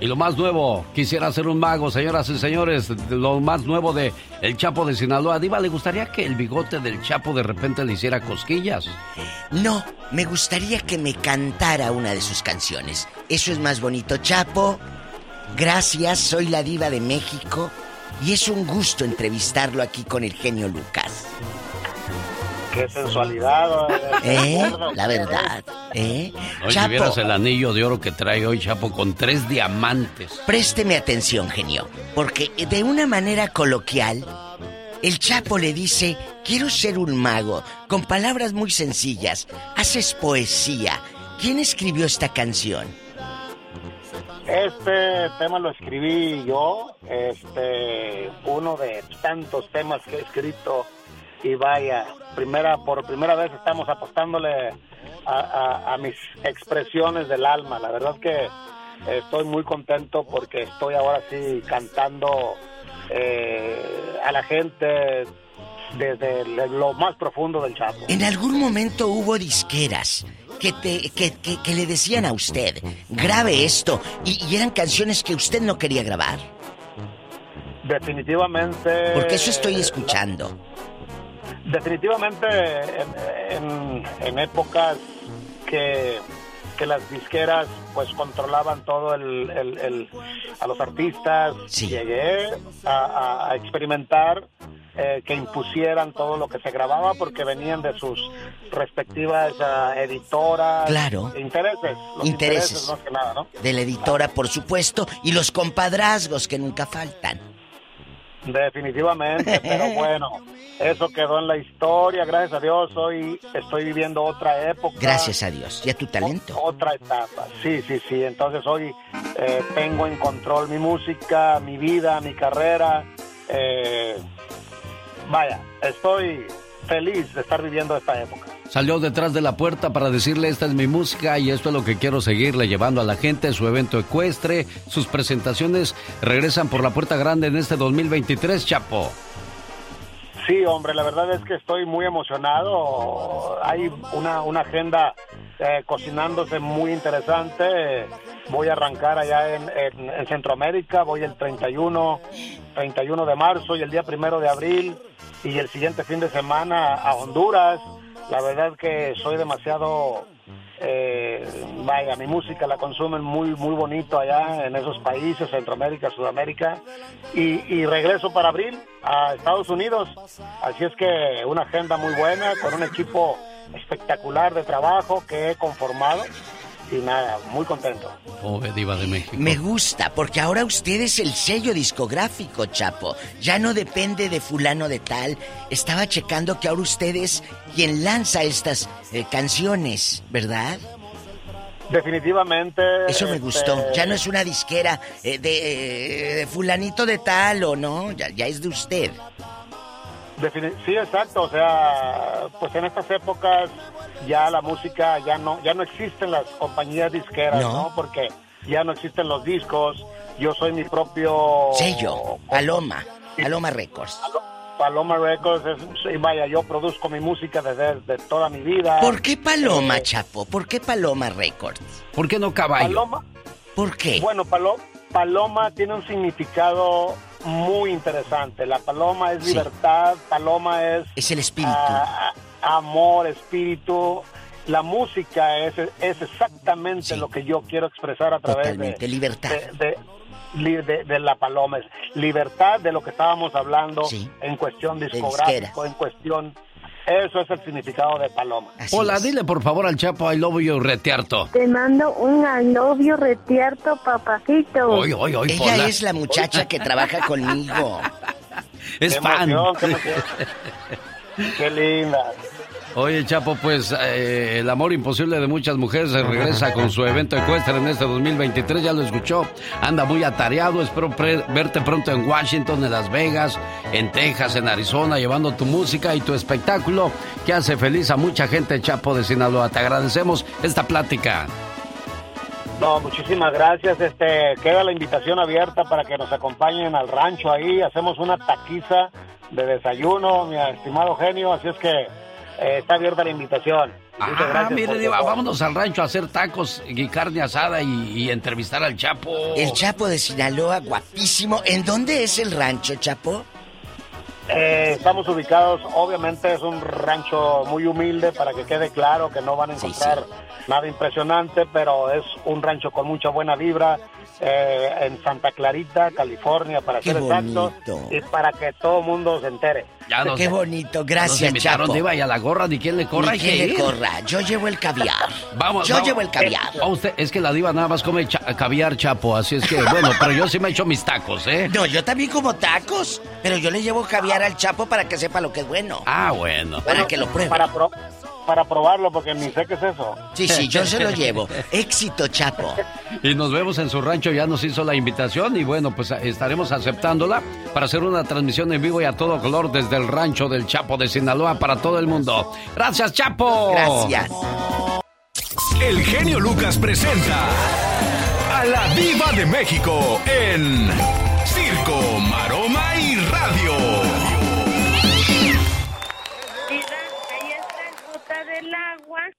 Y lo más nuevo, quisiera ser un mago, señoras y señores, lo más nuevo de El Chapo de Sinaloa. Diva, ¿le gustaría que el bigote del Chapo de repente le hiciera cosquillas? No, me gustaría que me cantara una de sus canciones. Eso es más bonito, Chapo. Gracias, soy la diva de México y es un gusto entrevistarlo aquí con el genio Lucas. Qué sensualidad. ¿Eh? La verdad. ¿Eh? Hoy si vieras el anillo de oro que trae hoy Chapo con tres diamantes. Présteme atención, genio, porque de una manera coloquial, el Chapo le dice, quiero ser un mago, con palabras muy sencillas. Haces poesía. ¿Quién escribió esta canción? Este tema lo escribí yo, este, uno de tantos temas que he escrito y vaya, primera por primera vez estamos apostándole a, mis expresiones del alma. La verdad es que estoy muy contento porque estoy ahora sí cantando eh, a la gente desde lo más profundo del Chapo. En algún momento hubo disqueras que, te, que, que, le decían a usted, grabe esto, y, y, eran canciones que usted no quería grabar. Definitivamente. Porque eso estoy escuchando. Definitivamente en, épocas que, las disqueras pues controlaban todo el, a los artistas, llegué a, experimentar eh, que impusieran todo lo que se grababa porque venían de sus respectivas ah, editoras. Claro. Intereses. intereses. De la editora, por supuesto, y los compadrazgos que nunca faltan. Definitivamente, pero bueno, eso quedó en la historia, gracias a Dios, hoy estoy viviendo otra época. Gracias a Dios, y a tu talento. otra etapa, sí, sí, sí, entonces hoy eh, tengo en control mi música, mi vida, mi carrera. Eh, vaya, estoy feliz de estar viviendo esta época. Salió detrás de la puerta para decirle esta es mi música y esto es lo que quiero seguirle llevando a la gente, su evento ecuestre, sus presentaciones regresan por la puerta grande en este 2023, Chapo. Sí, hombre, la verdad es que estoy muy emocionado. Hay una, una agenda eh, cocinándose muy interesante. Voy a arrancar allá en, en, Centroamérica, voy el 31, 31 de marzo y el día primero de abril y el siguiente fin de semana a Honduras. La verdad que soy demasiado, eh, vaya, mi música la consumen muy, muy bonito allá en esos países, Centroamérica, Sudamérica, y, regreso para abril a Estados Unidos. Así es que una agenda muy buena, con un equipo espectacular de trabajo que he conformado y nada, muy contento. Diva de México. Me gusta, porque ahora usted es el sello discográfico, Chapo. Ya no depende de fulano de tal. Estaba checando que ahora usted es quien lanza estas eh, canciones, ¿verdad? Definitivamente. Eso me gustó. Este, ya no es una disquera eh, eh, de, fulanito de tal o no, ya, ya es de usted. Sí, exacto. O sea, pues en estas épocas ya la música ya no ya no existen las compañías disqueras, No. ¿no? Porque ya no existen los discos. Yo soy mi propio Sello, Paloma, Paloma Records. Paloma Records, es- y vaya, yo produzco mi música desde, desde toda mi vida. ¿Por qué Paloma, Eh, Chapo? ¿Por qué Paloma Records? ¿Por qué no caballo? Paloma. ¿Por qué? Bueno, palo- paloma tiene un significado muy interesante. La paloma es Sí. libertad, paloma es... Es el espíritu. ah, amor, espíritu. La música es, es exactamente lo que yo quiero expresar a través Totalmente, de... libertad. De, de- de- de la paloma. Es libertad de lo que estábamos hablando en cuestión discográfico, en cuestión... Eso es el significado de paloma. Hola, dile por favor al Chapo I love you retiarto. Te mando un novio retierto, papacito. Oy, oy, oy, Ella Pola. es la muchacha que trabaja conmigo. Es Qué fan. emoción, qué emoción. Qué linda. Oye, Chapo, pues eh, el amor imposible de muchas mujeres regresa con su evento ecuestre en este 2023, ya lo escuchó. Anda muy atareado, espero verte pronto en Washington, en Las Vegas, en Texas, en Arizona, llevando tu música y tu espectáculo que hace feliz a mucha gente, Chapo de Sinaloa. Te agradecemos esta plática. No, muchísimas gracias. Este, queda la invitación abierta para que nos acompañen al rancho ahí. Hacemos una taquiza de desayuno, mi estimado genio. Así es que eh, está abierta la invitación. Muchas Ah, gracias mire, Diva, vámonos al rancho a hacer tacos y carne asada y, y entrevistar al Chapo. El Chapo de Sinaloa, guapísimo. ¿En dónde es el rancho, Chapo? Eh, estamos ubicados, obviamente es un rancho muy humilde para que quede claro que no van a encontrar nada impresionante, pero es un rancho con mucha buena vibra eh, en Santa Clarita, California, para Qué ser bonito. y para que todo el mundo se entere. Ya nos- Qué bonito, nos gracias, invitaron, Chapo. Diva, y a la gorra ni quien le corra. Ni que le ir. corra. Yo llevo el caviar. Vamos, Yo vamos. llevo el caviar. Va usted, es que la diva nada más come cha- caviar chapo, así es que, bueno, pero yo sí me echo mis tacos, ¿eh? No, yo también como tacos, pero yo le llevo caviar al Chapo para que sepa lo que es bueno. Ah, bueno. Para que lo pruebe. Para, pro- para probarlo, porque ni sé qué es eso. Sí, sí, yo se lo llevo. Éxito, Chapo. Y nos vemos en su rancho, ya nos hizo la invitación y bueno, pues estaremos aceptándola para hacer una transmisión en vivo y a todo color desde el rancho del Chapo de Sinaloa para todo el mundo. Gracias, Chapo. Gracias. El genio Lucas presenta a la Viva de México en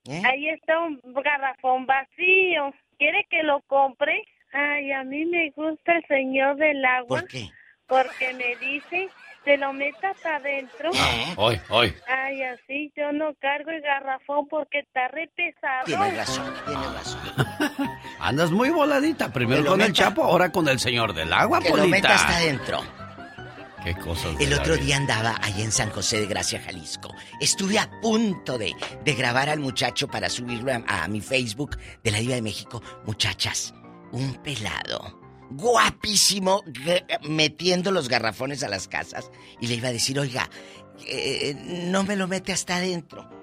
¿Eh? Ahí está un garrafón vacío. ¿Quiere que lo compre? Ay, a mí me gusta el señor del agua. ¿Por qué? Porque me dice, te lo metas adentro. Hoy, hoy. Ay, así yo no cargo el garrafón porque está re pesado. Tienes razón, tienes razón. Andas muy voladita, primero lo con el. Chapo, ahora con el señor del agua, Que lo Polita. meta hasta adentro. Qué cosas. de El otro día andaba ahí en San José de Gracia, Jalisco. Estuve a punto de, de grabar al muchacho para subirlo a, a mi Facebook de la Diva de México. Muchachas, un pelado, guapísimo, metiendo los garrafones a las casas. Y le iba a decir, oiga, eh, no me lo mete hasta adentro.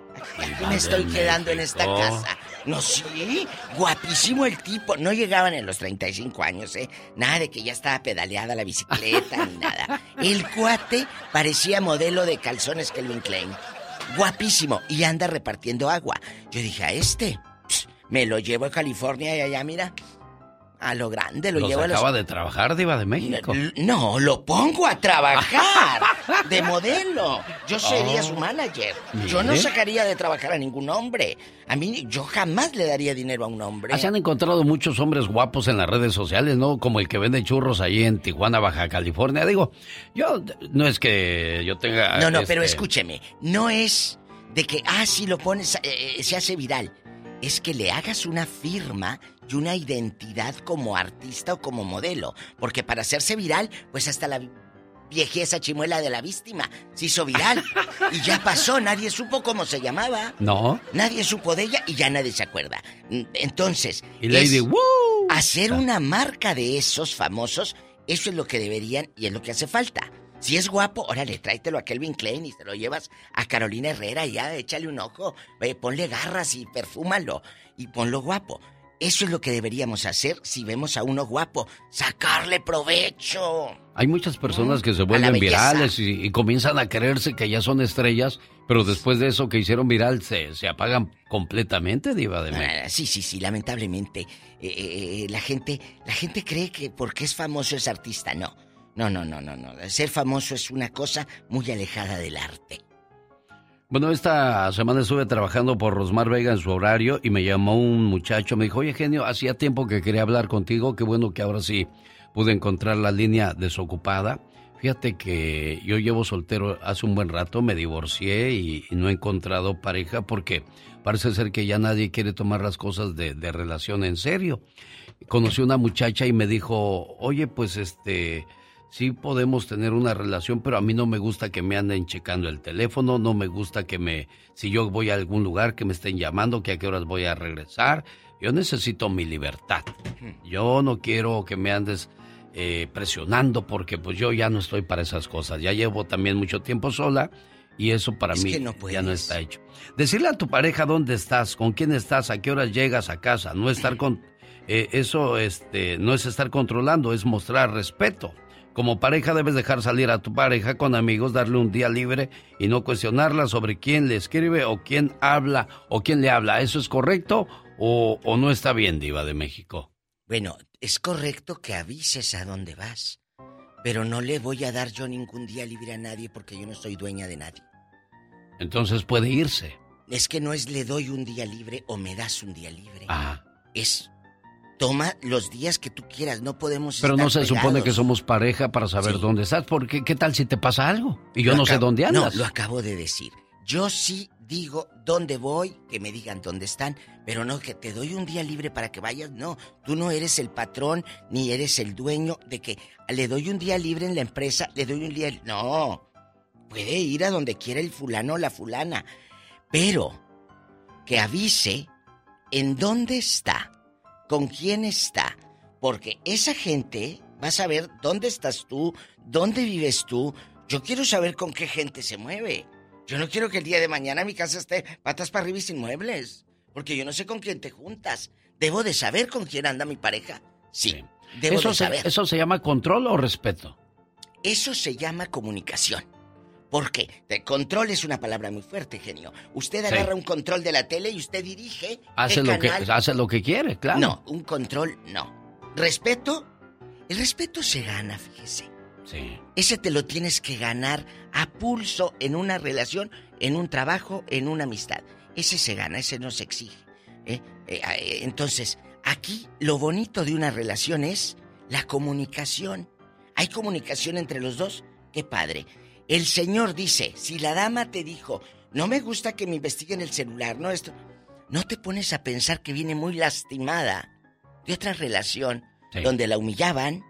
Me estoy quedando en esta casa. No, sí, guapísimo el tipo. No llegaban en los 35 años, ¿eh? Nada de que ya estaba pedaleada la bicicleta ni nada. El cuate parecía modelo de calzones Kelvin Klein. Guapísimo. Y anda repartiendo agua. Yo dije, a este, pss, me lo llevo a California y allá, mira. A lo grande, lo Los llevo a los... acaba de trabajar, Diva de México. No, lo pongo a trabajar de modelo. Yo sería Oh. su manager. Yo no sacaría de trabajar a ningún hombre. A mí, yo jamás le daría dinero a un hombre. Se han encontrado muchos hombres guapos en las redes sociales, ¿no? Como el que vende churros ahí en Tijuana, Baja California. Digo, yo no es que yo tenga. No, no, pero este, escúcheme. No es de que, ah, si lo pones, eh, eh, se hace viral. Es que le hagas una firma y una identidad como artista o como modelo. Porque para hacerse viral, pues hasta la viejeza chimuela de la víctima se hizo viral. y ya pasó, nadie supo cómo se llamaba. No. Nadie supo de ella y ya nadie se acuerda. Entonces, Y Lady, ¡woo! hacer una marca de esos famosos, eso es lo que deberían y es lo que hace falta. Si es guapo, órale, tráetelo a Kelvin Klein y te lo llevas a Carolina Herrera y ya, échale un ojo, eh, ponle garras y perfúmalo y ponlo guapo. Eso es lo que deberíamos hacer si vemos a uno guapo, sacarle provecho. Hay muchas personas que se vuelven virales y, y comienzan a creerse que ya son estrellas, Pero después de eso que hicieron viral, ¿se, se apagan completamente, Diva de México? Ah, sí, sí, sí, lamentablemente. eh, eh, la, gente, la gente cree que porque es famoso es artista. No, no, no, no, no, no. Ser famoso es una cosa muy alejada del arte. Bueno, esta semana estuve trabajando por Rosmar Vega en su horario y me llamó un muchacho, me dijo, oye genio, hacía tiempo que quería hablar contigo, qué bueno que ahora sí pude encontrar la línea desocupada. Fíjate que yo llevo soltero hace un buen rato, me divorcié y, no he encontrado pareja porque parece ser que ya nadie quiere tomar las cosas de, de relación en serio. Conocí una muchacha y me dijo, oye, pues este, sí podemos tener una relación, pero a mí no me gusta que me anden checando el teléfono, no me gusta que me, si yo voy a algún lugar, que me estén llamando, que a qué horas voy a regresar. Yo necesito mi libertad. Yo no quiero que me andes eh, presionando porque pues yo ya no estoy para esas cosas. Ya llevo también mucho tiempo sola y eso para Es mí no ya no está hecho. Decirle a tu pareja dónde estás, con quién estás, a qué horas llegas a casa, no estar con eh, eso este no es estar controlando, es mostrar respeto. Como pareja debes dejar salir a tu pareja con amigos, darle un día libre y no cuestionarla sobre quién le escribe o quién habla o quién le habla. ¿Eso es correcto o, o no está bien, Diva de México? Bueno, es correcto que avises a dónde vas, pero no le voy a dar yo ningún día libre a nadie porque yo no soy dueña de nadie. Entonces puede irse. Es que no es le doy un día libre o me das un día libre. Ah. Es toma los días que tú quieras, no podemos Pero no se supone que somos pareja para saber Sí. dónde estás, porque ¿qué tal si te pasa algo? Y yo Lo no sé dónde andas. No, lo acabo de decir. Yo sí digo dónde voy, que me digan dónde están, pero no que te doy un día libre para que vayas. No, tú no eres el patrón ni eres el dueño de que le doy un día libre en la empresa, le doy un día. No, puede ir a donde quiera el fulano o la fulana, pero que avise en dónde está, con quién está, porque esa gente va a saber dónde estás tú, dónde vives tú. Yo quiero saber con qué gente se mueve. Yo no quiero que el día de mañana mi casa esté patas para arriba y sin muebles, porque yo no sé con quién te juntas. Debo de saber con quién anda mi pareja. Sí, debo ¿Eso de se, saber. ¿Eso se llama control o respeto? Eso se llama comunicación. ¿Por qué? De control es una palabra muy fuerte, genio. Usted Sí. agarra un control de la tele y usted dirige. Hace lo, que, hace lo que quiere, claro. No, un control no. ¿Respeto? El respeto se gana, fíjese. Sí. Ese te lo tienes que ganar a pulso en una relación, en un trabajo, en una amistad. Ese se gana, ese no se exige. ¿eh? Eh, eh, entonces, aquí lo bonito de una relación es la comunicación. ¿Hay comunicación entre los dos? ¡Qué padre! El Señor dice, si la dama te dijo, no me gusta que me investiguen el celular, no esto, no te pones a pensar que viene muy lastimada de otra relación Sí. donde la humillaban,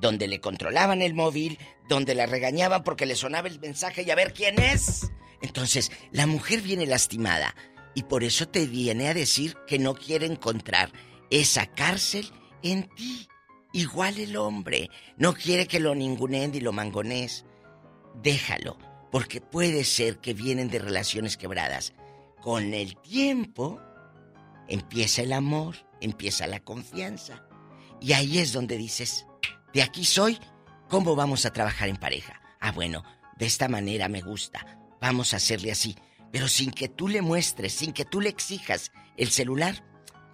donde le controlaban el móvil, donde la regañaban porque le sonaba el mensaje y a ver quién es. Entonces, la mujer viene lastimada y por eso te viene a decir que no quiere encontrar esa cárcel en ti. Igual el hombre no quiere que lo ninguneen y lo mangonees. Déjalo, porque puede ser que vienen de relaciones quebradas. Con el tiempo empieza el amor, empieza la confianza. Y ahí es donde dices, de aquí soy, ¿cómo vamos a trabajar en pareja? Ah, bueno, de esta manera me gusta, vamos a hacerle así. Pero sin que tú le muestres, sin que tú le exijas el celular,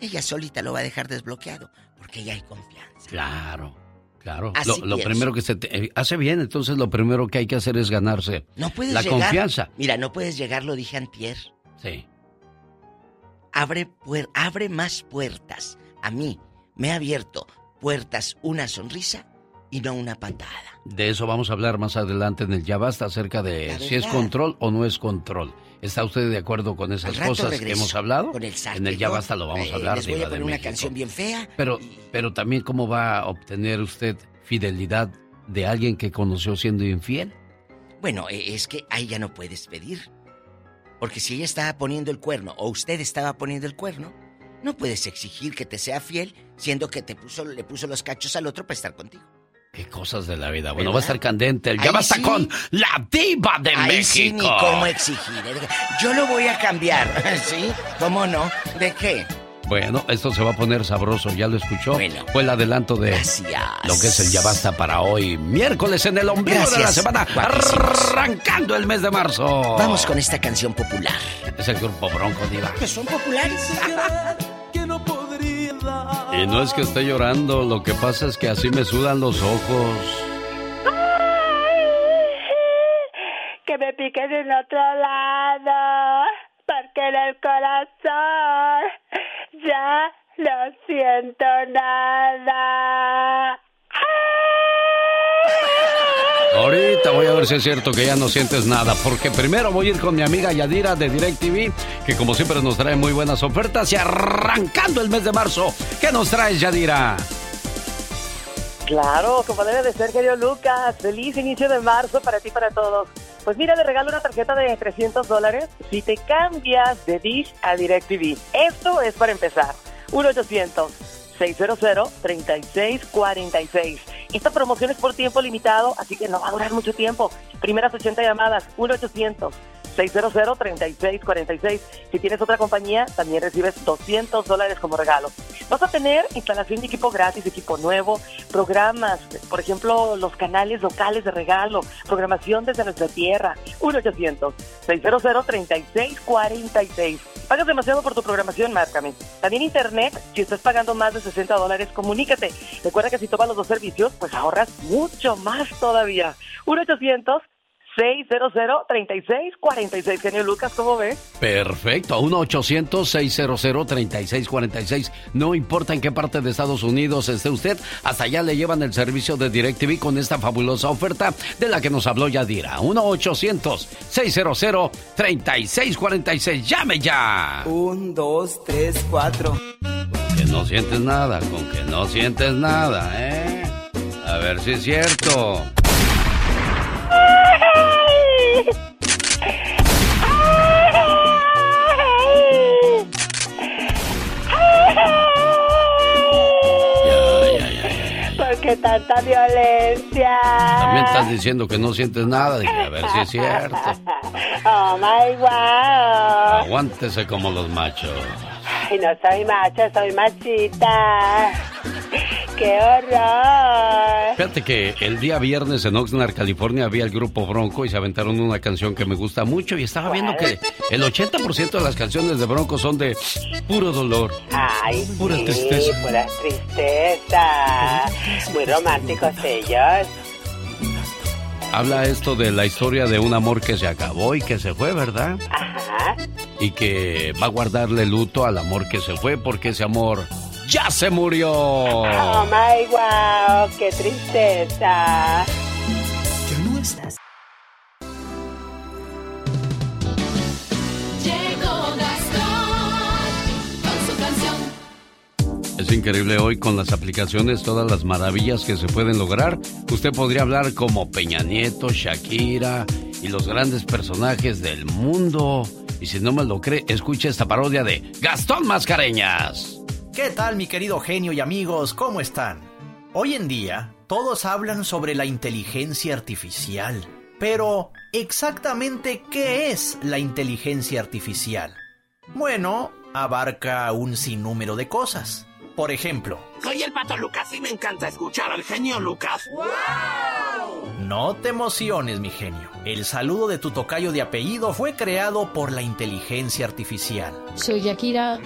ella solita lo va a dejar desbloqueado, porque ya hay confianza. Claro, claro. Así Lo, primero que se te- eh, hace bien, entonces lo primero que hay que hacer es ganarse No puedes la llegar. confianza. Mira, no puedes llegar, lo dije antier. Sí. Abre, puer- abre más puertas. A mí me ha abierto puertas una sonrisa y no una patada. De eso vamos a hablar más adelante en el Ya Basta acerca de si es control o no es control. ¿Está usted de acuerdo con esas cosas que hemos hablado? con el en el Ya. Basta lo vamos Eh, a hablar, les voy Diva poner una México. canción bien fea. Pero, pero también cómo va a obtener usted fidelidad de alguien que conoció siendo infiel. Bueno, eh, es que ahí ya no puedes pedir. Porque si ella estaba poniendo el cuerno o usted estaba poniendo el cuerno, no puedes exigir que te sea fiel siendo que te puso, le puso los cachos al otro para estar contigo. Qué cosas de la vida. Bueno, ¿Verdad? va a estar candente. El Ya Ahí Basta sí. con la Diva de Ahí México. sí, ni cómo exigir. ¿eh? Yo lo voy a cambiar, ¿sí? ¿Cómo no? ¿De qué? Bueno, esto se va a poner sabroso, ¿ya lo escuchó? Bueno. Fue el adelanto de lo que es el Ya Basta para hoy, miércoles en el ombligo de la Gracias, semana, guapísimos. arrancando el mes de marzo. Vamos con esta canción popular. Es el grupo Bronco, Diva. Que son populares. Y no es que esté llorando, lo que pasa es que así me sudan los ojos. Que me piquen en otro lado, porque en el corazón ya no siento nada. Ahorita voy a ver si es cierto que ya no sientes nada, porque primero voy a ir con mi amiga Yadira de DirecTV, que como siempre nos trae muy buenas ofertas y arrancando el mes de marzo, ¿qué nos traes Yadira? Claro, como debe de ser, querido Lucas. Feliz inicio de marzo para ti y para todos. Pues mira, le regalo una tarjeta de 300 dólares si te cambias de Dish a DirecTV. Esto es para empezar. 1-800-600-3646. Esta promoción es por tiempo limitado, así que no va a durar mucho tiempo. Primeras 80 llamadas, 1-800-600-3646. Si tienes otra compañía, también recibes 200 dólares como regalo. Vas a tener instalación de equipo gratis, equipo nuevo, programas, por ejemplo, los canales locales de regalo, programación desde nuestra tierra. 1-800-600-3646. Pagas demasiado por tu programación, márcame. También internet, si estás pagando más de 60 dólares, comunícate. Recuerda que si tomas los dos servicios, pues ahorras mucho más todavía. 1-800-600-3646. Genio Lucas, ¿cómo ves? Perfecto, a 1-800-600-3646. No importa en qué parte de Estados Unidos esté usted, hasta allá le llevan el servicio de DirecTV con esta fabulosa oferta de la que nos habló Yadira. 1-800-600-3646. ¡Llame ya! Un, dos, tres, cuatro. Que no sientes nada, con que no sientes nada, ¿eh? A ver si es cierto. ¿Por qué tanta violencia? También estás diciendo que no sientes nada. Dije, a ver si es cierto. Oh my wow. Aguántese como los machos. Ay, no soy macho, soy machita. ¡Qué horror! Fíjate que el día viernes en Oxnard, California, había el grupo Bronco y se aventaron una canción que me gusta mucho y estaba viendo que el 80% de las canciones de Bronco son de puro dolor. Ay, Pura sí, tristeza. pura tristeza. Muy románticos ellos. Habla esto de la historia de un amor que se acabó y que se fue, ¿verdad? Ajá. Y que va a guardarle luto al amor que se fue porque ese amor ya se murió. Oh my wow, qué tristeza. Ya no estás. Es increíble hoy con las aplicaciones, todas las maravillas que se pueden lograr. Usted podría hablar como Peña Nieto, Shakira y los grandes personajes del mundo. Y si no me lo cree, escuche esta parodia de Gastón Mascareñas. ¿Qué tal mi querido genio y amigos? ¿Cómo están? Hoy en día todos hablan sobre la inteligencia artificial. Pero, ¿exactamente qué es la inteligencia artificial? Bueno, abarca un sinnúmero de cosas. Por ejemplo, Soy el Pato Lucas y me encanta escuchar al genio Lucas. no te emociones mi genio. El saludo de tu tocayo de apellido fue creado por la inteligencia artificial. Soy Yakira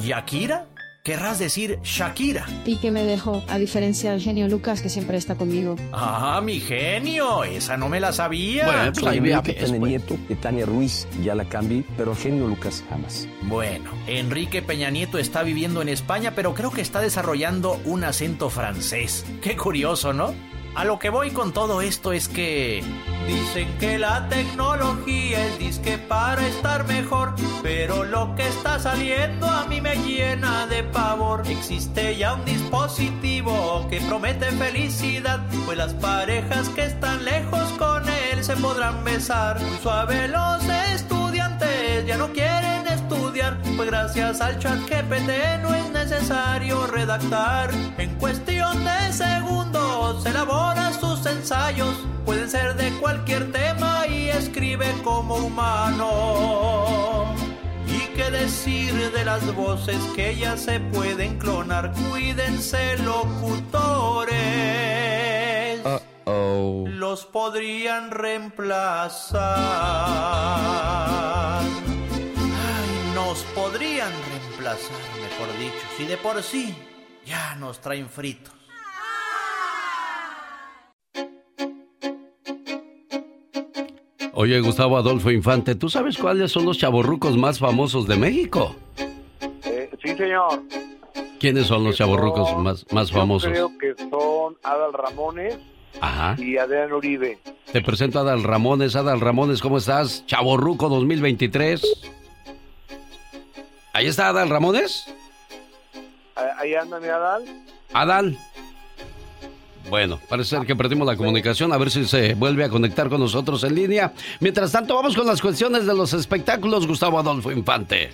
¿Yakira? Querrás decir Shakira. y que me dejó, a diferencia del genio Lucas que siempre está conmigo. Ah, mi genio, esa no me la sabía. Bueno, pues ahí Enrique ves, Peña pues. Nieto y Tania Ruiz ya la cambié, pero genio Lucas jamás. Bueno, Enrique Peña Nieto está viviendo en España, pero creo que está desarrollando un acento francés. Qué curioso, ¿no? A lo que voy con todo esto es que... Dicen que la tecnología es disque para estar mejor, pero lo que está saliendo a mí me llena de pavor. Existe ya un dispositivo que promete felicidad, pues las parejas que están lejos con él se podrán besar. Suave los estudiantes ya no quieren estudiar, pues gracias al chat GPT no es necesario redactar. En cuestión de segundos elabora sus ensayos, pueden ser de cualquier tema y escribe como humano. Y qué decir de las voces que ya se pueden clonar. Cuídense, locutores. Oh. Los podrían reemplazar. Podrían reemplazar, mejor dicho. Si de por sí ya nos traen fritos. Oye, Gustavo Adolfo Infante, ¿tú sabes cuáles son los chavorrucos más famosos de México? Eh, sí, señor. ¿Quiénes son los chavorrucos más, más famosos? Yo creo que son Adal Ramones Ajá. y Adrián Uribe. Te presento a Adal Ramones. Adal Ramones, ¿cómo estás? Chavorruco 2023. Ahí está Adal Ramones. Ah, Ahí anda mi Adal. Adal. Bueno, parece que perdimos la comunicación. A ver si se vuelve a conectar con nosotros en línea. Mientras tanto, vamos con las cuestiones de los espectáculos. Gustavo Adolfo Infante.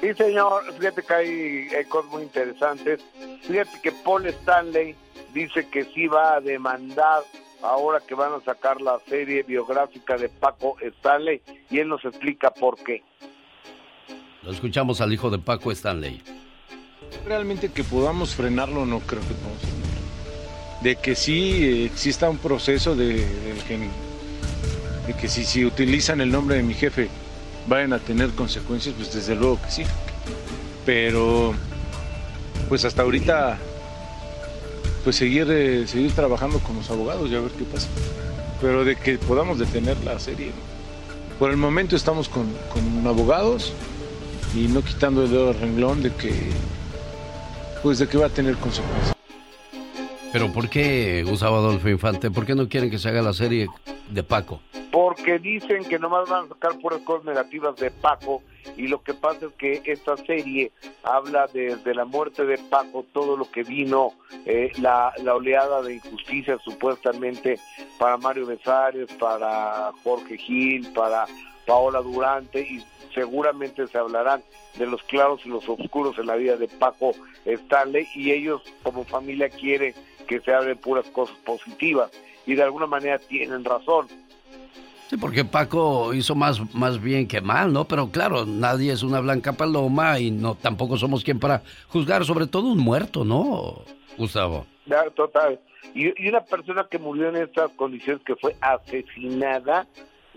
Sí, señor. Fíjate que hay, hay cosas muy interesantes. Fíjate que Paul Stanley dice que sí va a demandar ahora que van a sacar la serie biográfica de Paco Stanley y él nos explica por qué. Lo escuchamos al hijo de Paco Stanley. Realmente que podamos frenarlo no creo que podamos frenarlo. De que sí eh, exista un proceso de, que, si, si utilizan el nombre de mi jefe vayan a tener consecuencias, pues desde luego que sí. Pero pues hasta ahorita pues seguir, eh, seguir trabajando con los abogados y a ver qué pasa. Pero de que podamos detener la serie. Por el momento estamos con, con abogados y no quitando el dedo al renglón de que pues de que va a tener consecuencias. Pero ¿por qué, Gustavo Adolfo Infante? ¿Por qué no quieren que se haga la serie de Paco? Porque dicen que nomás van a sacar puras cosas negativas de Paco y lo que pasa es que esta serie habla desde la muerte de Paco, todo lo que vino, eh, la, la oleada de injusticia supuestamente para Mario Besares, para Jorge Gil, para Paola Durante y seguramente se hablarán de los claros y los oscuros en la vida de Paco Stanley y ellos como familia quieren que se hablen puras cosas positivas y de alguna manera tienen razón. Sí, porque Paco hizo más, más bien que mal, ¿no? Pero claro, nadie es una blanca paloma y no tampoco somos quien para juzgar, sobre todo un muerto, ¿no, Gustavo? Ya, Total. Y, y una persona que murió en estas condiciones que fue asesinada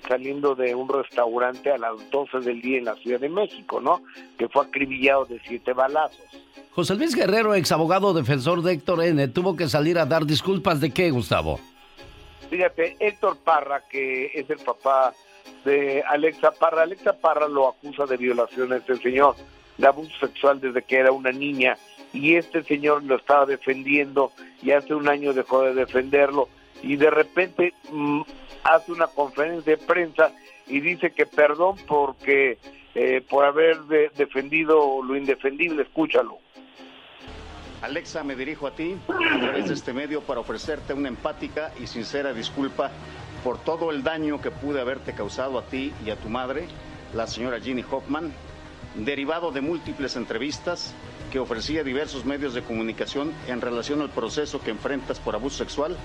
saliendo de un restaurante a las 12 del día en la Ciudad de México, ¿no? Que fue acribillado de siete balazos. José Luis Guerrero, ex abogado defensor de Héctor N., tuvo que salir a dar disculpas de qué, Gustavo. Fíjate, Héctor Parra, que es el papá de Alexa Parra, Alexa Parra lo acusa de violación a este señor, de abuso sexual desde que era una niña, y este señor lo estaba defendiendo y hace un año dejó de defenderlo, y de repente mm, hace una conferencia de prensa y dice que perdón porque eh, por haber de- defendido lo indefendible, escúchalo. Alexa, me dirijo a ti a través de este medio para ofrecerte una empática y sincera disculpa por todo el daño que pude haberte causado a ti y a tu madre, la señora Ginny Hoffman, derivado de múltiples entrevistas que ofrecí a diversos medios de comunicación en relación al proceso que enfrentas por abuso sexual,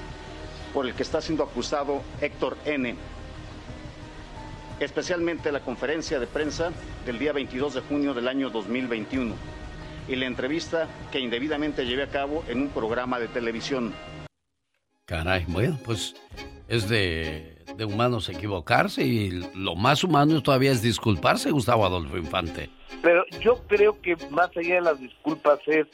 por el que está siendo acusado Héctor N. Especialmente la conferencia de prensa del día 22 de junio del año 2021 y la entrevista que indebidamente llevé a cabo en un programa de televisión. Caray, bueno, pues es de, de humanos equivocarse y lo más humano todavía es disculparse, Gustavo Adolfo Infante. Pero yo creo que más allá de las disculpas es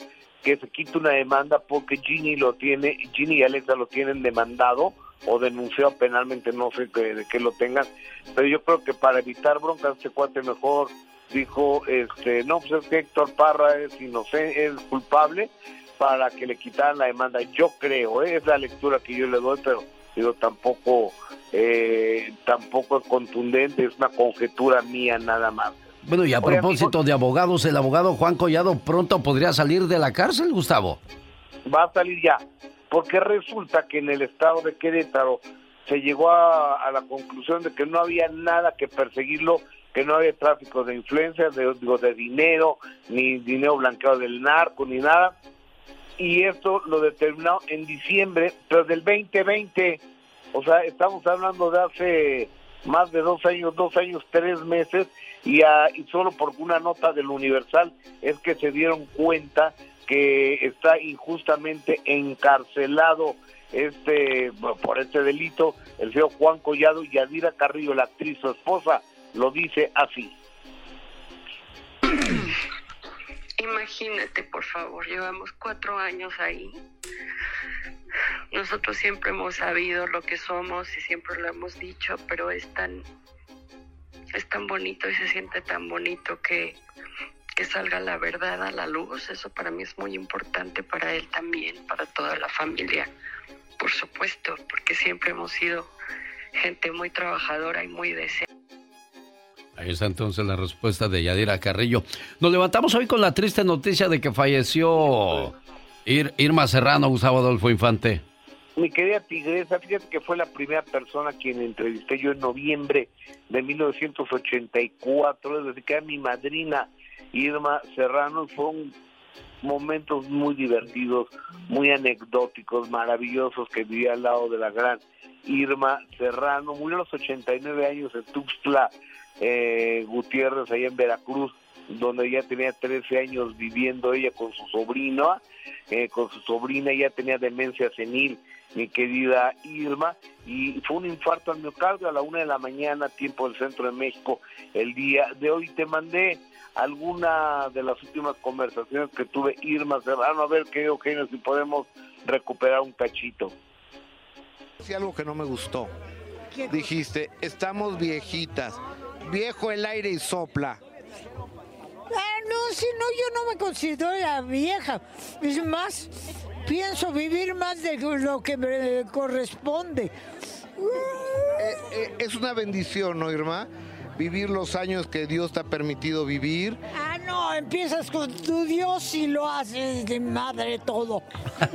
que se quite una demanda porque Ginny lo tiene, Ginny y Alexa lo tienen demandado o denunciado penalmente, no sé que- de qué lo tengan, pero yo creo que para evitar broncas este cuate mejor dijo, este, no, pues es que Héctor Parra es inocente, es culpable para que le quitaran la demanda. Yo creo, ¿eh? es la lectura que yo le doy, pero digo, tampoco, eh, tampoco es contundente, es una conjetura mía nada más. Bueno, y a Oye, propósito de abogados, el abogado Juan Collado pronto podría salir de la cárcel, Gustavo. va a salir ya, porque resulta que en el estado de Querétaro se llegó a, a la conclusión de que no había nada que perseguirlo, que no había tráfico de influencias, de, digo, de dinero, ni dinero blanqueado del narco, ni nada, y esto lo determinó en diciembre, pero del 2020, o sea, estamos hablando de hace más de dos años, dos años, tres meses, y, y solo por una nota del Universal es que se dieron cuenta que está injustamente encarcelado este por este delito el feo Juan Collado y Adira Carrillo, la actriz, su esposa, lo dice así. Imagínate, por favor, llevamos cuatro años ahí. Nosotros siempre hemos sabido lo que somos y siempre lo hemos dicho, pero es tan, es tan bonito y se siente tan bonito que, que salga la verdad a la luz. Eso para mí es muy importante, para él también, para toda la familia, por supuesto, porque siempre hemos sido gente muy trabajadora y muy deseada. Ahí está entonces la respuesta de Yadira Carrillo. Nos levantamos hoy con la triste noticia de que falleció Irma Serrano, Gustavo Adolfo Infante. Mi querida Tigresa, fíjate que fue la primera persona a quien entrevisté yo en noviembre de 1984, es decir, que era mi madrina Irma Serrano. Fueron momentos muy divertidos, muy anecdóticos, maravillosos que vivía al lado de la gran Irma Serrano. Murió a los 89 años en Tuxtla, eh, Gutiérrez, allá en Veracruz, donde ya tenía 13 años viviendo ella con su sobrino, eh, con su sobrina, ya tenía demencia senil, mi querida Irma, y fue un infarto al miocardio a la una de la mañana, tiempo del centro de México, el día de hoy. Te mandé alguna de las últimas conversaciones que tuve Irma Serrano, a ver qué Eugenio, si podemos recuperar un cachito. Sí, algo que no me gustó. Dijiste, estamos viejitas viejo el aire y sopla. Ah, no, si no, yo no me considero la vieja. Es más, pienso vivir más de lo que me corresponde. Eh, eh, es una bendición, ¿no, Irma? Vivir los años que Dios te ha permitido vivir. Ah, no, empiezas con tu Dios y lo haces de madre todo.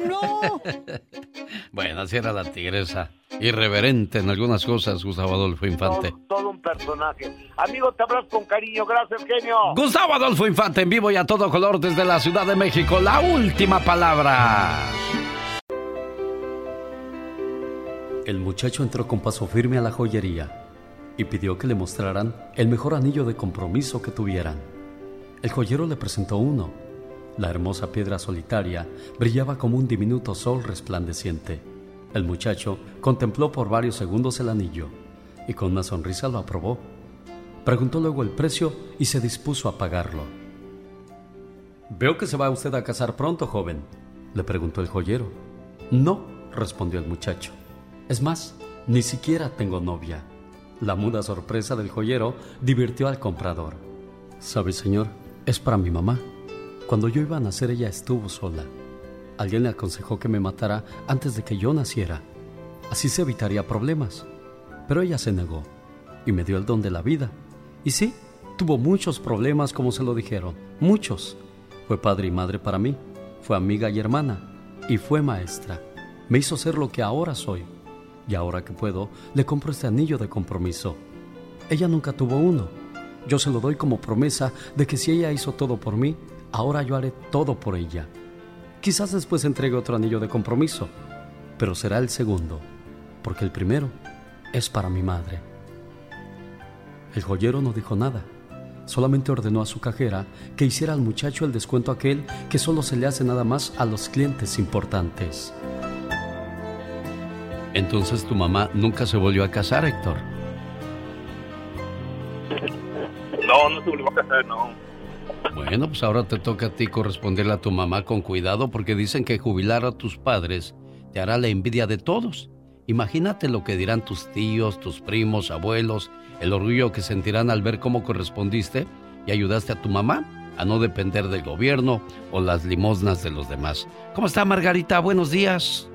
No. bueno, así era la tigresa. Irreverente en algunas cosas, Gustavo Adolfo Infante. Todo, un personaje. Amigo, te abrazo con cariño. Gracias, genio. Gustavo Adolfo Infante en vivo y a todo color desde la Ciudad de México. La última palabra. El muchacho entró con paso firme a la joyería y pidió que le mostraran el mejor anillo de compromiso que tuvieran. El joyero le presentó uno. La hermosa piedra solitaria brillaba como un diminuto sol resplandeciente. El muchacho contempló por varios segundos el anillo y con una sonrisa lo aprobó. Preguntó luego el precio y se dispuso a pagarlo. Veo que se va usted a casar pronto, joven, le preguntó el joyero. No, respondió el muchacho. Es más, ni siquiera tengo novia. La muda sorpresa del joyero divirtió al comprador. ¿Sabe, señor? Es para mi mamá. Cuando yo iba a nacer ella estuvo sola. Alguien le aconsejó que me matara antes de que yo naciera. Así se evitaría problemas. Pero ella se negó y me dio el don de la vida. Y sí, tuvo muchos problemas como se lo dijeron, muchos. Fue padre y madre para mí, fue amiga y hermana, y fue maestra. Me hizo ser lo que ahora soy. Y ahora que puedo, le compro este anillo de compromiso. Ella nunca tuvo uno. Yo se lo doy como promesa de que si ella hizo todo por mí, ahora yo haré todo por ella. Quizás después entregue otro anillo de compromiso, pero será el segundo, porque el primero es para mi madre. El joyero no dijo nada, solamente ordenó a su cajera que hiciera al muchacho el descuento aquel que solo se le hace nada más a los clientes importantes. Entonces tu mamá nunca se volvió a casar, Héctor. No, no se volvió a casar, no. Bueno, pues ahora te toca a ti corresponderle a tu mamá con cuidado porque dicen que jubilar a tus padres te hará la envidia de todos. Imagínate lo que dirán tus tíos, tus primos, abuelos, el orgullo que sentirán al ver cómo correspondiste y ayudaste a tu mamá a no depender del gobierno o las limosnas de los demás. ¿Cómo está Margarita? Buenos días.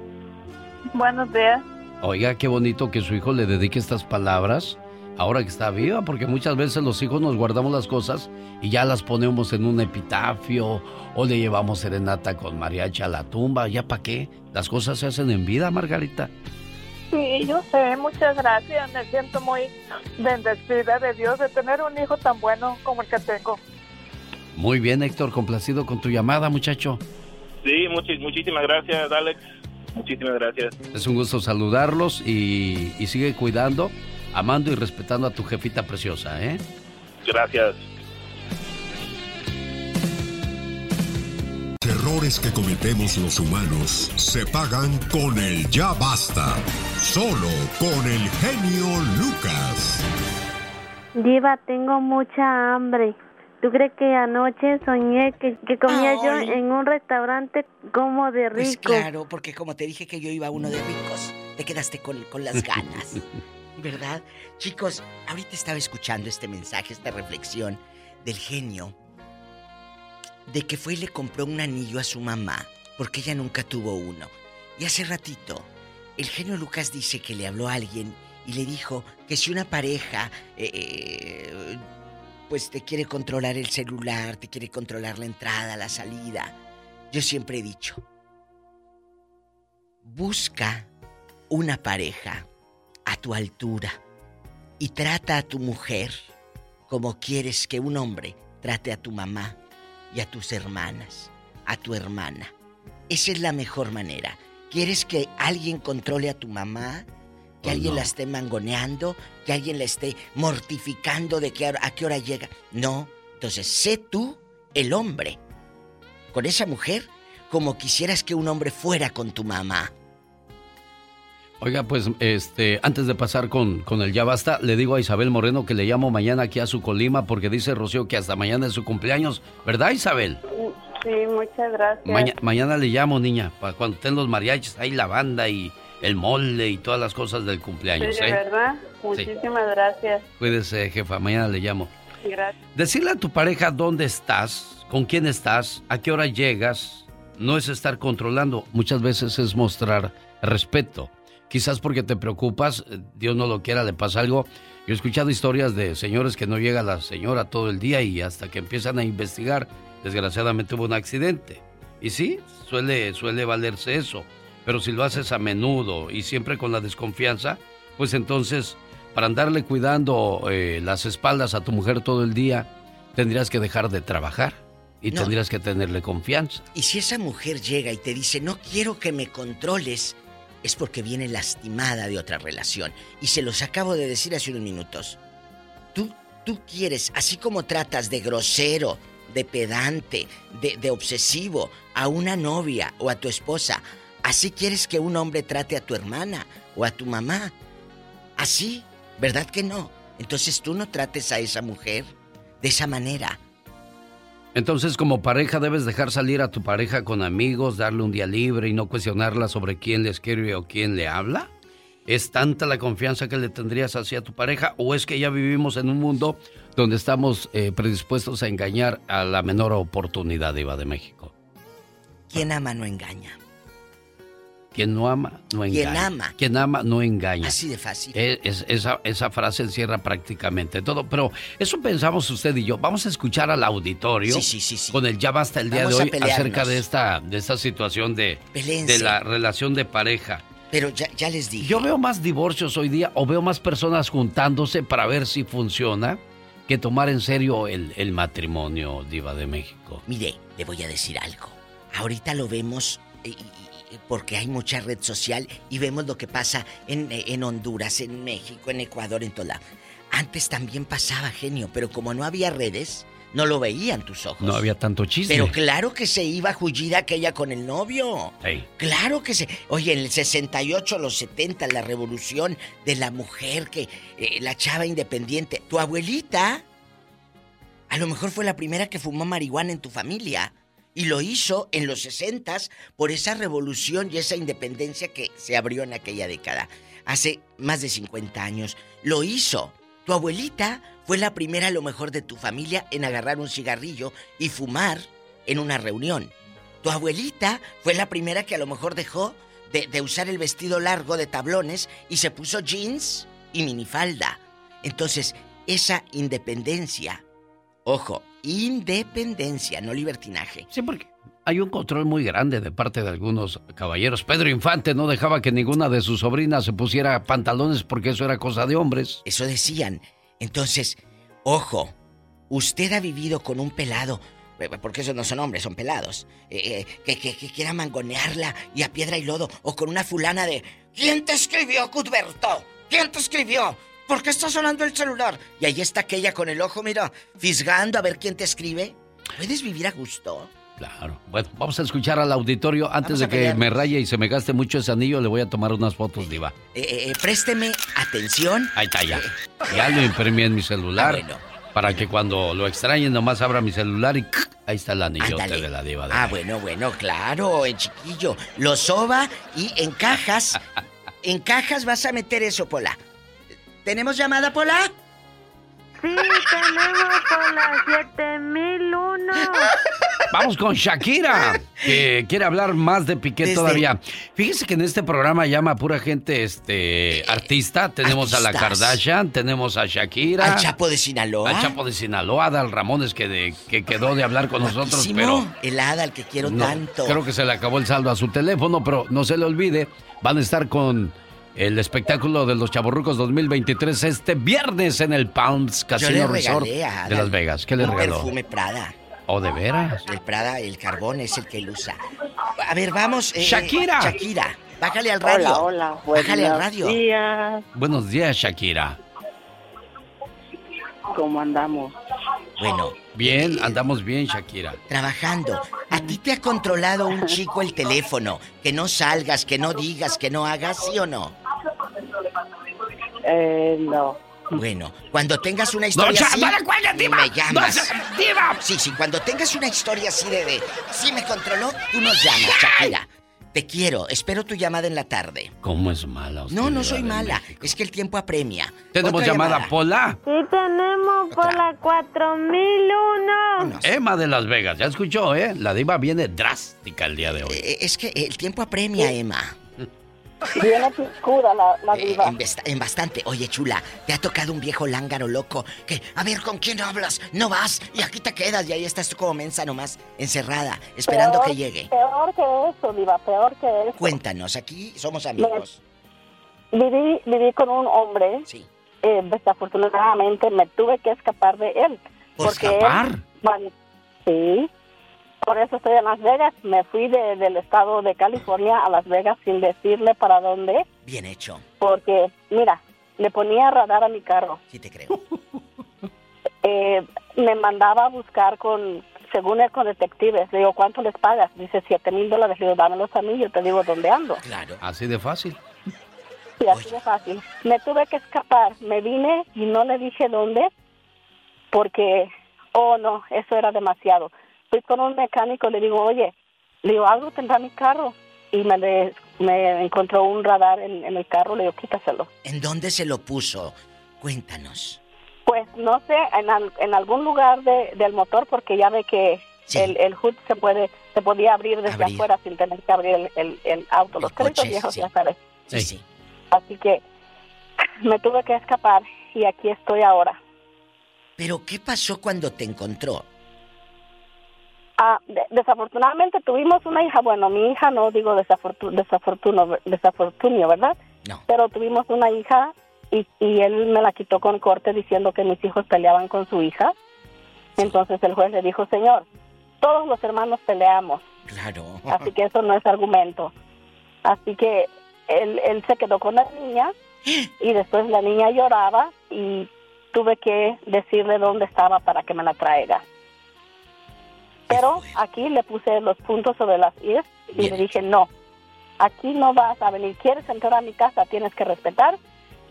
Buenos días. Oiga, qué bonito que su hijo le dedique estas palabras ahora que está viva, porque muchas veces los hijos nos guardamos las cosas y ya las ponemos en un epitafio o le llevamos serenata con mariachi a la tumba, ¿ya para qué? Las cosas se hacen en vida, Margarita. Sí, yo sé, muchas gracias, me siento muy bendecida de Dios de tener un hijo tan bueno como el que tengo. Muy bien, Héctor, complacido con tu llamada, muchacho. Sí, muchísimas gracias, Alex. Muchísimas gracias. Es un gusto saludarlos y, y sigue cuidando amando y respetando a tu jefita preciosa, ¿eh? Gracias. Errores que cometemos los humanos se pagan con el ya basta. Solo con el genio Lucas. Diva, tengo mucha hambre. ¿Tú crees que anoche soñé que, que comía yo en un restaurante como de rico? Pues claro, porque como te dije que yo iba a uno de ricos, te quedaste con, con las ganas. ¿Verdad? Chicos, ahorita estaba escuchando este mensaje, esta reflexión del genio, de que fue y le compró un anillo a su mamá, porque ella nunca tuvo uno. Y hace ratito, el genio Lucas dice que le habló a alguien y le dijo que si una pareja, eh, eh, pues te quiere controlar el celular, te quiere controlar la entrada, la salida, yo siempre he dicho, busca una pareja a tu altura y trata a tu mujer como quieres que un hombre trate a tu mamá y a tus hermanas, a tu hermana. Esa es la mejor manera. ¿Quieres que alguien controle a tu mamá? ¿Que Oh, alguien no. la esté mangoneando? ¿Que alguien la esté mortificando de que a qué hora llega? No. Entonces, sé tú el hombre. Con esa mujer como quisieras que un hombre fuera con tu mamá. Oiga, pues, este, antes de pasar con, con el ya basta, le digo a Isabel Moreno que le llamo mañana aquí a su colima porque dice Rocío que hasta mañana es su cumpleaños, ¿verdad, Isabel? Sí, muchas gracias. Maña- mañana le llamo, niña, para cuando estén los mariachis, ahí la banda y el mole y todas las cosas del cumpleaños, Sí, de ¿eh? verdad. Muchísimas gracias. Cuídese, jefa, mañana le llamo. Gracias. Decirle a tu pareja dónde estás, con quién estás, a qué hora llegas, no es estar controlando, muchas veces es mostrar respeto. Quizás porque te preocupas, eh, Dios no lo quiera, le pasa algo. Yo he escuchado historias de señores que no llega la señora todo el día y hasta que empiezan a investigar, desgraciadamente hubo un accidente. Y sí, suele, suele valerse eso. Pero si lo haces a menudo y siempre con la desconfianza, pues entonces, para andarle cuidando eh, las espaldas a tu mujer todo el día, tendrías que dejar de trabajar y No. tendrías que tenerle confianza. Y si esa mujer llega y te dice, no quiero que me controles, es porque viene lastimada de otra relación. Y se los acabo de decir hace unos minutos. Tú, tú quieres, así como tratas de grosero, de pedante, de, de obsesivo a una novia o a tu esposa, así quieres que un hombre trate a tu hermana o a tu mamá. Así, ¿verdad que no? Entonces tú no trates a esa mujer de esa manera. Entonces, como pareja, debes dejar salir a tu pareja con amigos, darle un día libre y no cuestionarla sobre quién le escribe o quién le habla. ¿Es tanta la confianza que le tendrías hacia tu pareja o es que ya vivimos en un mundo donde estamos eh, predispuestos a engañar a la menor oportunidad, Iba de México? Quien ama no engaña. Quien no ama, no Quien engaña. ama. Quien ama, no engaña. Así de fácil. Eh, es- esa, esa frase encierra prácticamente todo. Pero eso pensamos usted y yo. Vamos a escuchar al auditorio. Sí, sí, sí, sí. Con el ya basta el día Vamos de hoy acerca de esta, de esta situación de, de la relación de pareja. Pero ya, ya les dije. Yo veo más divorcios hoy día o veo más personas juntándose para ver si funciona que tomar en serio el, el matrimonio, Diva de México. Mire, le voy a decir algo. Ahorita lo vemos eh, y- y- y- porque hay mucha red social y vemos lo que pasa en, en Honduras, en México, en Ecuador, en todo lado. Antes también pasaba, genio, pero como no había redes, no lo veían tus ojos. No había tanto chisme. Pero claro que se iba jullida aquella con el novio. Claro que se. Oye, en el 68, los 70, la revolución de la mujer, que eh, la chava independiente. Tu abuelita, a lo mejor fue la primera que fumó marihuana en tu familia. Y lo hizo en los 60 por esa revolución y esa independencia que se abrió en aquella década. Hace más de 50 años. Lo hizo. Tu abuelita fue la primera a lo mejor de tu familia en agarrar un cigarrillo y fumar en una reunión. Tu abuelita fue la primera que a lo mejor dejó de, de usar el vestido largo de tablones y se puso jeans y minifalda. Entonces, esa independencia, ojo, independencia, no libertinaje. Sí, porque hay un control muy grande de parte de algunos caballeros. Pedro Infante no dejaba que ninguna de sus sobrinas se pusiera pantalones porque eso era cosa de hombres. Eso decían. Entonces, ojo, usted ha vivido con un pelado, eh, porque esos no son hombres, son pelados, eh, eh, que, que- que quiera mangonearla y a piedra y lodo, o con una fulana de ¿Quién te escribió, Cuthberto? ¿Quién te escribió? ¿Por qué está sonando el celular? Y ahí está aquella con el ojo, mira, fisgando a ver quién te escribe. ¿Puedes vivir a gusto? Claro. Bueno, vamos a escuchar al auditorio. Antes de que me raye y se me gaste mucho ese anillo, le voy a tomar unas fotos, Diva. Eh, eh, présteme atención. Ahí está, ya. Ya lo imprimí en mi celular. Ah, bueno. Para que cuando lo extrañen, nomás abra mi celular y ahí está el anillote Ándale. de la Diva. de Ah, bueno, bueno, claro, en chiquillo. Lo soba y en cajas. en cajas vas a meter eso, Pola. ¿Tenemos llamada, Pola? Sí, tenemos por la 7001. Vamos con Shakira, que quiere hablar más de Piqué Desde- todavía. Fíjese que en este programa llama pura gente este artista. Tenemos a la. Kardashian, tenemos a Shakira. Al Chapo de Sinaloa. Al Chapo de Sinaloa, Adal Ramones, que, de- que quedó de hablar con nosotros, Guapísimo, pero El hada al que quiero no, tanto. creo que se le acabó el saldo a su teléfono, pero no se le olvide, van a estar con el espectáculo de los Chaborrucos 2023 este viernes en el Palms Casino Resort a de Las Vegas. ¿Qué le regaló? perfume Prada. ¿O de veras? El Prada, el carbón es el que él usa. A ver, vamos. eh, Shakira. Shakira, bájale al radio. Hola, hola. Bájale al buenos radio. días. Buenos días, Shakira. ¿Cómo andamos? Bueno, Bien, andamos bien, Shakira. trabajando. ¿A ti te ha controlado un chico el teléfono? Que no salgas, que no digas, que no hagas, ¿sí o no? Eh, no. Bueno, cuando tengas una historia ya, así, no le cuelgues, diva. me llamas. No diva. Sí, sí, cuando tengas una historia así de, de sí me controló, tú nos llamas, Shakira. Te quiero, espero tu llamada en la tarde. ¿Cómo es mala usted, No, no soy mala, México? es que el tiempo apremia. Tenemos Otra llamada, Pola. Sí, tenemos por la 4001. Emma de Las Vegas, ya escuchó, ¿eh? La diva viene drástica el día de hoy. Eh, Es que el tiempo apremia, Emma. Viene picuda la, la Eh, diva. en, bast- en bastante. Oye, chula, te ha tocado un viejo lángaro loco que, a ver, ¿con quién hablas? No vas y aquí te quedas y ahí estás tú como mensa nomás, encerrada, esperando Peor- que llegue. Peor que eso, diva, peor que eso. Cuéntanos, aquí somos amigos. Viví, viví con un hombre. Sí. Eh, desafortunadamente me tuve que escapar de él. ¿Por porque él- escapar? Bueno, sí. Por eso estoy en Las Vegas. Me fui de- del estado de California a Las Vegas sin decirle para dónde. Bien hecho. Porque, mira, le ponía radar a mi carro. Sí te creo. Eh, me mandaba a buscar con, según él, con detectives. Le digo, ¿cuánto les pagas? Dice, siete mil dólares. Le digo, dámelos a mí, yo te digo dónde ando. Claro. Así de fácil. Sí, así de fácil. Me tuve que escapar. Me vine y no le dije dónde porque, oh no, eso era demasiado. Fui con un mecánico, le digo, oye, le digo, algo tendrá mi carro. Y me, le- me encontró un radar en, en el carro, le digo, quítaselo. ¿En dónde se lo puso? Cuéntanos. Pues no sé, en, al- en algún lugar de- del motor, porque ya ve que el, el hood se puede se podía abrir desde Abrir. afuera sin tener que abrir el, el- el auto. Los carritos coche, viejos, sí. ya sabes. Sí, sí. Así que me tuve que escapar y aquí estoy ahora. Pero, ¿qué pasó cuando te encontró? Ah, de- desafortunadamente tuvimos una hija, bueno, mi hija no digo desafortu desafortuno, desafortunio, ¿verdad? No. Pero tuvimos una hija y, y él me la quitó con corte diciendo que mis hijos peleaban con su hija. Entonces el juez le dijo, señor, todos los hermanos peleamos, Claro. así que eso no es argumento. Así que él, él se quedó con la niña y después la niña lloraba y tuve que decirle dónde estaba para que me la traiga. Pero aquí le puse los puntos sobre las IES y le dije, no, aquí no vas a venir. ¿Quieres entrar a mi casa? Tienes que respetar.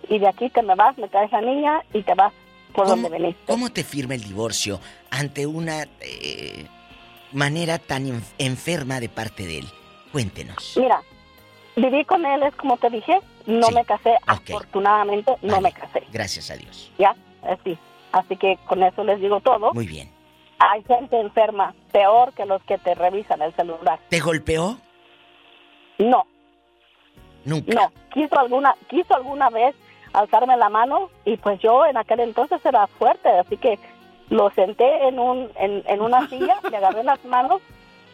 Y de aquí te me vas, me traes la niña y te vas por donde veniste. ¿Cómo te firma el divorcio ante una eh, manera tan enf- enferma de parte de él? Cuéntenos. Mira, viví con él, es como te dije, no Sí. me casé. Afortunadamente, no me casé. Gracias a Dios. ¿Ya? Así. Así que con eso les digo todo. Muy bien. Hay gente enferma, peor que los que te revisan el celular. ¿Te golpeó? No. Nunca. No. Quiso alguna, quiso alguna vez alzarme la mano y pues yo en aquel entonces era fuerte, así que lo senté en un, en, en una silla, le agarré las manos,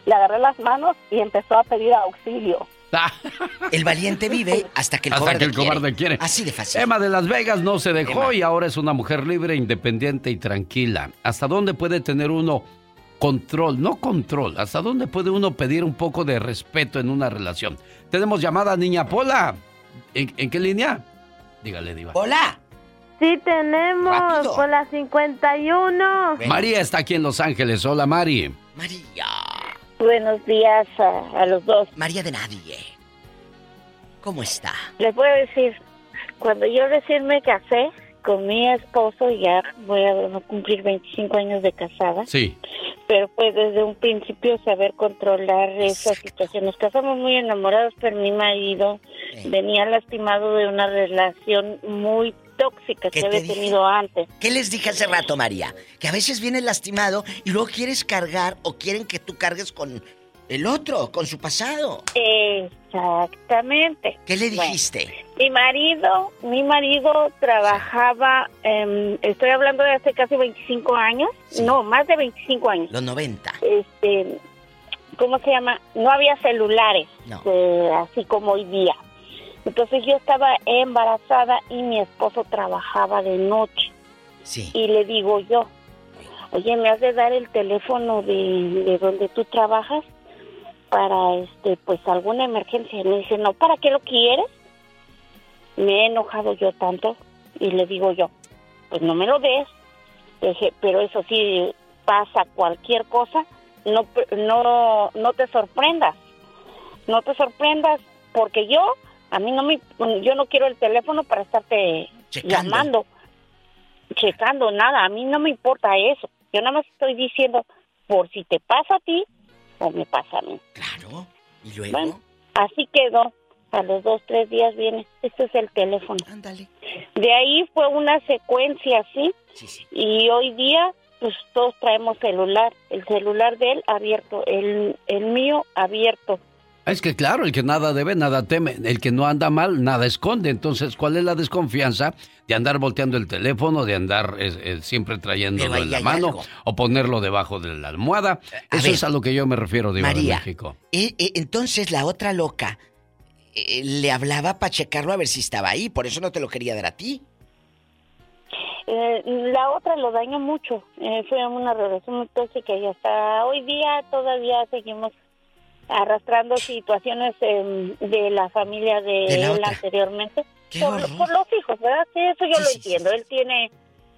le agarré las manos y empezó a pedir auxilio. El valiente vive hasta que el Hasta cobarde que el quiere. cobarde quiere. Así de fácil. Emma de Las Vegas no se dejó Emma. y ahora es una mujer libre, independiente y tranquila. ¿Hasta dónde puede tener uno control? No control. ¿Hasta dónde puede uno pedir un poco de respeto en una relación? Tenemos llamada Niña Pola. ¿En, en qué línea? Dígale, Diva. Hola. Sí, tenemos. Por la 51. María está aquí en Los Ángeles. Hola, Mari. María. Buenos días a, a los dos. María de nadie. ¿Cómo está? Les voy a decir, cuando yo recién me casé con mi esposo, ya voy a cumplir 25 años de casada. Sí. pero pues desde un principio saber controlar esa situación. Nos casamos muy enamorados, pero mi marido venía lastimado de una relación muy tóxica que ¿Qué te había tenido antes. ¿Qué les dije hace rato, María? Que a veces vienes lastimado y luego quieres cargar o quieren que tú cargues con el otro, con su pasado. Exactamente. ¿Qué le Bueno, dijiste? mi marido, mi marido trabajaba, em, estoy hablando de hace casi 25 años, no, más de 25 años. Los 90. Este, ¿cómo se llama? No había celulares, No. eh, así como hoy día. Entonces yo estaba embarazada y mi esposo trabajaba de noche. Sí. Y le digo yo, oye, ¿me has de dar el teléfono de, de donde tú trabajas para, este, pues, alguna emergencia? Y me dice, no, ¿para qué lo quieres? Me he enojado yo tanto y le digo yo, pues no me lo des. Le dije, pero eso sí, pasa cualquier cosa, no, no, no te sorprendas. No te sorprendas porque yo, a mí no me, yo no quiero el teléfono para estarte Checando. llamando, checando nada. A mí no me importa eso. Yo nada más estoy diciendo por si te pasa a ti o me pasa a mí. Claro. ¿Y luego? Bueno, así quedó. A los dos, tres días viene. Este es el teléfono. Ándale. De ahí fue una secuencia así. Y hoy día, pues todos traemos celular. El celular de él abierto, el, el mío abierto. Es que claro, el que nada debe, nada teme. El que no anda mal, nada esconde. Entonces, ¿cuál es la desconfianza de andar volteando el teléfono, de andar eh, eh, siempre trayéndolo en la mano algo. o ponerlo debajo de la almohada? Eso ver. es a lo que yo me refiero, Diva de María. México. Eh, entonces la otra loca eh, le hablaba para checarlo a ver si estaba ahí, por eso no te lo quería dar a ti. Eh, la otra lo dañó mucho. Eh, fue una relación muy tóxica y hasta hoy día todavía seguimos arrastrando situaciones em, de la familia de, De la él otra. anteriormente. Qué Por, los hijos, ¿verdad? Sí, eso yo Sí, lo sí, entiendo. Él tiene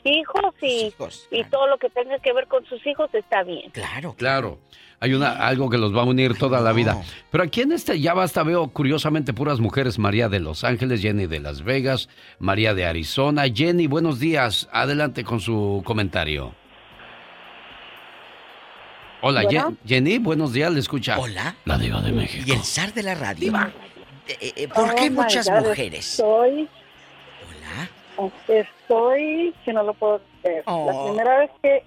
hijos y, y todo lo que tenga que ver con sus hijos está bien. Claro. Claro. Hay una, algo que los va a unir toda la vida. Pero aquí en este ya basta, veo curiosamente puras mujeres. María de Los Ángeles, Jenny de Las Vegas, María de Arizona. Jenny, buenos días. Adelante con su comentario. Hola, Bueno. Ye- Jenny, buenos días, le escucha. Hola. La diva de México. Y el zar de la radio. Eh, eh, ¿Por qué Oh, my muchas God, mujeres? Estoy. Estoy que no lo puedo creer. La Oh. primera vez que,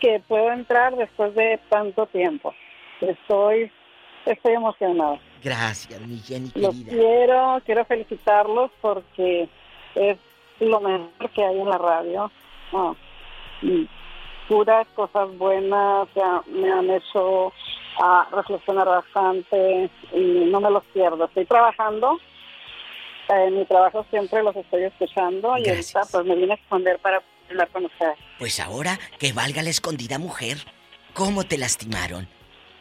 que puedo entrar después de tanto tiempo. Estoy, estoy emocionada. Gracias, mi Jenny Los querida. quiero, quiero felicitarlos porque es lo mejor que hay en la radio. Y puras cosas buenas, sea, me han hecho ah, reflexionar bastante y no me los pierdo. Estoy trabajando, eh, en mi trabajo siempre los estoy escuchando y ahorita pues me vine a esconder para hablar con ustedes. Pues ahora que valga la escondida mujer, ¿cómo te lastimaron?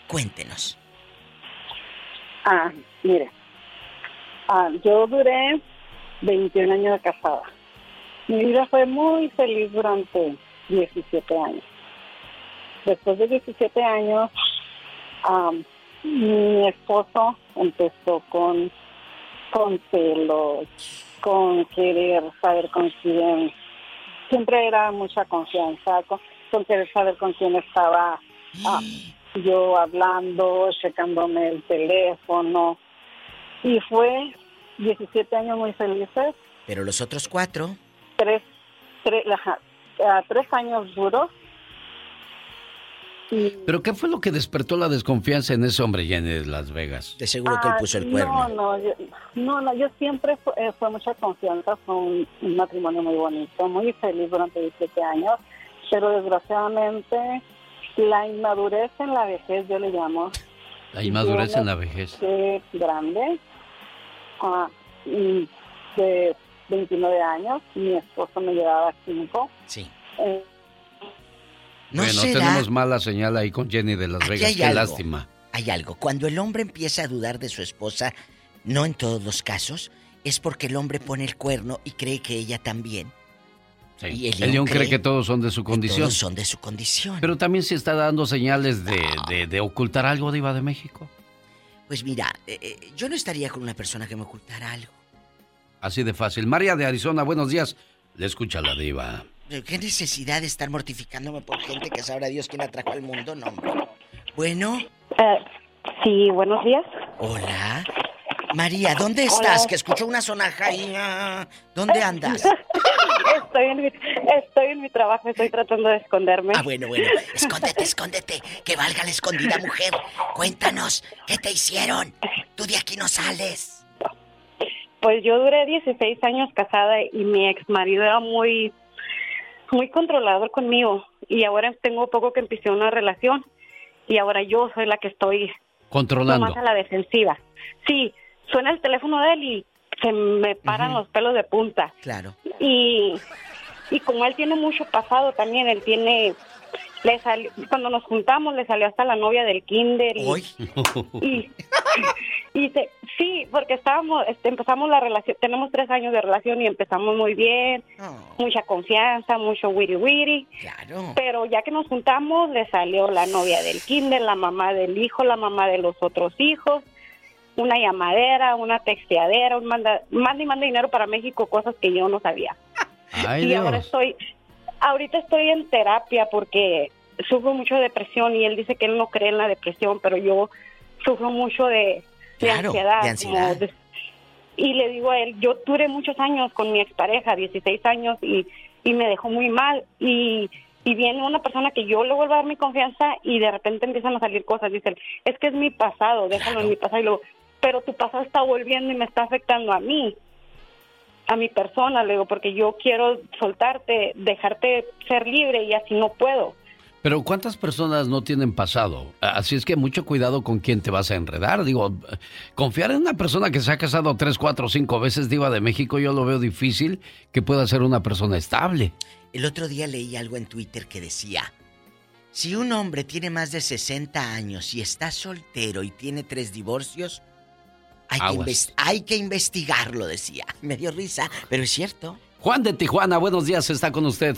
Cuéntenos. Ah, mire, ah, yo duré 21 años de casada. Mi vida fue muy feliz durante 17 años. Después de 17 años, mi esposo empezó con, con celos, con querer saber con quién. Siempre era mucha confianza, con, con querer saber con quién estaba ah, yo hablando, checándome el teléfono. Y fue 17 años muy felices, Pero los otros cuatro, tres, tres, ajá, ah, tres años duros. ¿Pero qué fue lo que despertó la desconfianza en ese hombre, Jenny de Las Vegas? De Ah, No, no, yo, no, no, yo siempre fue, eh, fue mucha confianza, fue un, un matrimonio muy bonito, muy feliz durante 17 años, pero desgraciadamente la inmadurez en la vejez, yo le llamo, La inmadurez en la vejez. que grande, ah, y de 29 años, mi esposo me llevaba 5. Sí. Eh, ¿No bueno, será? tenemos mala señal ahí con Jenny de Las Vegas. hay Qué algo. lástima. Hay algo. Cuando el hombre empieza a dudar de su esposa, no en todos los casos, es porque el hombre pone el cuerno y cree que ella también. Sí. Y el león, cree, que todos son de su condición. Todos son de su condición. Pero también se está dando señales de, de, de ocultar algo, Diva de México. Pues mira, eh, eh, yo no estaría con una persona que me ocultara algo. Así de fácil. María de Arizona, buenos días. Le escucha la diva. ¿Qué necesidad de estar mortificándome por gente que sabrá Dios quién atrajo al mundo? No, hombre. Bueno. Eh, sí, buenos días. Hola. María, ¿dónde estás? Hola. Que escucho una sonaja ahí. ah, ¿Dónde andas? Estoy en, mi, estoy en mi trabajo, estoy tratando de esconderme. Ah, bueno, bueno. Escóndete, escóndete. Que valga la escondida mujer. Cuéntanos, ¿qué te hicieron? Tú de aquí no sales. Pues yo duré 16 años casada y mi ex marido era muy, muy controlador conmigo. Y ahora tengo poco que empecé una relación. Y ahora yo soy la que estoy Controlando. más a la defensiva. Sí, suena el teléfono de él y se me paran los pelos de punta. Claro. Y, y como él tiene mucho pasado también, él tiene... Le salió, cuando nos juntamos le salió hasta la novia del kinder y, y, y se- sí, porque estábamos, este, empezamos la relación, tenemos tres años de relación y empezamos muy bien, mucha confianza, mucho wiri wiri. Claro. Pero ya que nos juntamos, le salió la novia del kinder, la mamá del hijo, la mamá de los otros hijos, una llamadera, una texteadera, un manda, manda y manda dinero para México, cosas que yo no sabía. Ay, y ahora estoy, ahorita estoy en terapia porque sufro mucho de depresión y él dice que él no cree en la depresión, pero yo sufro mucho de, ansiedad. de ansiedad. como de- y le digo a él, yo duré muchos años con mi expareja, 16 años, y, y me dejó muy mal. Y, y viene una persona que yo le vuelvo a dar mi confianza y de repente empiezan a salir cosas. Dicen, es que es mi pasado, déjalo en mi pasado. Y luego, pero tu pasado está volviendo y me está afectando a mí, a mi persona, le digo, porque yo quiero soltarte, dejarte ser libre y así no puedo. Pero ¿cuántas personas no tienen pasado? Así es que mucho cuidado con quién te vas a enredar. Digo, confiar en una persona que se ha casado tres, cuatro, cinco veces diva de México, yo lo veo difícil que pueda ser una persona estable. El otro día leí algo en Twitter que decía, si un hombre tiene más de 60 años y está soltero y tiene tres divorcios, hay, que, hay que investigarlo, decía. Me dio risa, pero es cierto. Juan de Tijuana, buenos días, está con usted.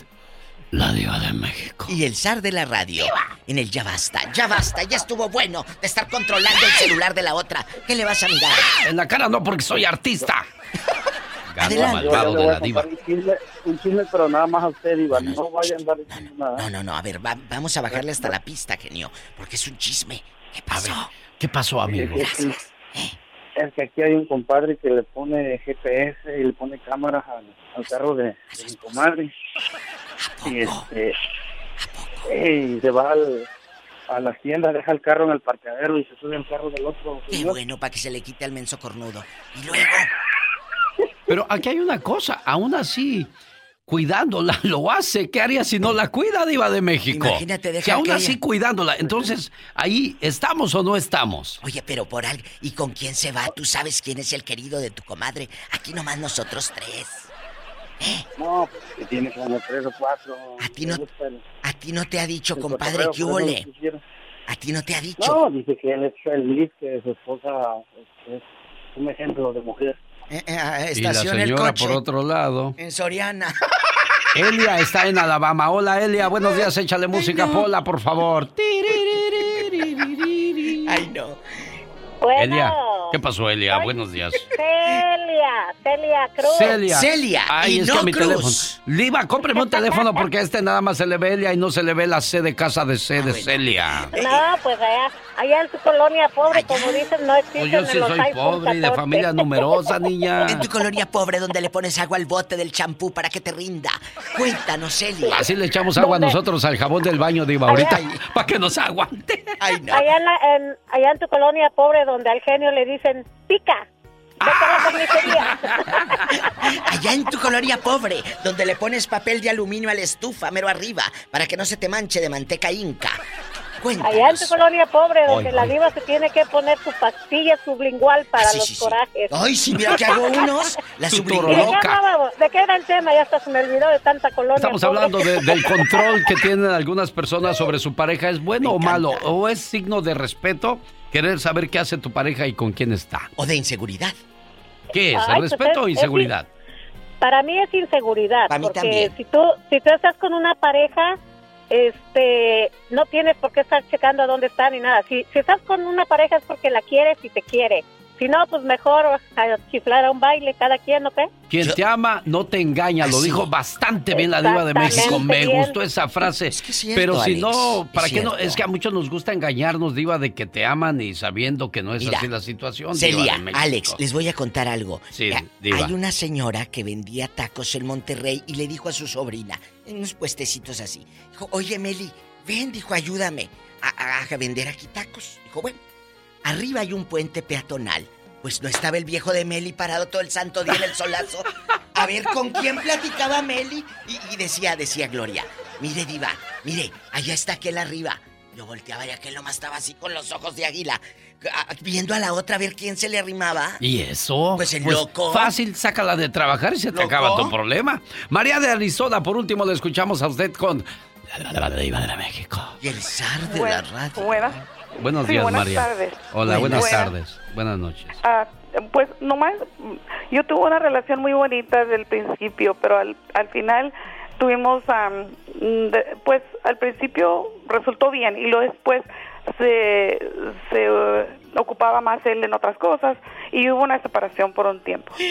La diva de México. Y el zar de la radio. En el ya basta, ya basta, ya estuvo bueno de estar controlando el celular de la otra. ¿Qué le vas a mirar? En la cara no, porque soy artista. Gato Adelante. malvado Yo de la diva. Un chisme, un chisme, pero nada más a usted, Iván. No vaya a andar diciendo nada. No, no, no, a ver, va- vamos a bajarle hasta la pista, genio, porque es un chisme. ¿Qué pasó? ¿Qué pasó, amigo? Es, es- es que aquí hay un compadre que le pone GPS y le pone cámaras al, al carro de, de mi comadre. Y este. Y se va al- a la tienda, deja el carro en el parqueadero y se sube al carro del otro. Qué señor. bueno para que se le quite al menso cornudo. Y luego, Pero aquí hay una cosa, aún así, cuidándola, lo hace. ¿Qué haría si no la cuida, Diva de México? Imagínate, deja Si aún que así ella- cuidándola, entonces, ahí estamos o no estamos. oye, pero por algo. ¿Y con quién se va? ¿Tú sabes quién es el querido de tu comadre? Aquí nomás nosotros tres. No, pues que tiene como tres o cuatro. A ti no, a ti no te ha dicho, compadre, lo quisiera. A ti no te ha dicho. No, dice que él es feliz, que su esposa es, es un ejemplo de mujer. Eh, eh, ah, Y la señora, por otro lado. en Soriana. Elia está en Alabama. Hola, Elia. Buenos días. Échale música, Pola, por favor. Ay, no. Elia. ¿Qué pasó, Elia? Buenos días. Celia, Celia Cruz. Celia. Celia, Ay, y es no que mi Cruz. teléfono. Liva, cómpreme un teléfono porque a este nada más se le ve Elia y no se le ve la C de casa de C de Celia. No, pues allá, allá en tu colonia pobre, como dicen, no existen Pues yo sí los soy pobre y de 14. familia numerosa, niña. En tu colonia pobre donde le pones agua al bote del champú para que te rinda. Cuéntanos, Celia. Así le echamos agua ¿Dónde? nosotros al jabón del baño, Diva, ahorita para que nos aguante. Ay, no. Allá en, la- en- allá en tu colonia pobre, donde al genio le dicen, pica. Vete a la carnicería. Allá en tu colonia pobre, donde le pones papel de aluminio a la estufa, mero arriba, para que no se te manche de manteca inca. Cuéntanos. Allá en tu colonia pobre, donde Ay, la ay. diva se tiene que poner su pastilla sublingual para Ah, sí, los sí, sí. corajes. Ay, sí, mira que hago unos. La Tu ¿Y sublime. de qué, loca. hablábamos? ¿De qué era el tema? Ya hasta se me olvidó de tanta colonia Estamos pobre. hablando de- del control que tienen algunas personas sobre su pareja. ¿Es bueno o malo? ¿O es signo de respeto querer saber qué hace tu pareja y con quién está? O de inseguridad. ¿Qué es? Ay, ¿El pues respeto o es inseguridad? Para mí es inseguridad, Para mí porque también. si tú si tú estás con una pareja, este, no tienes por qué estar checando a dónde está ni nada. Si si estás con una pareja es porque la quieres y te quiere. Si no, pues mejor a chiflar a un baile cada quien, ¿no qué? Quien te ama no te engaña, lo dijo bastante bien la diva de México. Me bien. gustó esa frase. Es que es cierto, Pero si Alex, no, ¿para qué no? Es que a muchos nos gusta engañarnos, diva, de que te aman y sabiendo que no es Mira, así la situación. diva Celia, de México. Alex, les voy a contar algo. Sí, diva. Hay una señora que vendía tacos en Monterrey y le dijo a su sobrina, en unos puestecitos así, dijo, oye Meli, ven, dijo, ayúdame a, a- a vender aquí tacos. Dijo, bueno, arriba hay un puente peatonal. Pues no estaba el viejo de Meli parado todo el santo día en el solazo. A ver con quién platicaba Meli. Y, y decía, decía Gloria, mire diva, mire, allá está aquel arriba. Yo volteaba y aquel nomás estaba así con los ojos de águila, viendo a la otra a ver quién se le arrimaba. ¿Y eso? Pues el loco. Fácil, sácala de trabajar y se te acaba tu problema. María de Arizona, por último, le escuchamos a usted con la diva de México. Y el zar de la radio. buenas. Buenos Sí, días, buenas María. tardes. Hola, buenas Buenas. tardes. Buenas noches. Ah, pues nomás, yo tuve una relación muy bonita desde el principio, pero al, al final tuvimos, de- pues al principio resultó bien y luego después se, se eh, ocupaba más él en otras cosas y hubo una separación por un tiempo.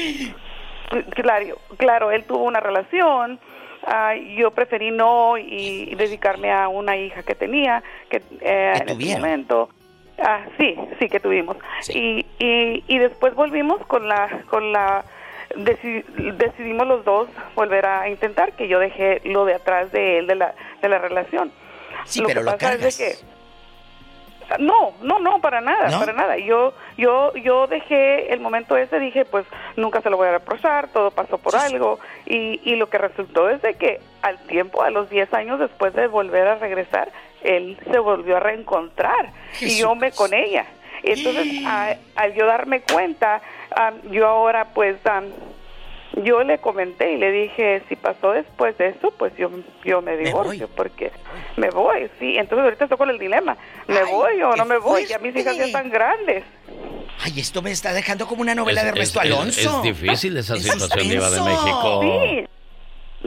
Claro, claro, él tuvo una relación, ah, yo preferí no y, y dedicarme a una hija que tenía, que eh, en ese momento. Ah, sí, sí que tuvimos. Y, y, y después volvimos con la, con la, deci- decidimos los dos volver a intentar, que yo dejé lo de atrás de él, de la, de la relación. Sí, lo pero que lo pasa es cargas. de que no, no, no, para nada, ¿No? para nada. Yo, yo, yo dejé el momento ese, dije, pues nunca se lo voy a reprochar, todo pasó por algo. Y, y lo que resultó es de que al tiempo, a los 10 años después de volver a regresar, él se volvió a reencontrar y yo me con ella. Entonces, a- al yo darme cuenta, am, yo ahora pues... am, yo le comenté y le dije, si pasó después de eso, pues yo, yo me divorcio, porque me voy, sí. Entonces ahorita estoy con el dilema, ¿me voy o no me voy? Ya mis hijas ya están grandes. Ay, esto me está dejando como una novela Es- de es- Ernesto es- Alonso. Es, difícil esa Es situación, diva de. México. Sí,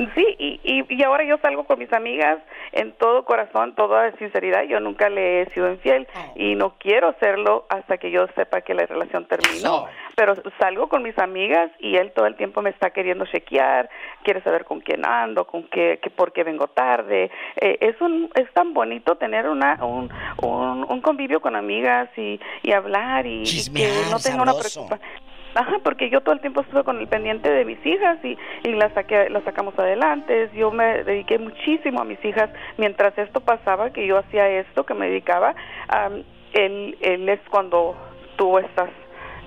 sí, y, y, y ahora yo salgo con mis amigas en todo corazón, toda sinceridad. Yo nunca le he sido infiel y no quiero serlo hasta que yo sepa que la relación terminó. Pero salgo con mis amigas y él todo el tiempo me está queriendo chequear, quiere saber con quién ando, con qué, que por qué vengo tarde. Eh, es un es tan bonito tener una un, un, un convivio con amigas y, y hablar y, y que no tenga una preocupación. Ajá, porque yo todo el tiempo estuve con el pendiente de mis hijas y, y las, saqué, las sacamos adelante. Yo me dediqué muchísimo a mis hijas mientras esto pasaba, que yo hacía esto, que me dedicaba. am, él, él es cuando tuvo estas,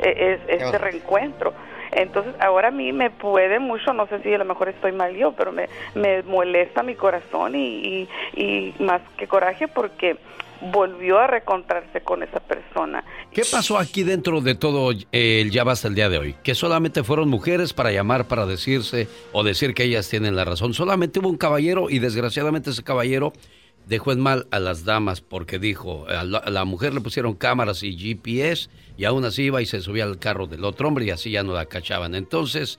eh, es- este reencuentro. Entonces, ahora a mí me puede mucho, no sé si a lo mejor estoy mal yo, pero me, me molesta mi corazón y, y, y más que coraje porque volvió a reencontrarse con esa persona. ¿Qué pasó aquí dentro de todo eh, el ya basta el día de hoy? Que solamente fueron mujeres para llamar, para decirse o decir que ellas tienen la razón. Solamente hubo un caballero y desgraciadamente ese caballero dejó en mal a las damas porque dijo, a la, a la mujer le pusieron cámaras y GPS y aún así iba y se subía al carro del otro hombre y así ya no la cachaban. Entonces,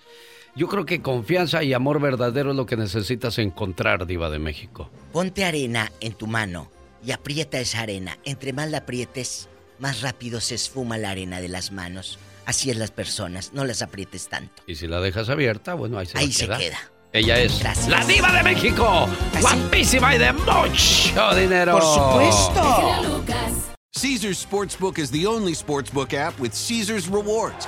yo creo que confianza y amor verdadero es lo que necesitas encontrar, diva de México. Ponte arena en tu mano y aprieta esa arena. Entre más la aprietes, más rápido se esfuma la arena de las manos. Así es las personas, no las aprietes tanto. Y si la dejas abierta, bueno, ahí se Ahí se queda. Ella es Gracias. la diva de México, guapísima y de mucho dinero. Por supuesto. Caesar's Sportsbook is the only sportsbook app with Caesar's rewards.